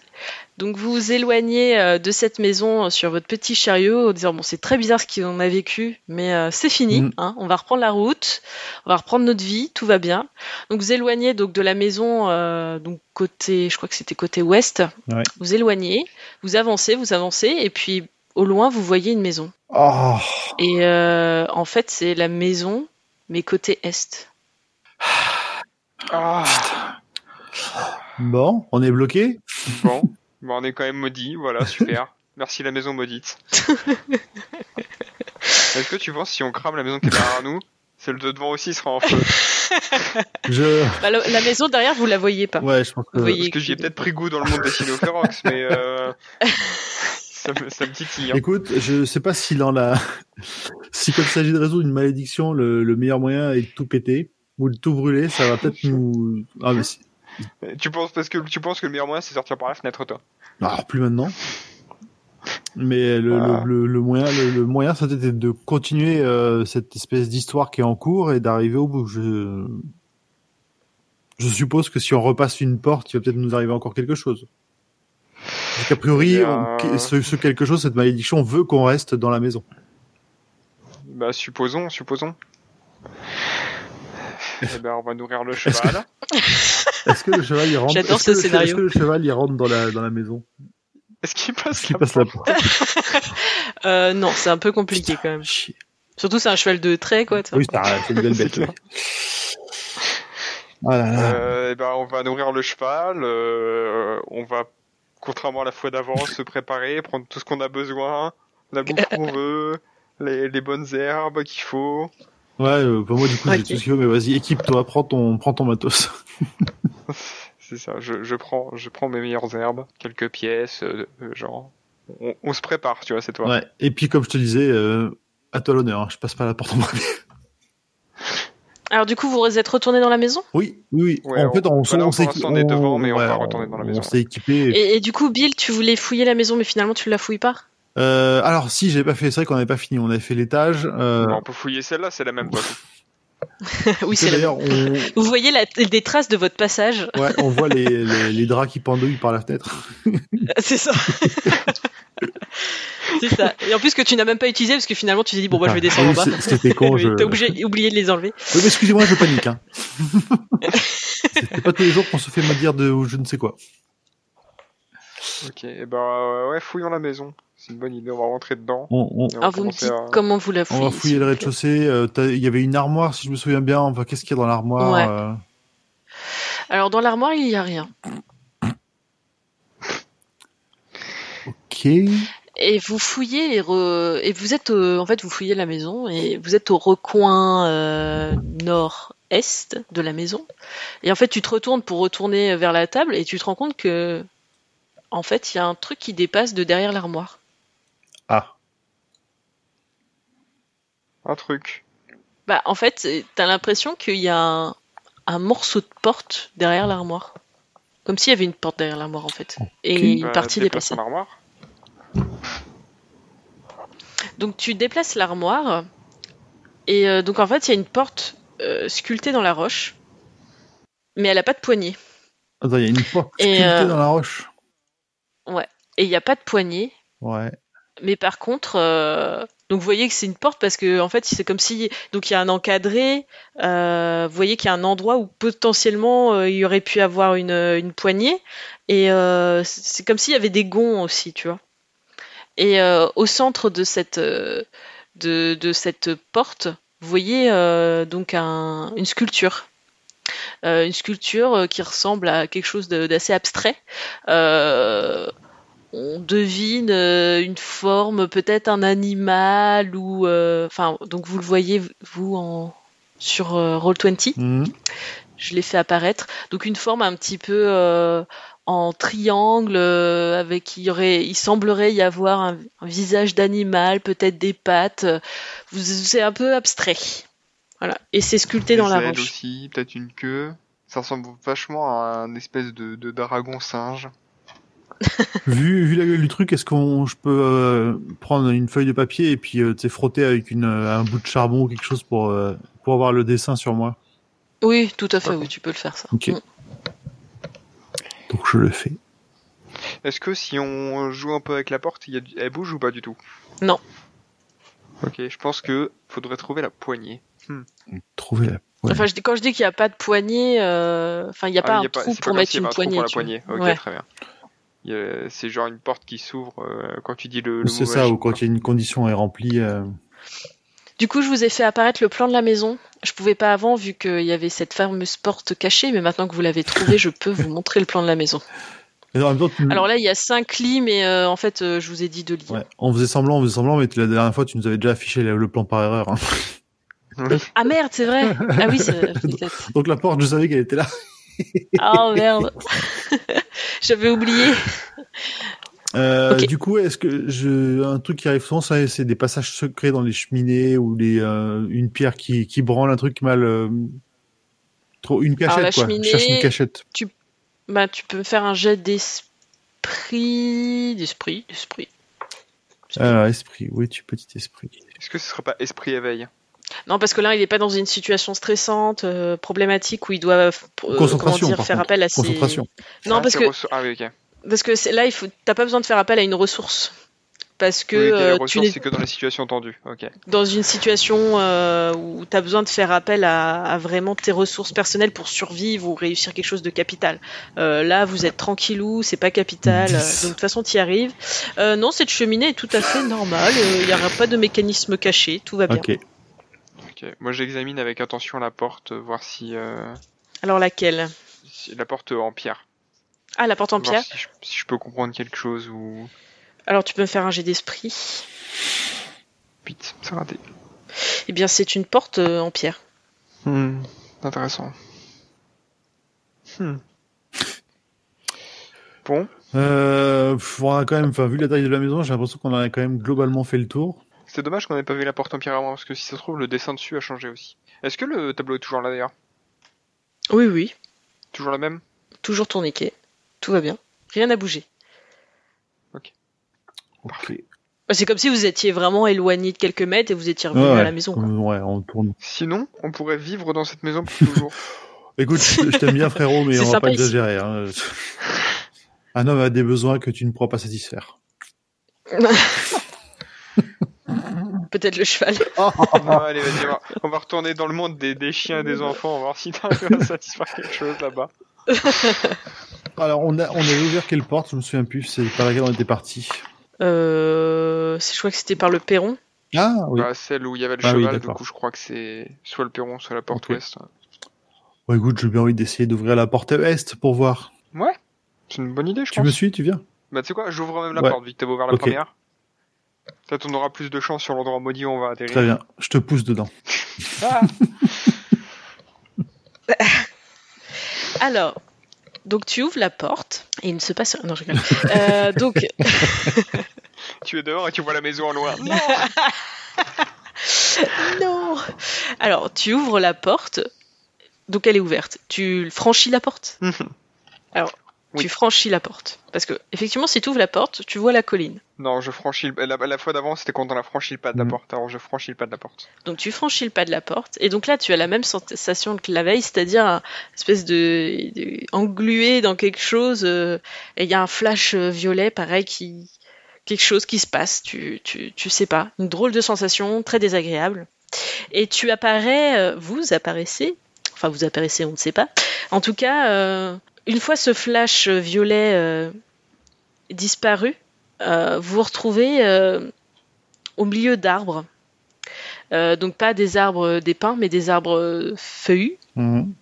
Donc vous vous éloignez euh, de cette maison euh, sur votre petit chariot en disant bon c'est très bizarre ce qu'on a vécu, mais euh, c'est fini. Mhm. hein, on va reprendre la route, on va reprendre notre vie, tout va bien. Donc vous éloignez donc de la maison euh, donc côté, je crois que c'était côté ouest. Ouais. Vous éloignez, vous avancez, vous avancez et puis au loin vous voyez une maison. Oh, Et euh, en fait c'est la maison mais côté est. Ah, bon, on est bloqué. bon, bon, on est quand même maudit, voilà, super. Merci la maison maudite. Est-ce que tu penses si on crame la maison qui est derrière nous, celle de devant aussi sera en feu Je, Bah, la, la maison derrière vous la voyez pas. ouais, je pense que. Vous voyez Parce que j'y ai peut-être pris goût dans le monde des Sinophérox, mais euh, ça, me, ça me titille. hein. Écoute, je sais pas si dans la, si comme il s'agit de résoudre une malédiction, le, le meilleur moyen est de tout péter ou de tout brûler, ça va peut-être nous. Ah, mais si- Tu penses parce que tu penses que le meilleur moyen c'est sortir par la fenêtre, toi Alors plus maintenant. Mais le, Ah. le, le, le moyen, le, le moyen, ça était de continuer euh, cette espèce d'histoire qui est en cours et d'arriver au bout. Je, je suppose que si on repasse une porte, il va peut-être nous arriver encore quelque chose. Donc a priori, Eh on- bien, ce, ce quelque chose, cette malédiction veut qu'on reste dans la maison. Bah supposons, supposons. Eh ben on va nourrir le cheval. Est-ce que le cheval il rentre J'adore ce scénario. Est-ce que le cheval il rentre dans la dans la maison? Est-ce qu'il passe Est-ce qu'il la passe la porte Euh, non, c'est un peu compliqué quand même. Chier. Surtout c'est un cheval de trait quoi. Oui, c'est un- c'est une belle bête. Ah là là. Euh, eh ben, on va nourrir le cheval, euh, on va, contrairement à la fois d'avance, se préparer, prendre tout ce qu'on a besoin, la bouffe qu'on veut, les, les bonnes herbes qu'il faut. Ouais, euh, bah, moi du coup j'ai tout ce qu'il faut, mais vas-y, équipe-toi, prends ton, prends ton matos. C'est ça, je, je prends, je prends mes meilleures herbes, quelques pièces, euh, euh, genre, on, on se prépare, tu vois, c'est toi. Ouais. Et puis comme je te disais, euh, à toi l'honneur, hein, je passe pas la porte en premier. Alors du coup vous êtes retourné dans la maison? Oui, oui, oui. Ouais, en fait, on, on- s'est- là, on s'est on est devant, mais on va retourner dans la maison, On s'est équipé. et, et du coup Bill tu voulais fouiller la maison mais finalement tu la fouilles pas Euh, alors si, j'ai pas fait, c'est vrai qu'on n'avait pas fini. On avait fait l'étage. Euh, On peut fouiller celle-là, c'est la même. Oui c'est la d'ailleurs, on, Vous voyez la- des traces de votre passage? ouais, on voit les, les, les draps qui pendouillent par la fenêtre. C'est ça. c'est ça. Et en plus que tu n'as même pas utilisé parce que finalement tu t'es dit bon moi je vais descendre en Oui, bas. C'était con. Je... T'as obligé, oublié de les enlever. Oui, mais excusez-moi, je panique. Hein. c'est pas tous les jours qu'on se fait maudire de ou je ne sais quoi. Ok, et ben, euh, ouais, fouillons la maison. C'est une bonne idée, on va rentrer dedans. On, on, on Alors vous me dites à- comment vous la on fouillez. va fouiller le rez-de-chaussée. euh, Il y avait une armoire, si je me souviens bien. Enfin, qu'est-ce qu'il y a dans l'armoire Ouais. euh, Alors dans l'armoire il y a rien. Ok. Et vous fouillez les re- et vous êtes en fait vous fouillez la maison et vous êtes au recoin euh, nord-est de la maison. Et en fait tu te retournes pour retourner vers la table et tu te rends compte que en fait il y a un truc qui dépasse de derrière l'armoire. Ah. Un truc. Bah en fait t'as l'impression qu'il y a un, un morceau de porte derrière l'armoire. Comme s'il y avait une porte derrière l'armoire en fait. Et une Bah, partie dépassée. ton armoire. Donc tu déplaces l'armoire et euh, donc en fait il y a une porte euh, sculptée dans la roche, mais elle a pas de poignée. Attends, il y a une porte Et, sculptée euh, dans la roche. Et il n'y a pas de poignée, Ouais. Mais par contre, euh, donc vous voyez que c'est une porte parce que en fait c'est comme si donc il y a un encadré. euh, vous voyez qu'il y a un endroit où potentiellement euh, il y aurait pu avoir une, poignée et c'est comme s'il y avait des gonds aussi, tu vois. Et au centre de cette de, cette porte, vous voyez donc un- une sculpture. Une sculpture qui ressemble à quelque chose d'assez abstrait. On devine euh, une forme, peut-être un animal ou, euh, enfin, donc vous le voyez vous en sur euh, Roll20. Mhm. Je l'ai fait apparaître. Donc une forme un petit peu euh, en triangle, euh, avec il y aurait, il semblerait y avoir un, un visage d'animal, peut-être des pattes. euh, vous- C'est un peu abstrait. Voilà. Et c'est sculpté dans la roche. aussi, peut-être une queue. Ça ressemble vachement à un espèce de, de dragon singe. vu, vu la gueule du truc, est-ce qu'on, je peux euh, prendre une feuille de papier et puis euh, frotter avec une, euh, un bout de charbon ou quelque chose pour euh, pour avoir le dessin sur moi? Oui, tout à fait, oui, tu peux le faire ça. Ok. Mm. Donc je le fais. Est-ce que si on joue un peu avec la porte, il y a elle bouge ou pas du tout? Non. Ok, je pense que faudrait trouver la poignée. Trouver la. Ouais. Enfin, je dis, quand je dis qu'il n'y a pas de poignée, euh, enfin, il n'y a Ah, pas il un y a pas- trou pas pour mettre une un poignée. pour la poignée. vois. Ok, Ouais. très bien. C'est genre une porte qui s'ouvre euh, quand tu dis le, le C'est ça, ou quand quoi. il y a une condition est remplie. euh, Du coup, je vous ai fait apparaître le plan de la maison. Je pouvais pas avant vu qu'il y avait cette fameuse porte cachée, mais maintenant que vous l'avez trouvé, je peux vous montrer le plan de la maison. temps, tu- Alors là, il y a cinq lits, mais euh, en fait, euh, je vous ai dit deux lits. ouais, on faisait semblant, on faisait semblant, mais la dernière fois, tu nous avais déjà affiché le, plan par erreur. hein. Oui. Ah merde, c'est vrai. Ah oui, c'est. Donc la porte, je savais qu'elle était là. Oh merde. J'avais oublié. Euh. Du coup, est-ce que je un truc qui arrive souvent, c'est des passages secrets dans les cheminées ou les euh, une pierre qui qui branle un truc mal. euh, Trop une cachette la quoi. cheminée- Je cherche une cachette. Bah, tu peux me faire un jet d'esprit, d'esprit, d'esprit. Alors esprit, oui, tu petit esprit. Est-ce que ce serait pas esprit éveil? Non, parce que là, il n'est pas dans une situation stressante, euh, problématique où il doit euh, comment Concentration, dire, faire contre. appel à ses. Concentration. Non, Ah, parce c'est que Ah oui, ok. parce que c'est- là, il faut, t'as pas besoin de faire appel à une ressource. Parce que oui, euh, tu n'es c'est que dans les situations tendues. Dans une situation euh, où tu as besoin de faire appel à, à vraiment tes ressources personnelles pour survivre ou réussir quelque chose de capital. Euh, là, vous êtes tranquillou, c'est pas capital, euh, donc de toute façon, tu y arrives. Euh, non, cette cheminée est tout à fait normale, euh, il n'y aura pas de mécanisme caché, tout va bien. Ok. Ok. Moi, j'examine avec attention la porte, euh, voir si, euh, Alors laquelle? si- la porte en pierre. Ah, la porte en Voir pierre? Si je, si je peux comprendre quelque chose ou. Alors tu peux me faire un jet d'esprit. Vite, c'est raté. Eh bien, c'est une porte euh, en pierre. Hmm, Intéressant. Hmm. Bon, Euh, pff, on a quand même, enfin vu la taille de la maison, j'ai l'impression qu'on a quand même globalement fait le tour. C'est dommage qu'on n'ait pas vu la porte en pierre avant, parce que si ça se trouve, le dessin dessus a changé aussi. Est-ce que le tableau est toujours là d'ailleurs? Oui, oui, Toujours la même? Toujours tourniquet. Tout va bien. Rien n'a bougé. Ok. Bah, C'est comme si vous étiez vraiment éloigné de quelques mètres et vous étiez revenu Ouais, à la maison. quoi. ouais, on tourne. Sinon, on pourrait vivre dans cette maison pour toujours. Écoute, je t'aime bien frérot, mais on va pas exagérer. hein. Un homme a des besoins que tu ne pourras pas satisfaire. Peut-être le cheval. Non, allez, vas-y, on va, on va retourner dans le monde des, des chiens et des enfants, on va voir si t'arrives à satisfaire quelque chose là-bas. Alors on a on avait ouvert quelle porte Je me souviens plus. C'est par laquelle on était parti. Euh, c'est- je crois que c'était par le perron. Ah oui. Bah, celle où il y avait le Ah oui, cheval, du coup, je crois que c'est soit le perron, soit la porte ouest. Ouais, écoute, j'ai bien envie d'essayer d'ouvrir la porte est pour voir. Ouais, c'est une bonne idée, je Tu me pense. suis, tu viens Bah, tu sais quoi, j'ouvre même la Ouais. porte, vu que t'avais ouvert la première. Peut-être on aura plus de chance sur l'endroit maudit où on va atterrir. Très bien. Je te pousse dedans. Ah Alors, donc tu ouvres la porte et il ne se passe rien. Non, je rigole. Euh, donc, tu es dehors et tu vois la maison en loin. non. Alors, tu ouvres la porte. Donc, elle est ouverte. Tu franchis la porte. Alors, Oui. tu franchis la porte. Parce que, effectivement, si tu ouvres la porte, tu vois la colline. non, je franchis le... la, la fois d'avant, c'était quand on a franchi le pas de la Mm. porte. Alors je franchis le pas de la porte. Donc tu franchis le pas de la porte et donc là tu as la même sensation que la veille, c'est-à-dire un espèce de, de- englué dans quelque chose euh, et il y a un flash euh, violet pareil qui quelque chose qui se passe, tu, tu tu sais pas, une drôle de sensation très désagréable et tu apparais, euh, vous apparaissez, enfin vous apparaissez, on ne sait pas. En tout cas, euh, une fois ce flash violet euh, disparu, euh, vous vous retrouvez euh, au milieu d'arbres. Euh, donc pas des arbres des pins, mais des arbres euh, feuillus. Mhm.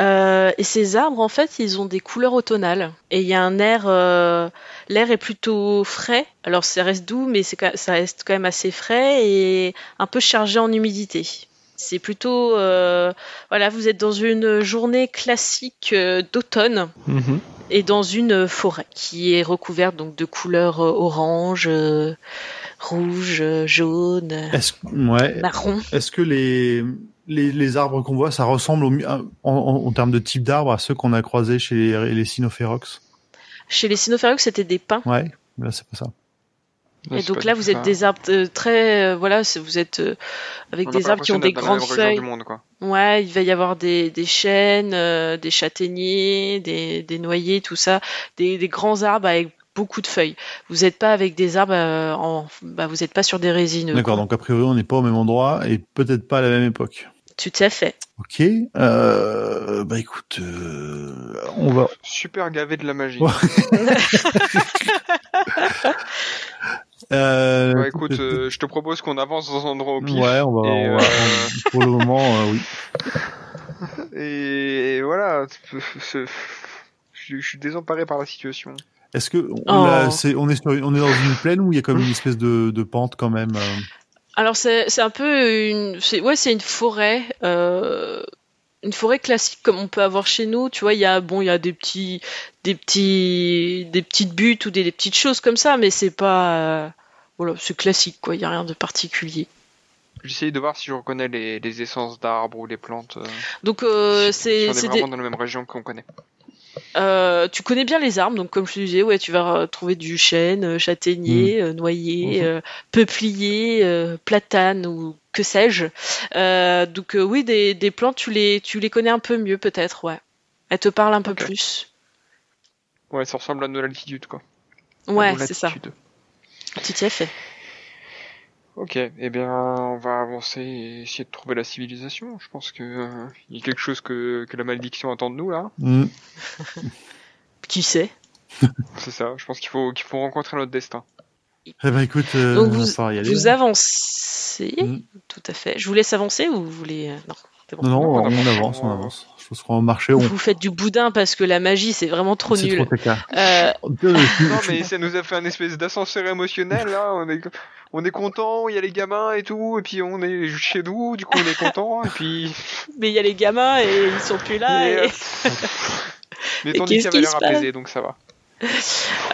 Euh, et ces arbres, en fait, ils ont des couleurs automnales. Et il y a un air, euh, l'air est plutôt frais. Alors ça reste doux, mais ça reste quand même assez frais et un peu chargé en humidité. C'est plutôt, euh, voilà, vous êtes dans une journée classique euh, d'automne et dans une forêt qui est recouverte donc de couleurs euh, orange, euh, rouge, jaune, ouais. marron. Est-ce que les, les, les arbres qu'on voit, ça ressemble au, en, en, en termes de type d'arbre à ceux qu'on a croisés chez les, les Sinophérox Chez les Sinophérox, c'était des pins. Ouais, là c'est pas ça. Ouais, Et donc là, vous êtes ça. des arbres euh, très, euh, voilà, vous êtes euh, avec On des arbres qui ont des grandes feuilles. du monde, quoi. Ouais, il va y avoir des, des chênes, euh, des châtaigniers, des, des noyers, tout ça, des, des grands arbres avec beaucoup de feuilles. Vous n'êtes pas avec des arbres euh, en, bah, vous n'êtes pas sur des résineux. D'accord, donc a priori on n'est pas au même endroit et peut-être pas à la même époque. Tout à fait. Ok, euh, bah écoute, euh, on va. Super gavé de la magie. Euh, Ouais, écoute, euh, je te propose qu'on avance dans un endroit au pif. ouais, on va. et, on va- euh, Pour le moment, euh, oui. Et voilà, je je suis désemparé par la situation. Est-ce que on, Oh. on est sur, on est dans une plaine où il y a comme une espèce de, de pente quand même. Alors c'est c'est un peu une, c'est ouais, c'est une forêt. Euh, une forêt classique comme on peut avoir chez nous, tu vois, il y a bon, il y a des petits, des petits, des petites buttes ou des, des petites choses comme ça, mais c'est pas, euh, voilà, c'est classique quoi, il y a rien de particulier. J'essaye de voir si je reconnais les, les essences d'arbres ou les plantes. euh, Donc euh, si- si c'est, on est c'est vraiment des- dans la même région qu'on connaît. euh, tu connais bien les arbres, donc comme je te disais, ouais, tu vas trouver du chêne, châtaignier, euh, noyer, Mhm. euh, peuplier, euh, platane ou que sais-je. Euh, donc euh, oui, des, des plantes, tu les, tu les connais un peu mieux peut-être, ouais. Elles te parlent un peu plus. Ouais, ça ressemble à nos latitudes, quoi. Ouais, c'est ça. Tout à fait. Ok, eh bien, on va avancer et essayer de trouver la civilisation. Je pense que euh, il y a quelque chose que, que la malédiction attend de nous là. hmm. Qui sait? C'est ça. Je pense qu'il faut qu'il faut rencontrer notre destin. Eh ben écoute, euh, Donc on va vous, y aller. vous avancez, Mm. tout à fait. Je vous laisse avancer ou vous voulez euh, Non, bon. Non, non, On avance, on avance. Je pense qu'on va marcher. On... Vous faites du boudin parce que la magie c'est vraiment trop C'est nul. trop. Euh, Non, mais ça nous a fait un espèce d'ascenseur émotionnel là. On est on est content. Il y a les gamins et tout, et puis on est chez nous. Du coup, on est content. Et puis. mais il y a les gamins et ils sont plus là. et, et- euh, Mais ton avait qui l'air se passe? apaisé, donc ça va.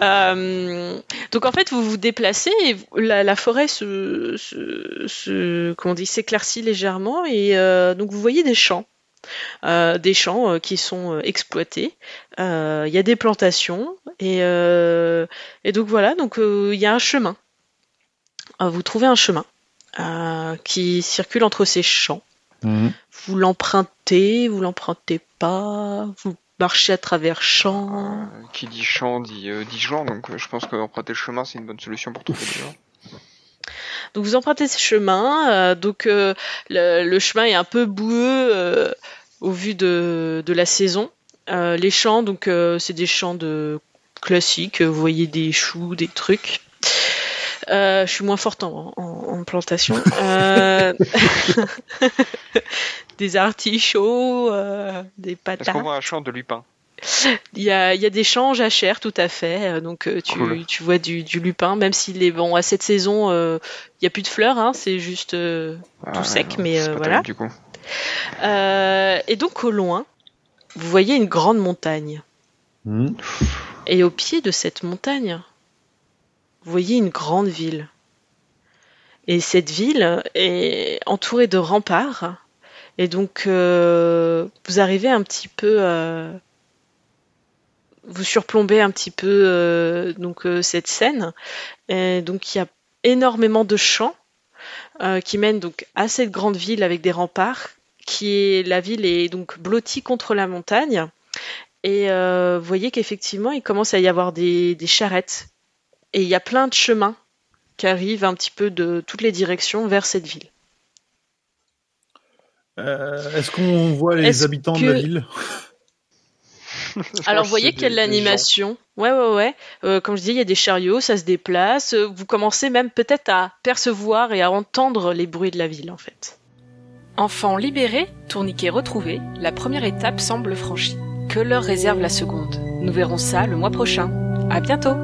Euh, donc en fait, vous vous déplacez et la, la forêt se, se, se- comment on dit, s'éclaircit légèrement et euh, donc vous voyez des champs, Euh, des champs qui sont exploités. Il y a des plantations et, et donc voilà, donc il y a un chemin. Vous trouvez un chemin qui circule entre ces champs. Mhm. Vous l'empruntez, vous l'empruntez pas, vous marchez à travers champs. Euh, qui dit champ dit, euh, dit gens, donc euh, je pense qu'emprunter le chemin c'est une bonne solution pour trouver des gens. Donc vous empruntez ce chemin, donc le, le chemin est un peu boueux au vu de, de la saison. Les champs, donc c'est des champs de classiques, vous voyez des choux, des trucs. Euh, je suis moins forte en, en- en plantation. Euh, des artichauts, euh, des Est-ce patates. qu'on voit un champ de lupin Il y a, il y a des champs jachères, tout à fait. Donc tu, Cool. tu vois du, du lupin, même s'il est bon à cette saison, euh, il y a plus de fleurs, hein, c'est juste. euh, Ah, sec, non, mais, euh, voilà. terrible, Du coup. Euh, et donc au loin, vous voyez une grande montagne. Mhm. Et au pied de cette montagne, voyez une grande ville. Et cette ville est entourée de remparts. Et donc, euh, vous arrivez un petit peu, euh, vous surplombez un petit peu euh, cette scène. Et donc, il y a énormément de champs qui mènent donc à cette grande ville avec des remparts. Qui la ville est donc blottie contre la montagne. Et vous voyez qu'effectivement, il commence à y avoir des charrettes. Et il y a plein de chemins qui arrivent un petit peu de toutes les directions vers cette ville. Euh, Est-ce qu'on voit les habitants de la ville? Alors, vous voyez des- qu'il y a de des gens. l'animation. Ouais, ouais, ouais. Euh, comme je dis, il y a des chariots, ça se déplace. Euh, Vous commencez même peut-être à percevoir et à entendre les bruits de la ville, en fait. Enfant libéré, tourniquet retrouvé, la première étape semble franchie. Que leur réserve la seconde Nous verrons ça le mois prochain. À bientôt